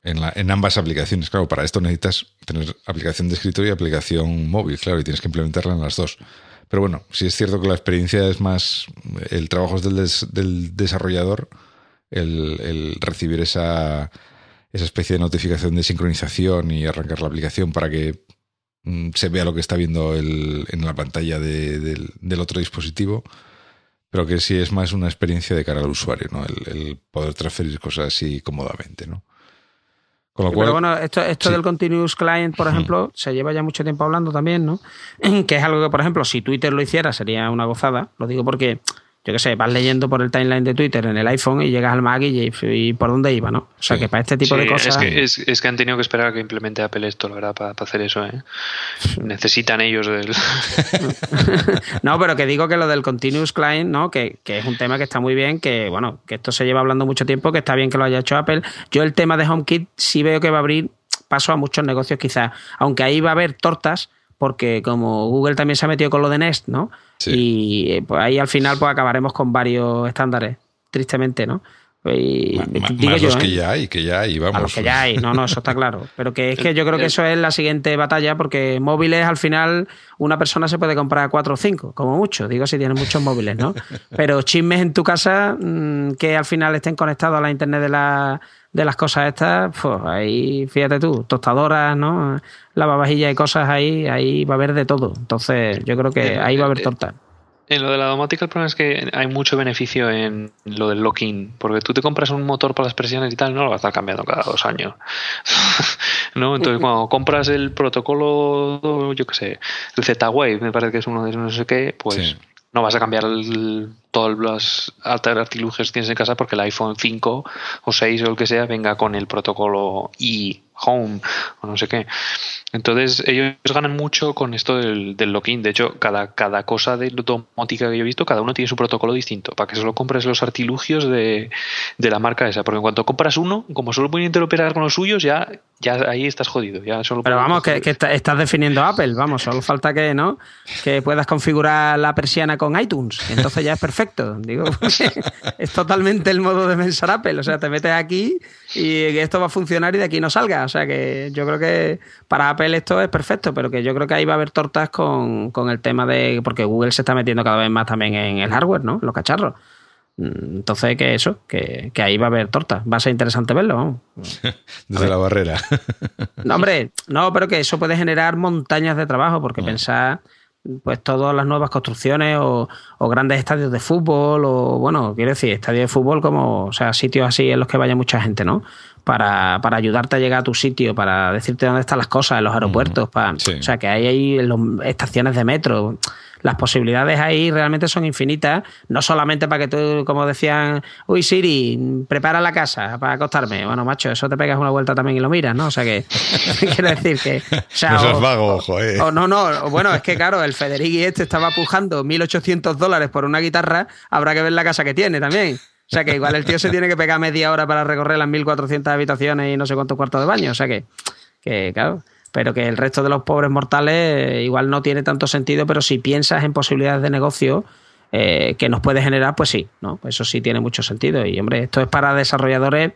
en, la- en ambas aplicaciones. Claro, para esto necesitas tener aplicación de escritorio y aplicación móvil, claro, y tienes que implementarla en las dos. Pero bueno, sí es cierto que la experiencia es más, el trabajo es del, des- del desarrollador, el, recibir esa, esa especie de notificación de sincronización y arrancar la aplicación para que mm, se vea lo que está viendo el- en la pantalla de- del, del otro dispositivo, pero que sí es más una experiencia de cara al usuario, ¿no? El, el poder transferir cosas así cómodamente, ¿no? Con lo cual, Pero bueno, esto, esto sí. del Continuous Client, por ejemplo, se lleva ya mucho tiempo hablando también, ¿no? Que es algo que, por ejemplo, si Twitter lo hiciera sería una gozada. Lo digo porque, yo qué sé, vas leyendo por el timeline de Twitter en el iPhone y llegas al Mac y, y por dónde iba, ¿no? O sea, Sí. que para este tipo Sí, de cosas... Es que, es, es que han tenido que esperar a que implemente Apple esto, la verdad, para, para hacer eso. ¿eh? Necesitan ellos del. no, pero que digo que lo del Continuous Client, ¿no? Que, que es un tema que está muy bien, que bueno, que esto se lleva hablando mucho tiempo, que está bien que lo haya hecho Apple. Yo el tema de HomeKit sí veo que va a abrir paso a muchos negocios quizás, aunque ahí va a haber tortas, porque como Google también se ha metido con lo de Nest, ¿no? Sí. Y eh, pues ahí al final pues acabaremos con varios estándares, tristemente, ¿no? Y, ma- ma- digo más yo, los ¿eh? que ya hay, que ya hay, vamos. A los que ya hay, no, no, eso está claro. Pero que es que yo creo que eso es la siguiente batalla, porque móviles al final una persona se puede comprar cuatro o cinco, como mucho, digo si tienes muchos móviles, ¿no? Pero chismes en tu casa mm, que al final estén conectados a la internet de, la, de las cosas estas, pues ahí, fíjate tú, tostadoras, ¿no? Lavavajillas y cosas ahí, ahí va a haber de todo. Entonces yo creo que ahí va a haber torta. En lo de la domótica, el problema es que hay mucho beneficio en lo del lock-in, porque tú te compras un motor para las persianas y tal, no lo vas a estar cambiando cada dos años. ¿No? Entonces, cuando compras el protocolo, yo qué sé, el Z-Wave, me parece que es uno de esos no sé qué, pues Sí. No vas a cambiar el- todos los artilugios que tienes en casa porque el iPhone 5 o 6 o el que sea venga con el protocolo y home o no sé qué. Entonces ellos ganan mucho con esto del, del lock-in. De hecho, cada, cada cosa de domótica que yo he visto, cada uno tiene su protocolo distinto para que solo compres los artilugios de, de la marca esa. Porque en cuanto compras uno, como solo pueden interoperar con los suyos, ya, ya ahí estás jodido. Ya solo Pero vamos, que, que está- estás definiendo Apple, vamos, solo falta que no que puedas configurar la persiana con iTunes, entonces ya es perfecto. Digo, es totalmente el modo de pensar Apple. O sea, te metes aquí y esto va a funcionar y de aquí no salga. O sea que yo creo que para Apple esto es perfecto, pero que yo creo que ahí va a haber tortas con, con el tema de. porque Google se está metiendo cada vez más también en el hardware, ¿no? Los cacharros. Mm, Entonces, que eso, que, que ahí va a haber tortas. Va a ser interesante verlo, vamos. Desde la barrera. No, hombre, no, pero que eso puede generar montañas de trabajo, porque pensar, pues todas las nuevas construcciones o, grandes estadios de fútbol o, bueno, quiero decir, estadios de fútbol como, o sea, sitios así en los que vaya mucha gente, ¿no? Para, para ayudarte a llegar a tu sitio, para decirte dónde están las cosas en los aeropuertos, para, o sea, que hay ahí estaciones de metro las posibilidades ahí realmente son infinitas, no solamente para que tú, como decían, uy Siri, prepara la casa para acostarme. Bueno, macho, eso te pegas una vuelta también y lo miras, ¿no? O sea que, quiero decir que... O sea, no vago, ojo, eh. no, no, bueno, es que claro, el Federighi este estaba pujando 1.800 dólares por una guitarra, habrá que ver la casa que tiene también. O sea que igual el tío se tiene que pegar media hora para recorrer las 1.400 habitaciones y no sé cuántos cuartos de baño. O sea que, que claro pero que el resto de los pobres mortales eh, igual no tiene tanto sentido, pero si piensas en posibilidades de negocio eh, que nos puede generar, pues sí, ¿no? Eso sí tiene mucho sentido. Y hombre, esto es para desarrolladores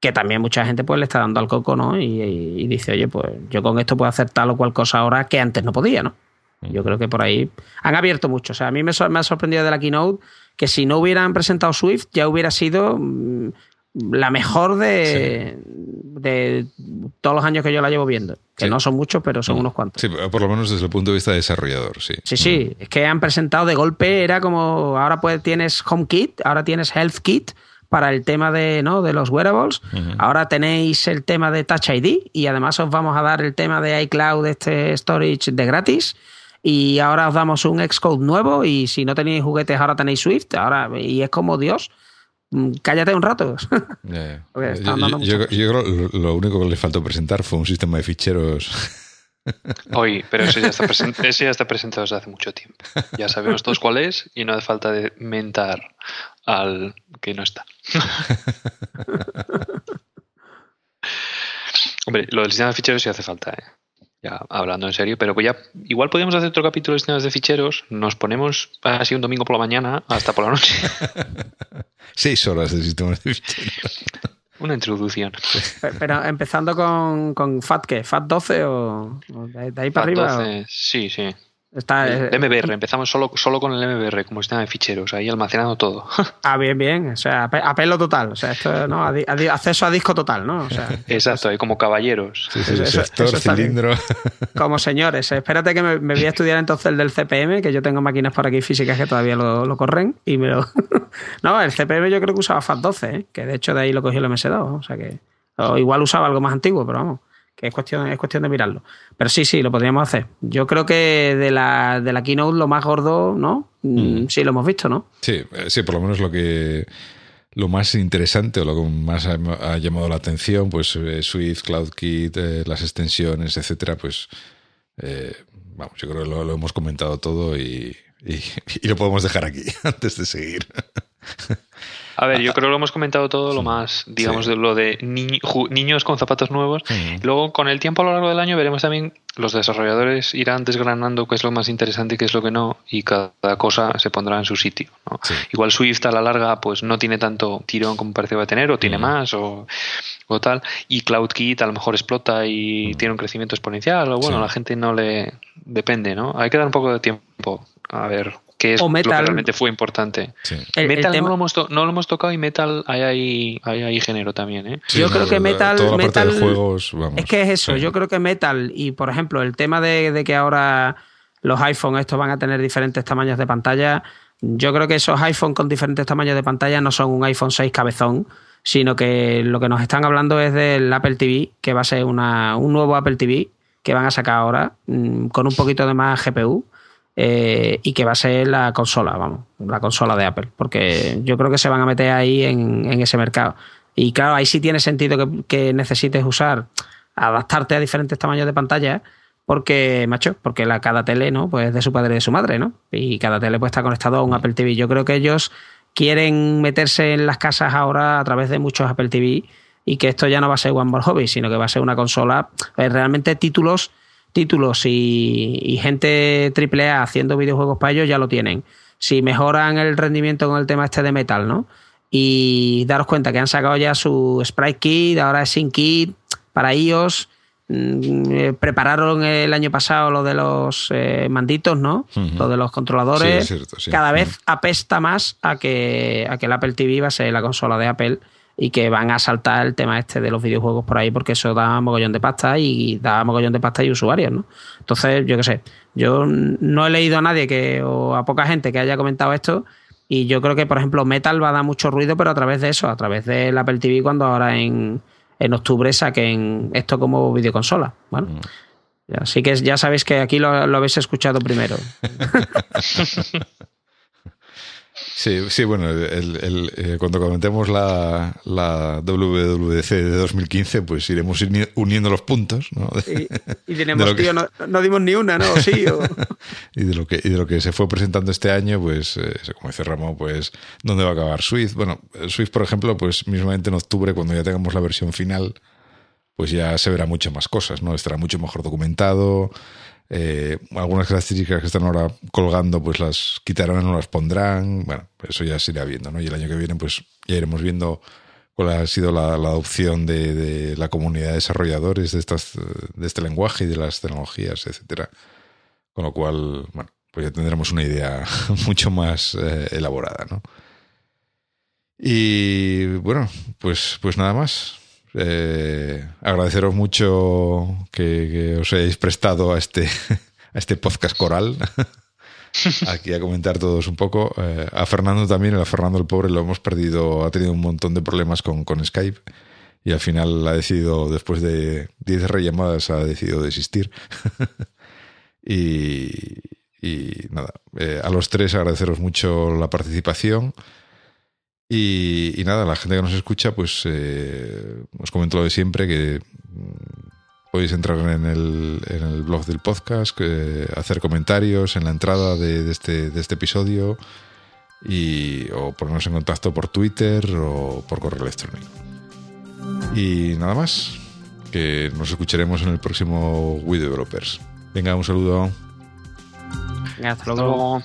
que también mucha gente pues le está dando al coco, ¿no? Y, dice, oye, pues yo con esto puedo hacer tal o cual cosa ahora que antes no podía, ¿no? Mm. Yo creo que por ahí han abierto mucho. O sea, a mí me, me ha sorprendido de la keynote que si no hubieran presentado Swift ya hubiera sido mm, la mejor de, de todos los años que yo la llevo viendo. Que no son muchos, pero son unos cuantos. Sí, por lo menos desde el punto de vista de desarrollador, sí. Sí, sí. Es que han presentado de golpe, era como, ahora pues tienes HomeKit, ahora tienes HealthKit para el tema de, ¿no? de los wearables. Ahora tenéis el tema de Touch ID y además os vamos a dar el tema de iCloud, este storage de gratis. Y ahora os damos un Xcode nuevo y si no tenéis juguetes ahora tenéis Swift. Ahora, y es como Dios. Mm, cállate un rato. yo, creo que lo único que le faltó presentar fue un sistema de ficheros. Hoy, pero eso ya, está eso ya está presentado desde hace mucho tiempo. Ya sabemos todos cuál es y no hace falta de mentar al que no está. Hombre, lo del sistema de ficheros sí hace falta, ¿eh? Ya hablando en serio, pero pues ya igual podríamos hacer otro capítulo de sistemas de ficheros, nos ponemos así un domingo por la mañana hasta por la noche. Seis horas de sistemas de ficheros. Una introducción. Pero, empezando con, con FAT, ¿qué? ¿FAT 12 o, de, ahí para arriba? 12, sí, sí. Está, el MBR, empezamos solo, solo con el MBR como sistema de ficheros, ahí almacenando todo. Ah, bien, bien. O sea, a pelo total. O sea, esto, ¿no? acceso a disco total, ¿no? O sea, Exacto, ahí como caballeros. Sí, sí, sector, cilindro. Como señores. Espérate que me, voy a estudiar entonces el del CPM, que yo tengo máquinas por aquí físicas que todavía lo, corren. Y me lo. no, el CPM yo creo que usaba FAT12, ¿eh? que de hecho de ahí lo cogí el MS2. O sea que. O igual usaba algo más antiguo, pero vamos que es cuestión, es cuestión de mirarlo. Pero sí, sí, lo podríamos hacer. Yo creo que de la, de la keynote lo más gordo, ¿no? Mm, mm. Sí, lo hemos visto, ¿no? Sí, eh, sí, por lo menos lo que lo más interesante o lo que más ha, llamado la atención, pues eh, Swift, CloudKit, eh, las extensiones, etcétera, pues vamos, yo creo que lo, hemos comentado todo y, y, lo podemos dejar aquí antes de seguir. A ver, yo creo que lo hemos comentado todo, lo más, digamos, de lo de niños con zapatos nuevos. Luego, con el tiempo a lo largo del año, veremos también los desarrolladores irán desgranando qué es lo más interesante y qué es lo que no, y cada cosa se pondrá en su sitio. Igual Swift a la larga, pues no tiene tanto tirón como parece que va a tener, o tiene más, o, o, tal. Y CloudKit a lo mejor explota y tiene un crecimiento exponencial, o bueno, la gente no le depende, ¿no? Hay que dar un poco de tiempo a ver que es lo que realmente fue importante. metal no, lo hemos no, lo hemos tocado y Metal hay ahí, género también. ¿eh? yo creo que Metal, metal es que es eso, yo creo que Metal y por ejemplo el tema de, que ahora los iPhone estos van a tener diferentes tamaños de pantalla, yo creo que esos iPhone con diferentes tamaños de pantalla no son un iPhone 6 cabezón, sino que lo que nos están hablando es del Apple TV, que va a ser una, un nuevo Apple TV que van a sacar ahora mm, con un poquito de más GPU eh, y que va a ser la consola, vamos, la consola de Apple, porque yo creo que se van a meter ahí en, ese mercado. Y claro, ahí sí tiene sentido que, necesites usar, adaptarte a diferentes tamaños de pantalla, porque, macho, porque la, cada tele, ¿no? Pues es de su padre y de su madre, ¿no? Y cada tele puede estar conectado a un Apple TV. Yo creo que ellos quieren meterse en las casas ahora a través de muchos Apple TV y que esto ya no va a ser One More Hobby, sino que va a ser una consola, pues, realmente títulos títulos y, gente AAA haciendo videojuegos para ellos ya lo tienen. Si mejoran el rendimiento con el tema este de metal, ¿no? Y daros cuenta que han sacado ya su Sprite Kit, ahora es Sync Kit para iOS. Mm, eh, prepararon el año pasado lo de los eh, manditos, ¿no? Lo de los controladores. Cada vez apesta más a que, a que el Apple TV va a ser la consola de Apple y que van a saltar el tema este de los videojuegos por ahí porque eso da mogollón de pasta y da mogollón de pasta y usuarios, ¿no? Entonces, yo qué sé, yo no he leído a nadie que o a poca gente que haya comentado esto y yo creo que, por ejemplo, Metal va a dar mucho ruido, pero a través de eso, a través del Apple TV cuando ahora en, en octubre saquen esto como videoconsola. Bueno. Mm. Así que ya sabéis que aquí lo, lo habéis escuchado primero. Sí, sí, bueno, el, eh, cuando comentemos la, la, WWDC de 2015, pues iremos uniendo los puntos, ¿no? y, diremos, tío, no, dimos ni una, ¿no? Sí. y, de lo que, y de lo que se fue presentando este año, pues, eh, como dice Ramón, pues, ¿dónde va a acabar Swift? Bueno, Swift, por ejemplo, pues mismamente en octubre, cuando ya tengamos la versión final, pues ya se verá mucho más cosas, ¿no? Estará mucho mejor documentado, eh, algunas características que están ahora colgando, pues las quitarán o las pondrán. Bueno, pues eso ya se irá viendo, ¿no? Y el año que viene, pues ya iremos viendo cuál ha sido la, adopción de, la comunidad de desarrolladores de, estas, de este lenguaje y de las tecnologías, etcétera. Con lo cual, bueno, pues ya tendremos una idea mucho más eh, elaborada, ¿no? Y bueno, pues, pues nada más. Eh, agradeceros mucho que, os hayáis prestado a este, a este podcast coral. Aquí a comentar todos un poco. Eh, a Fernando también, a Fernando el pobre lo hemos perdido, ha tenido un montón de problemas con, con Skype y al final ha decidido, después de 10 rellamadas, ha decidido desistir. y, nada, eh, a los tres agradeceros mucho la participación. Y, nada, la gente que nos escucha, pues eh, os comento lo de siempre, que mm, podéis entrar en el, en el blog del podcast, hacer comentarios en la entrada de, este, de este episodio y, o ponernos en contacto por Twitter o por correo electrónico. Y nada más, que nos escucharemos en el próximo We Developers. Venga, un saludo. Hasta luego.